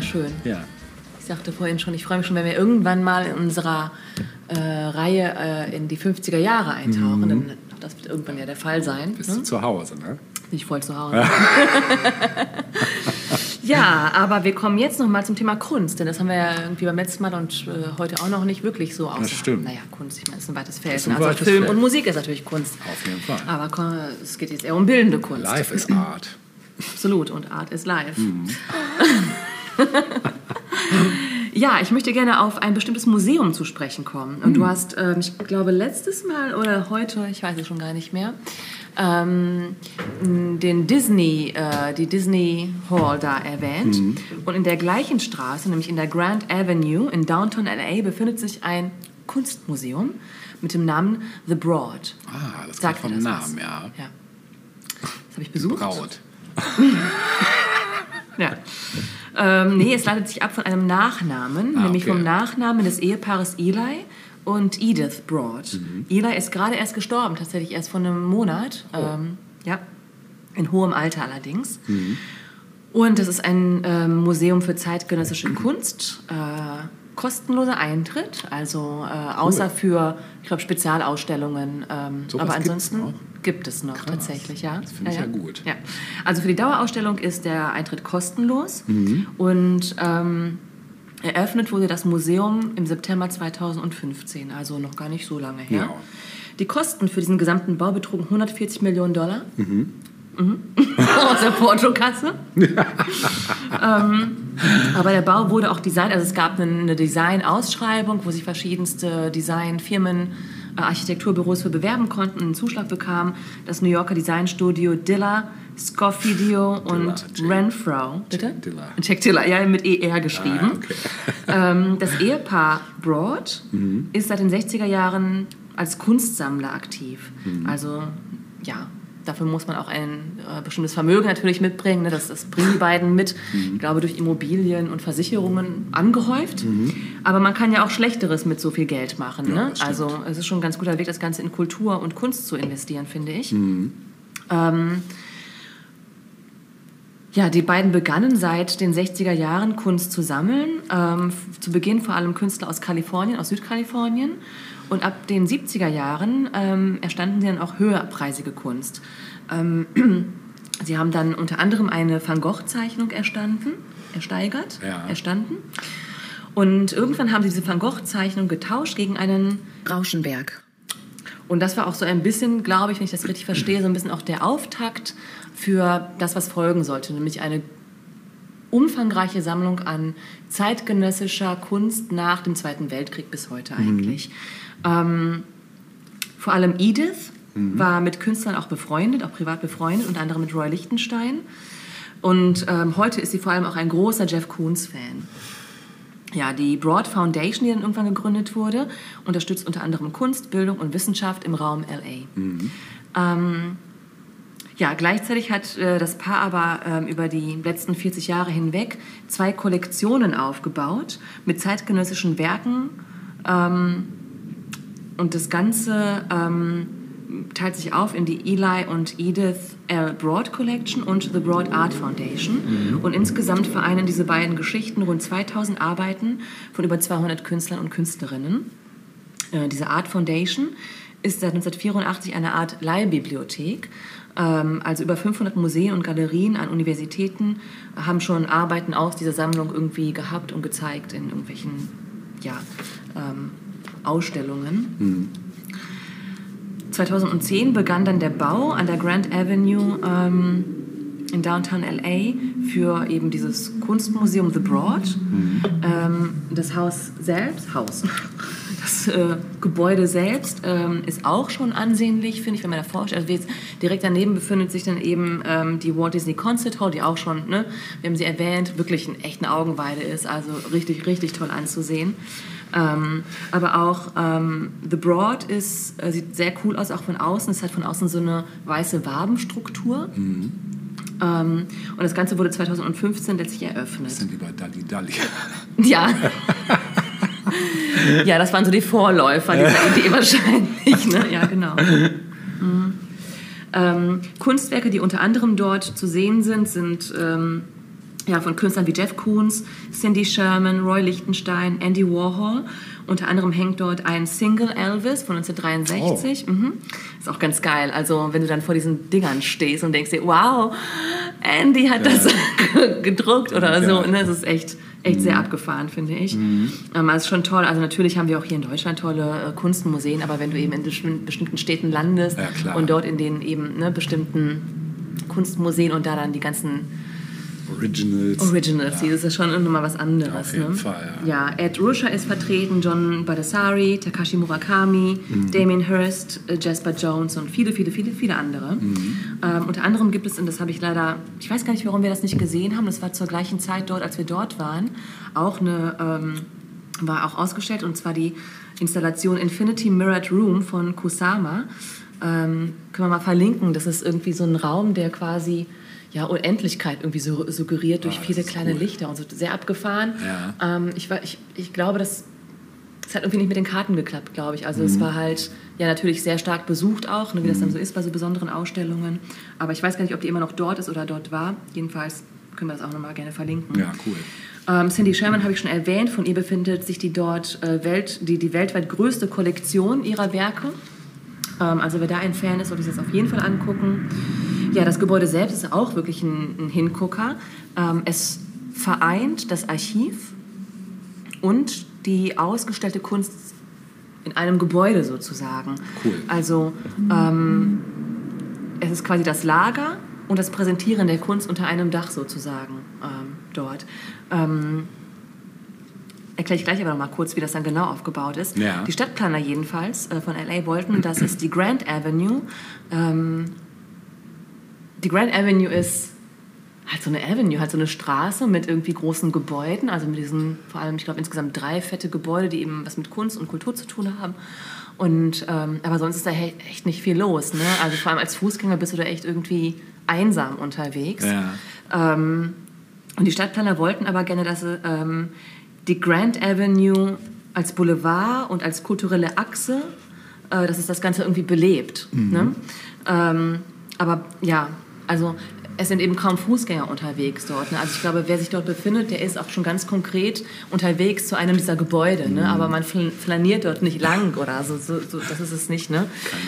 schön. Ja. Ich sagte vorhin schon, ich freue mich schon, wenn wir irgendwann mal in unserer äh, Reihe äh, in die 50er Jahre eintauchen. Denn das wird irgendwann ja der Fall sein. Bist Ne? du zu Hause, ne? Nicht voll zu Hause. ja, aber wir kommen jetzt noch mal zum Thema Kunst, denn das haben wir ja irgendwie beim letzten Mal und äh, heute auch noch nicht wirklich so aus. stimmt. Naja, Kunst, ich meine, ist ein weites Feld. ist ein also weites Film Feld. und Musik ist natürlich Kunst. Auf jeden Fall. Aber komm, es geht jetzt eher um bildende Kunst. Life is Art. Absolut, und Art is Life. ja, ich möchte gerne auf ein bestimmtes Museum zu sprechen kommen. Und du hast, ähm, ich glaube, letztes Mal oder heute, ich weiß es schon gar nicht mehr, ähm, den Disney, äh, die Disney Hall da erwähnt. Und in der gleichen Straße, nämlich in der Grand Avenue in Downtown LA, befindet sich ein Kunstmuseum mit dem Namen The Broad. Ah, das Sagt vom? Namen, ja. Ja. Das habe ich besucht. Braut. Ja. Ähm, nee, es leitet sich ab von einem Nachnamen, Ah, nämlich okay. vom Nachnamen des Ehepaares Eli und Edith Broad. Mhm. Eli ist gerade erst gestorben, tatsächlich erst vor einem Monat. Oh. Ähm, ja, in hohem Alter allerdings. Mhm. Und das ist ein ähm, Museum für zeitgenössische Kunst. Äh, kostenloser Eintritt, also äh, außer für, ich glaube, Spezialausstellungen. Ähm, Sowas aber ansonsten gibt es noch tatsächlich, ja. Das finde ich ja gut. Ja. Also für die Dauerausstellung ist der Eintritt kostenlos Mhm. und ähm, eröffnet wurde das Museum im September 2015, also noch gar nicht so lange her. Ja. Die Kosten für diesen gesamten Bau betrugen 140 Millionen Dollar. Mhm. Mhm. Aus der Portokasse. ähm, aber der Bau wurde auch designt, also es gab eine, eine Design-Ausschreibung, wo sich verschiedenste Designfirmen, äh, Architekturbüros für bewerben konnten, einen Zuschlag bekamen. Das New Yorker Designstudio Dilla, Scofidio und Jack- Renfro. Bitte? Jack Dilla. Jack Dilla, ja, mit ER geschrieben. Ah, okay. ähm, das Ehepaar Broad ist seit den 60er Jahren als Kunstsammler aktiv. Also, ja, dafür muss man auch ein äh, bestimmtes Vermögen natürlich mitbringen. Ne? Das, das bringen die beiden mit, ich glaube, durch Immobilien und Versicherungen angehäuft. Aber man kann ja auch Schlechteres mit so viel Geld machen. Ja, ne? Also es ist schon ein ganz guter Weg, das Ganze in Kultur und Kunst zu investieren, finde ich. Mhm. Ähm, ja, die beiden begannen seit den 60er Jahren Kunst zu sammeln. Ähm, zu Beginn vor allem Künstler aus Kalifornien, aus Südkalifornien. Und ab den 70er Jahren ähm, erstanden sie dann auch höherpreisige Kunst. Ähm, sie haben dann unter anderem eine Van Gogh-Zeichnung erstanden, ersteigert, Ja. erstanden. Und irgendwann haben sie diese Van Gogh-Zeichnung getauscht gegen einen Rauschenberg. Und das war auch so ein bisschen, glaube ich, wenn ich das richtig verstehe, so ein bisschen auch der Auftakt für das, was folgen sollte, nämlich eine umfangreiche Sammlung an zeitgenössischer Kunst nach dem Zweiten Weltkrieg bis heute eigentlich. Ähm, vor allem Edith war mit Künstlern auch befreundet, auch privat befreundet, unter anderem mit Roy Lichtenstein. Und ähm, heute ist sie vor allem auch ein großer Jeff Koons-Fan. Ja, die Broad Foundation, die dann irgendwann gegründet wurde, unterstützt unter anderem Kunst, Bildung und Wissenschaft im Raum LA. Ähm, ja, gleichzeitig hat äh, das Paar aber ähm, über die letzten 40 Jahre hinweg zwei Kollektionen aufgebaut mit zeitgenössischen Werken. Ähm, und das Ganze ähm, teilt sich auf in die Eli und Edith L. Broad Collection und The Broad Art Foundation. Und insgesamt vereinen diese beiden Geschichten rund 2000 Arbeiten von über 200 Künstlern und Künstlerinnen. Äh, diese Art Foundation ist seit 1984 eine Art Leihbibliothek. Ähm, also über 500 Museen und Galerien an Universitäten haben schon Arbeiten aus dieser Sammlung irgendwie gehabt und gezeigt in irgendwelchen ja, ähm, Ausstellungen. 2010 begann dann der Bau an der Grand Avenue ähm, in Downtown LA für eben dieses Kunstmuseum The Broad. Ähm, das Haus selbst, Haus, das äh, Gebäude selbst ähm, ist auch schon ansehnlich, finde ich, wenn man da vorstellt. Also jetzt direkt daneben befindet sich dann eben ähm, die Walt Disney Concert Hall, die auch schon, ne, wir haben sie erwähnt, wirklich eine Augenweide ist, also richtig, richtig toll anzusehen. Ähm, aber auch ähm, The Broad ist, äh, sieht sehr cool aus, auch von außen. Es hat von außen so eine weiße Wabenstruktur. Ähm, und das Ganze wurde 2015 letztlich eröffnet. sind die bei Dalli Dalli. Ja. ja, das waren so die Vorläufer dieser Idee wahrscheinlich. Ne? Ja, genau. Mhm. Ähm, Kunstwerke, die unter anderem dort zu sehen sind, sind ähm, ja, von Künstlern wie Jeff Koons, Cindy Sherman, Roy Lichtenstein, Andy Warhol. Unter anderem hängt dort ein Single Elvis von 1963. Mhm. Ist auch ganz geil. Also wenn du dann vor diesen Dingern stehst und denkst dir, wow, Andy hat das gedruckt oder so. Ja. Ne? Das ist echt, echt sehr abgefahren, finde ich. Ähm, also ist schon toll. Also natürlich haben wir auch hier in Deutschland tolle äh, Kunstmuseen, aber wenn du eben in bestimmten Städten landest Ja, und dort in den eben ne, bestimmten Kunstmuseen und da dann die ganzen Originals. Originals, siehst, das ist schon nochmal was anderes. Auf jeden ne? Fall, ja. Ed Ruscher ist vertreten, John Badassari, Takashi Murakami, Mhm. Damien Hirst, äh, Jasper Jones und viele, viele, viele, viele andere. Mhm. Ähm, unter anderem gibt es, und das habe ich leider, ich weiß gar nicht, warum wir das nicht gesehen haben, das war zur gleichen Zeit dort, als wir dort waren, auch eine, ähm, war auch ausgestellt, und zwar die Installation Infinity Mirrored Room von Kusama. Ähm, können wir mal verlinken. Das ist irgendwie so ein Raum, der quasi ja, Unendlichkeit irgendwie so suggeriert durch das viele kleine cool. Lichter und so sehr abgefahren. Ja. Ähm, ich, war- ich, ich glaube, das, das hat irgendwie nicht mit den Karten geklappt, glaube ich. Also es war halt ja natürlich sehr stark besucht auch, ne, wie das dann so ist bei so besonderen Ausstellungen. Aber ich weiß gar nicht, ob die immer noch dort ist oder dort war. Jedenfalls können wir das auch nochmal gerne verlinken. Ja, cool. Ähm, Cindy Sherman habe ich schon erwähnt. Von ihr befindet sich die dort äh, Welt, die, die weltweit größte Kollektion ihrer Werke. Ähm, also wer da ein Fan ist, sollte sich das auf jeden Fall angucken. Ja, das Gebäude selbst ist auch wirklich ein, ein Hingucker. Ähm, es vereint das Archiv und die ausgestellte Kunst in einem Gebäude sozusagen. Cool. Also ähm, es ist quasi das Lager und das Präsentieren der Kunst unter einem Dach sozusagen ähm, dort. Ähm, Erkläre ich gleich aber noch mal kurz, wie das dann genau aufgebaut ist. Ja. Die Stadtplaner jedenfalls äh, von LA wollten, dass es die Grand Avenue, ähm, die Grand Avenue ist halt so eine Avenue, halt so eine Straße mit irgendwie großen Gebäuden, also mit diesen, vor allem, ich glaube, insgesamt drei fette Gebäude, die eben was mit Kunst und Kultur zu tun haben. Und, ähm, aber sonst ist da echt nicht viel los. Ne? Also vor allem als Fußgänger bist du da echt irgendwie einsam unterwegs. Ja. Ähm, und die Stadtplaner wollten aber gerne, dass sie ähm, die Grand Avenue als Boulevard und als kulturelle Achse, äh, dass es das Ganze irgendwie belebt. Ne? Ähm, aber ja, also es sind eben kaum Fußgänger unterwegs dort. Ne? Also ich glaube, wer sich dort befindet, der ist auch schon ganz konkret unterwegs zu einem dieser Gebäude. Ne? Aber man fl- flaniert dort nicht lang oder so, so, so das ist es nicht. Ne?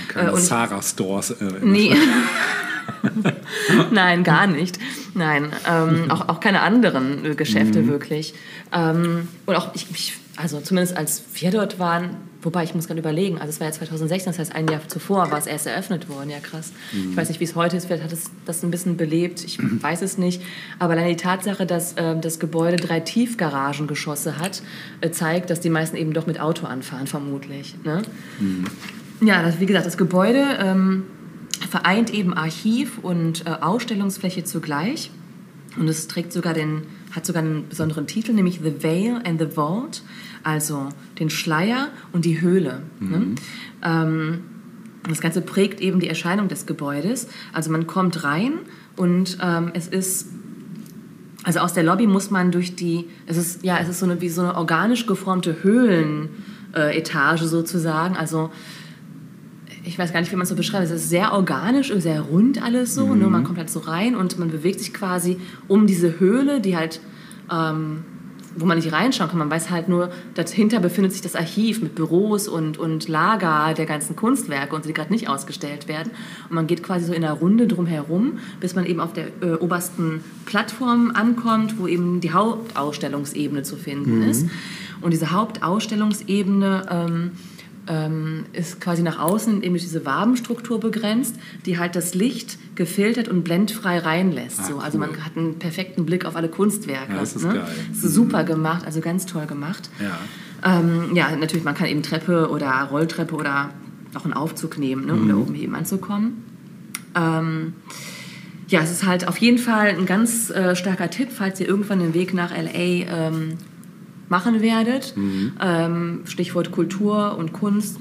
Keine Äh, Sarah-Stores. Äh, in Nee. Nein, gar nicht. Nein, ähm, auch, auch keine anderen äh, Geschäfte wirklich. Ähm, und auch, ich, ich, also zumindest als wir dort waren, wobei ich muss gerade überlegen, also es war ja 2016, das heißt ein Jahr zuvor war es erst eröffnet worden, ja krass. Ich weiß nicht, wie es heute ist, vielleicht hat es das ein bisschen belebt, ich weiß es nicht. Aber allein die Tatsache, dass ähm, das Gebäude drei Tiefgaragengeschosse hat, äh, zeigt, dass die meisten eben doch mit Auto anfahren, vermutlich. Ne? Ja, das, wie gesagt, das Gebäude ähm, vereint eben Archiv und äh, Ausstellungsfläche zugleich. Und es trägt sogar den, hat sogar einen besonderen Titel, nämlich The Veil and the Vault, also den Schleier und die Höhle. Ne? Ähm, das Ganze prägt eben die Erscheinung des Gebäudes. Also man kommt rein und ähm, es ist also aus der Lobby muss man durch die, es ist ja, es ist so eine wie so eine organisch geformte Höhlenetage äh, sozusagen. Also ich weiß gar nicht, wie man es so beschreibt. Es ist sehr organisch, sehr rund alles so. Ne? Man kommt halt so rein und man bewegt sich quasi um diese Höhle, die halt, ähm, wo man nicht reinschauen kann. Man weiß halt nur, dahinter befindet sich das Archiv mit Büros und, und Lager der ganzen Kunstwerke und die gerade nicht ausgestellt werden. Und man geht quasi so in der Runde drumherum, bis man eben auf der äh, obersten Plattform ankommt, wo eben die Hauptausstellungsebene zu finden ist. Und diese Hauptausstellungsebene ähm, ähm, ist quasi nach außen eben durch diese Wabenstruktur begrenzt, die halt das Licht gefiltert und blendfrei reinlässt. Ah, so. Also cool. man hat einen perfekten Blick auf alle Kunstwerke. Ja, das ist ne? geil. Ist super gemacht, also ganz toll gemacht. Ja. Ähm, ja, natürlich, man kann eben Treppe oder Rolltreppe oder auch einen Aufzug nehmen, ne, um Mhm. da oben eben anzukommen. Ähm, ja, es ist halt auf jeden Fall ein ganz äh, starker Tipp, falls ihr irgendwann den Weg nach LA ähm, machen werdet. Mhm. Ähm, Stichwort Kultur und Kunst,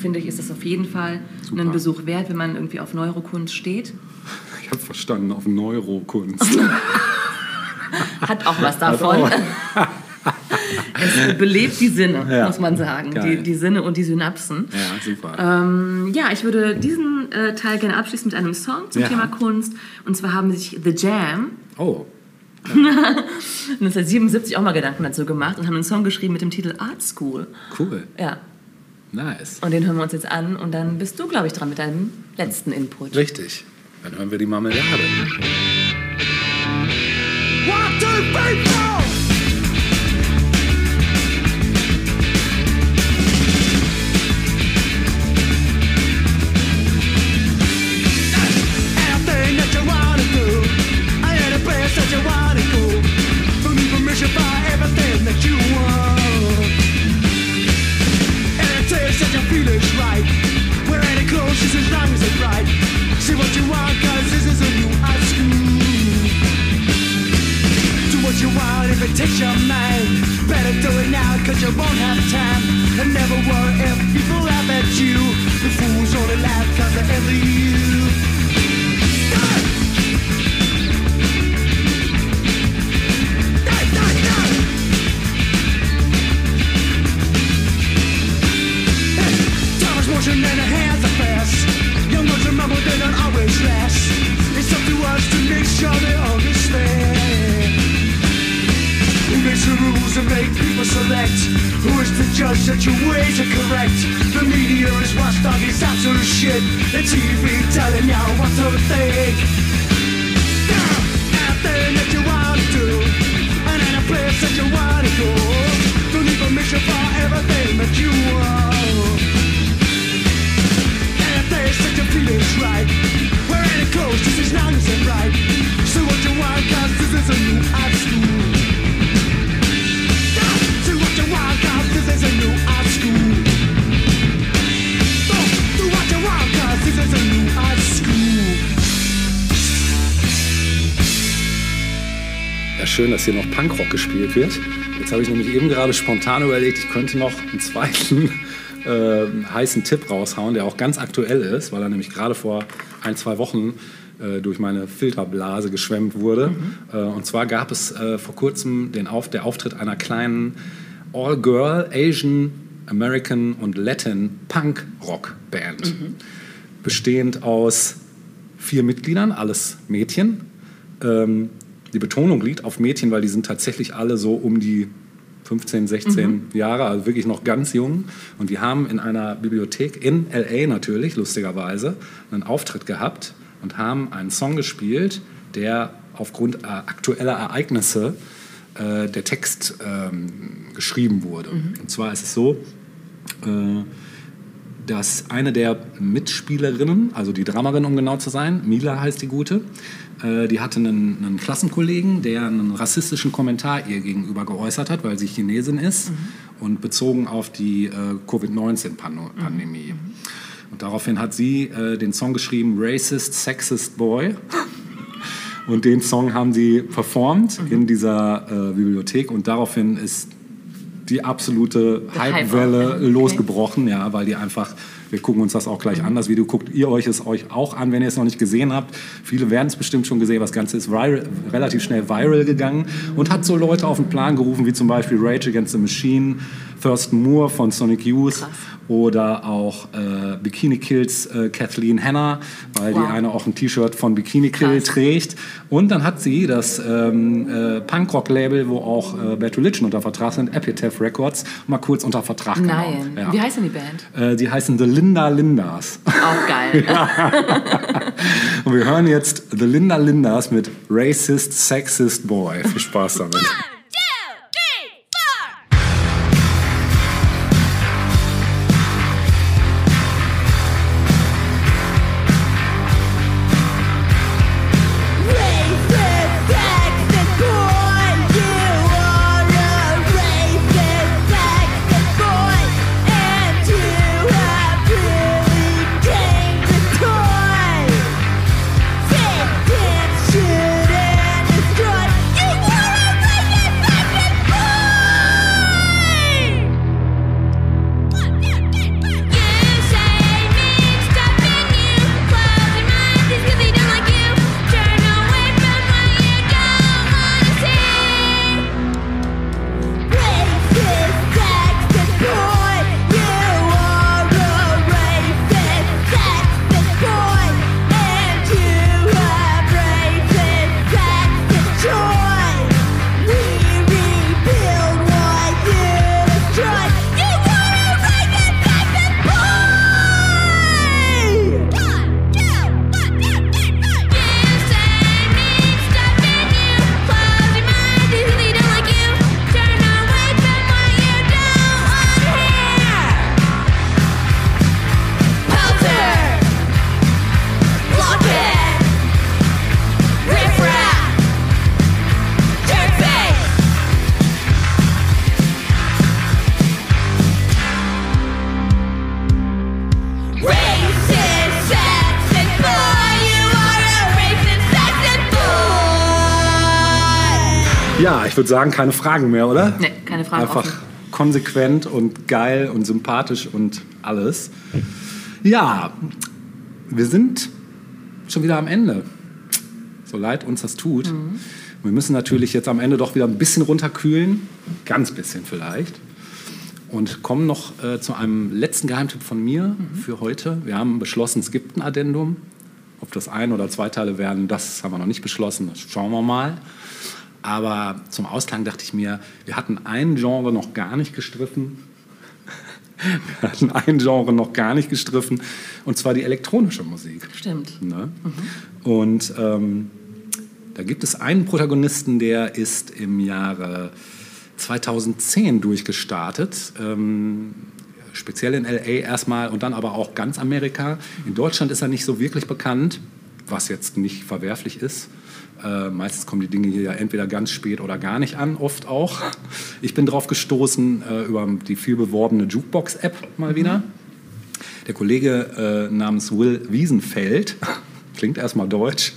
finde ich, ist das auf jeden Fall Super. einen Besuch wert, wenn man irgendwie auf Neurokunst steht. Ich habe verstanden, auf Neurokunst. Hat auch was davon. es belebt die Sinne, Ja. muss man sagen. Die, die Sinne und die Synapsen. ja, super. Ähm, ja, ich würde diesen äh, Teil gerne abschließen mit einem Song zum Ja. Thema Kunst. Und zwar haben sich The Jam oh, 1977 auch mal Gedanken dazu gemacht und haben einen Song geschrieben mit dem Titel Art School. cool. Ja, Nice. und den hören wir uns jetzt an und dann bist du, glaube ich, dran mit deinem letzten Input. Richtig. Dann hören wir die Marmelade. One, two, three, four. You won't have time. And never worry if people laugh at you. The fools only laugh cause they envy you. And the hands are fast. Young ones remember they don't always last. It's up to us to make sure they Who is the judge that your ways are correct? The media is watchdog, it's absolute shit. The TV telling you what to think. That you wanna And any place that you wanna go. Don't need permission for everything that you is right. Wear any as long as it's right? Say what you want cause this is a new school Ja, schön, dass hier noch Punkrock gespielt wird. Jetzt habe ich nämlich eben gerade spontan überlegt, ich könnte noch einen zweiten äh, heißen Tipp raushauen, der auch ganz aktuell ist, weil er nämlich gerade vor ein, zwei Wochen äh, durch meine Filterblase geschwemmt wurde. Äh, und zwar gab es äh, vor kurzem den Auf, der Auftritt einer kleinen All-Girl, Asian, American und Latin Punk-Rock-Band. Bestehend aus vier Mitgliedern, alles Mädchen. Ähm, die Betonung liegt auf Mädchen, weil die sind tatsächlich alle so um die 15, 16 Jahre, also wirklich noch ganz jung. Und die haben in einer Bibliothek in LA natürlich, lustigerweise, einen Auftritt gehabt und haben einen Song gespielt, der aufgrund äh, aktueller Ereignisse äh, der Text ähm, geschrieben wurde. Und zwar ist es so, äh, dass eine der Mitspielerinnen, also die Drummerin, um genau zu sein, Mila heißt die Gute, äh, die hatte einen, einen Klassenkollegen, der einen rassistischen Kommentar ihr gegenüber geäußert hat, weil sie Chinesin ist und bezogen auf die äh, Covid-19-Pandemie. Und daraufhin hat sie äh, den Song geschrieben, Racist, Sexist Boy. Und den Song haben sie performt in dieser äh, Bibliothek und daraufhin ist die absolute Hypewelle. Okay. losgebrochen, ja, weil die einfach, wir gucken uns das auch gleich an, das Video guckt ihr euch es euch auch an, wenn ihr es noch nicht gesehen habt. Viele werden es bestimmt schon gesehen, das Ganze ist viral, relativ schnell viral gegangen und hat so Leute auf den Plan gerufen, wie zum Beispiel Rage Against the Machine, Thurston Moore von Sonic Youth Krass. Oder auch äh, Bikini Kills äh, Kathleen Hanna, weil Wow. die eine auch ein T-Shirt von Bikini Kill Krass. trägt. Und dann hat sie das ähm, äh, Punkrock-Label, wo auch äh, Bad Religion unter Vertrag sind, Epitaph Records, mal kurz unter Vertrag Nein. genommen. Ja. Wie heißt denn die Band? Äh, die heißen The Linda Lindas. Auch geil. Und wir hören jetzt The Linda Lindas mit Racist, Sexist Boy. Viel Spaß damit. Ja, ich würde sagen, keine Fragen mehr, oder? Nee, keine Fragen Einfach offen. konsequent und geil und sympathisch und alles. Ja, wir sind schon wieder am Ende. So leid uns das tut. Mhm. Wir müssen natürlich jetzt am Ende doch wieder ein bisschen runterkühlen. Ganz bisschen vielleicht. Und kommen noch äh, zu einem letzten Geheimtipp von mir Mhm. für heute. Wir haben beschlossen, es gibt ein Addendum. Ob das ein oder zwei Teile werden, das haben wir noch nicht beschlossen. Das schauen wir mal. Aber zum Ausklang dachte ich mir, wir hatten ein Genre noch gar nicht gestriffen. Wir hatten ein Genre noch gar nicht gestriffen, und zwar die elektronische Musik. Stimmt. Ne? Und ähm, da gibt es einen Protagonisten, der ist im Jahre 2010 durchgestartet. Ähm, speziell in LA erstmal und dann aber auch ganz Amerika. In Deutschland ist er nicht so wirklich bekannt, was jetzt nicht verwerflich ist. Äh, meistens kommen die Dinge hier ja entweder ganz spät oder gar nicht an, oft auch. Ich bin drauf gestoßen äh, über die viel beworbene Jukebox-App mal wieder. Der Kollege äh, namens Will Wiesenfeld, klingt erstmal deutsch,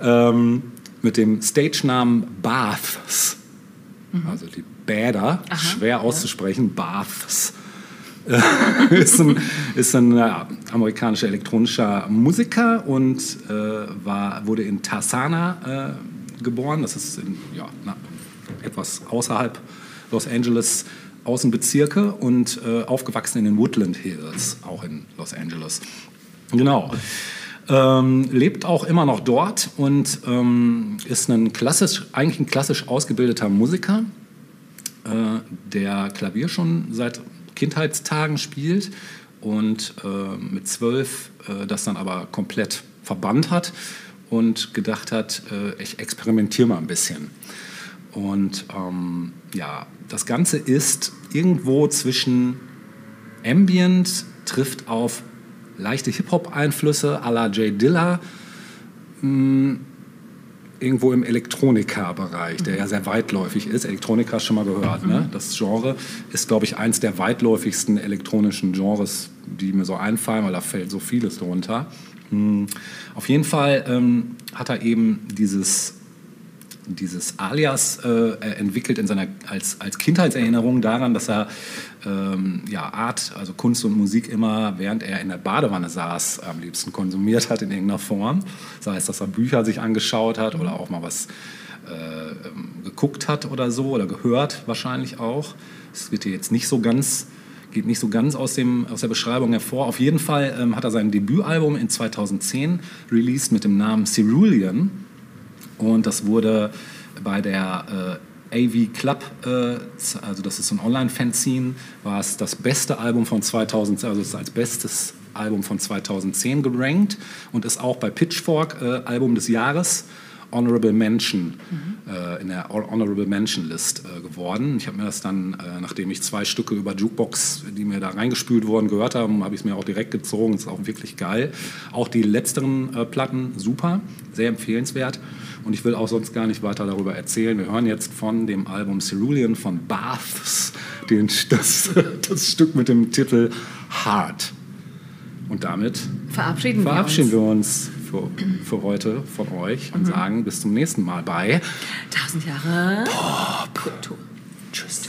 ähm, mit dem Stage-Namen Baths, also die Bäder, schwer auszusprechen, Baths, äh, ist ein, ist ein amerikanischer elektronischer Musiker und äh, war, wurde in Tarzana äh, geboren. Das ist in, ja, na, etwas außerhalb Los Angeles. Außenbezirke und äh, aufgewachsen in den Woodland Hills, auch in Los Angeles. Genau. Ähm, lebt auch immer noch dort und ähm, ist ein klassisch, eigentlich ein klassisch ausgebildeter Musiker, äh, der Klavier schon seit Kindheitstagen spielt und äh, mit zwölf äh, das dann aber komplett verbannt hat und gedacht hat, äh, ich experimentiere mal ein bisschen. Und ähm, ja, das Ganze ist irgendwo zwischen Ambient, trifft auf leichte Hip-Hop-Einflüsse à la Jay Dilla, mh, irgendwo im Elektronika-Bereich, der ja sehr weitläufig ist. Elektronika hast du schon mal gehört, ne? Das Genre ist, glaube ich, eins der weitläufigsten elektronischen Genres, die mir so einfallen, weil da fällt so vieles drunter. Hm. Auf jeden Fall ähm, hat er eben dieses dieses Alias äh, entwickelt in seiner, als, als Kindheitserinnerung daran, dass er ähm, ja, Art, also Kunst und Musik immer, während er in der Badewanne saß, am liebsten konsumiert hat in irgendeiner Form. Sei es, dass er Bücher sich angeschaut hat oder auch mal was äh, ähm, geguckt hat oder so oder gehört wahrscheinlich auch. Es wird hier jetzt nicht so ganz geht nicht so ganz aus, dem, aus der Beschreibung hervor. Auf jeden Fall ähm, hat er sein Debütalbum in 2010 released mit dem Namen Cerulean. Und das wurde bei der äh, AV Club, äh, also das ist so ein Online-Fanzine, war es das beste Album von 2000, also es ist als bestes Album von 2010 gerankt und ist auch bei Pitchfork äh, Album des Jahres Honorable Mention äh, in der Honorable Mention List äh, geworden. Ich habe mir das dann, äh, nachdem ich zwei Stücke über Jukebox, die mir da reingespült wurden, gehört haben, habe ich es mir auch direkt gezogen. Das ist auch wirklich geil. Auch die letzteren äh, Platten super, sehr empfehlenswert. Und ich will auch sonst gar nicht weiter darüber erzählen. Wir hören jetzt von dem Album Cerulean von Baths den, das, das Stück mit dem Titel Heart. Und damit Verabschieden, verabschieden wir wir uns für, für heute von euch und sagen bis zum nächsten Mal bei uns. Tausend Jahre Kultur. Tschüss.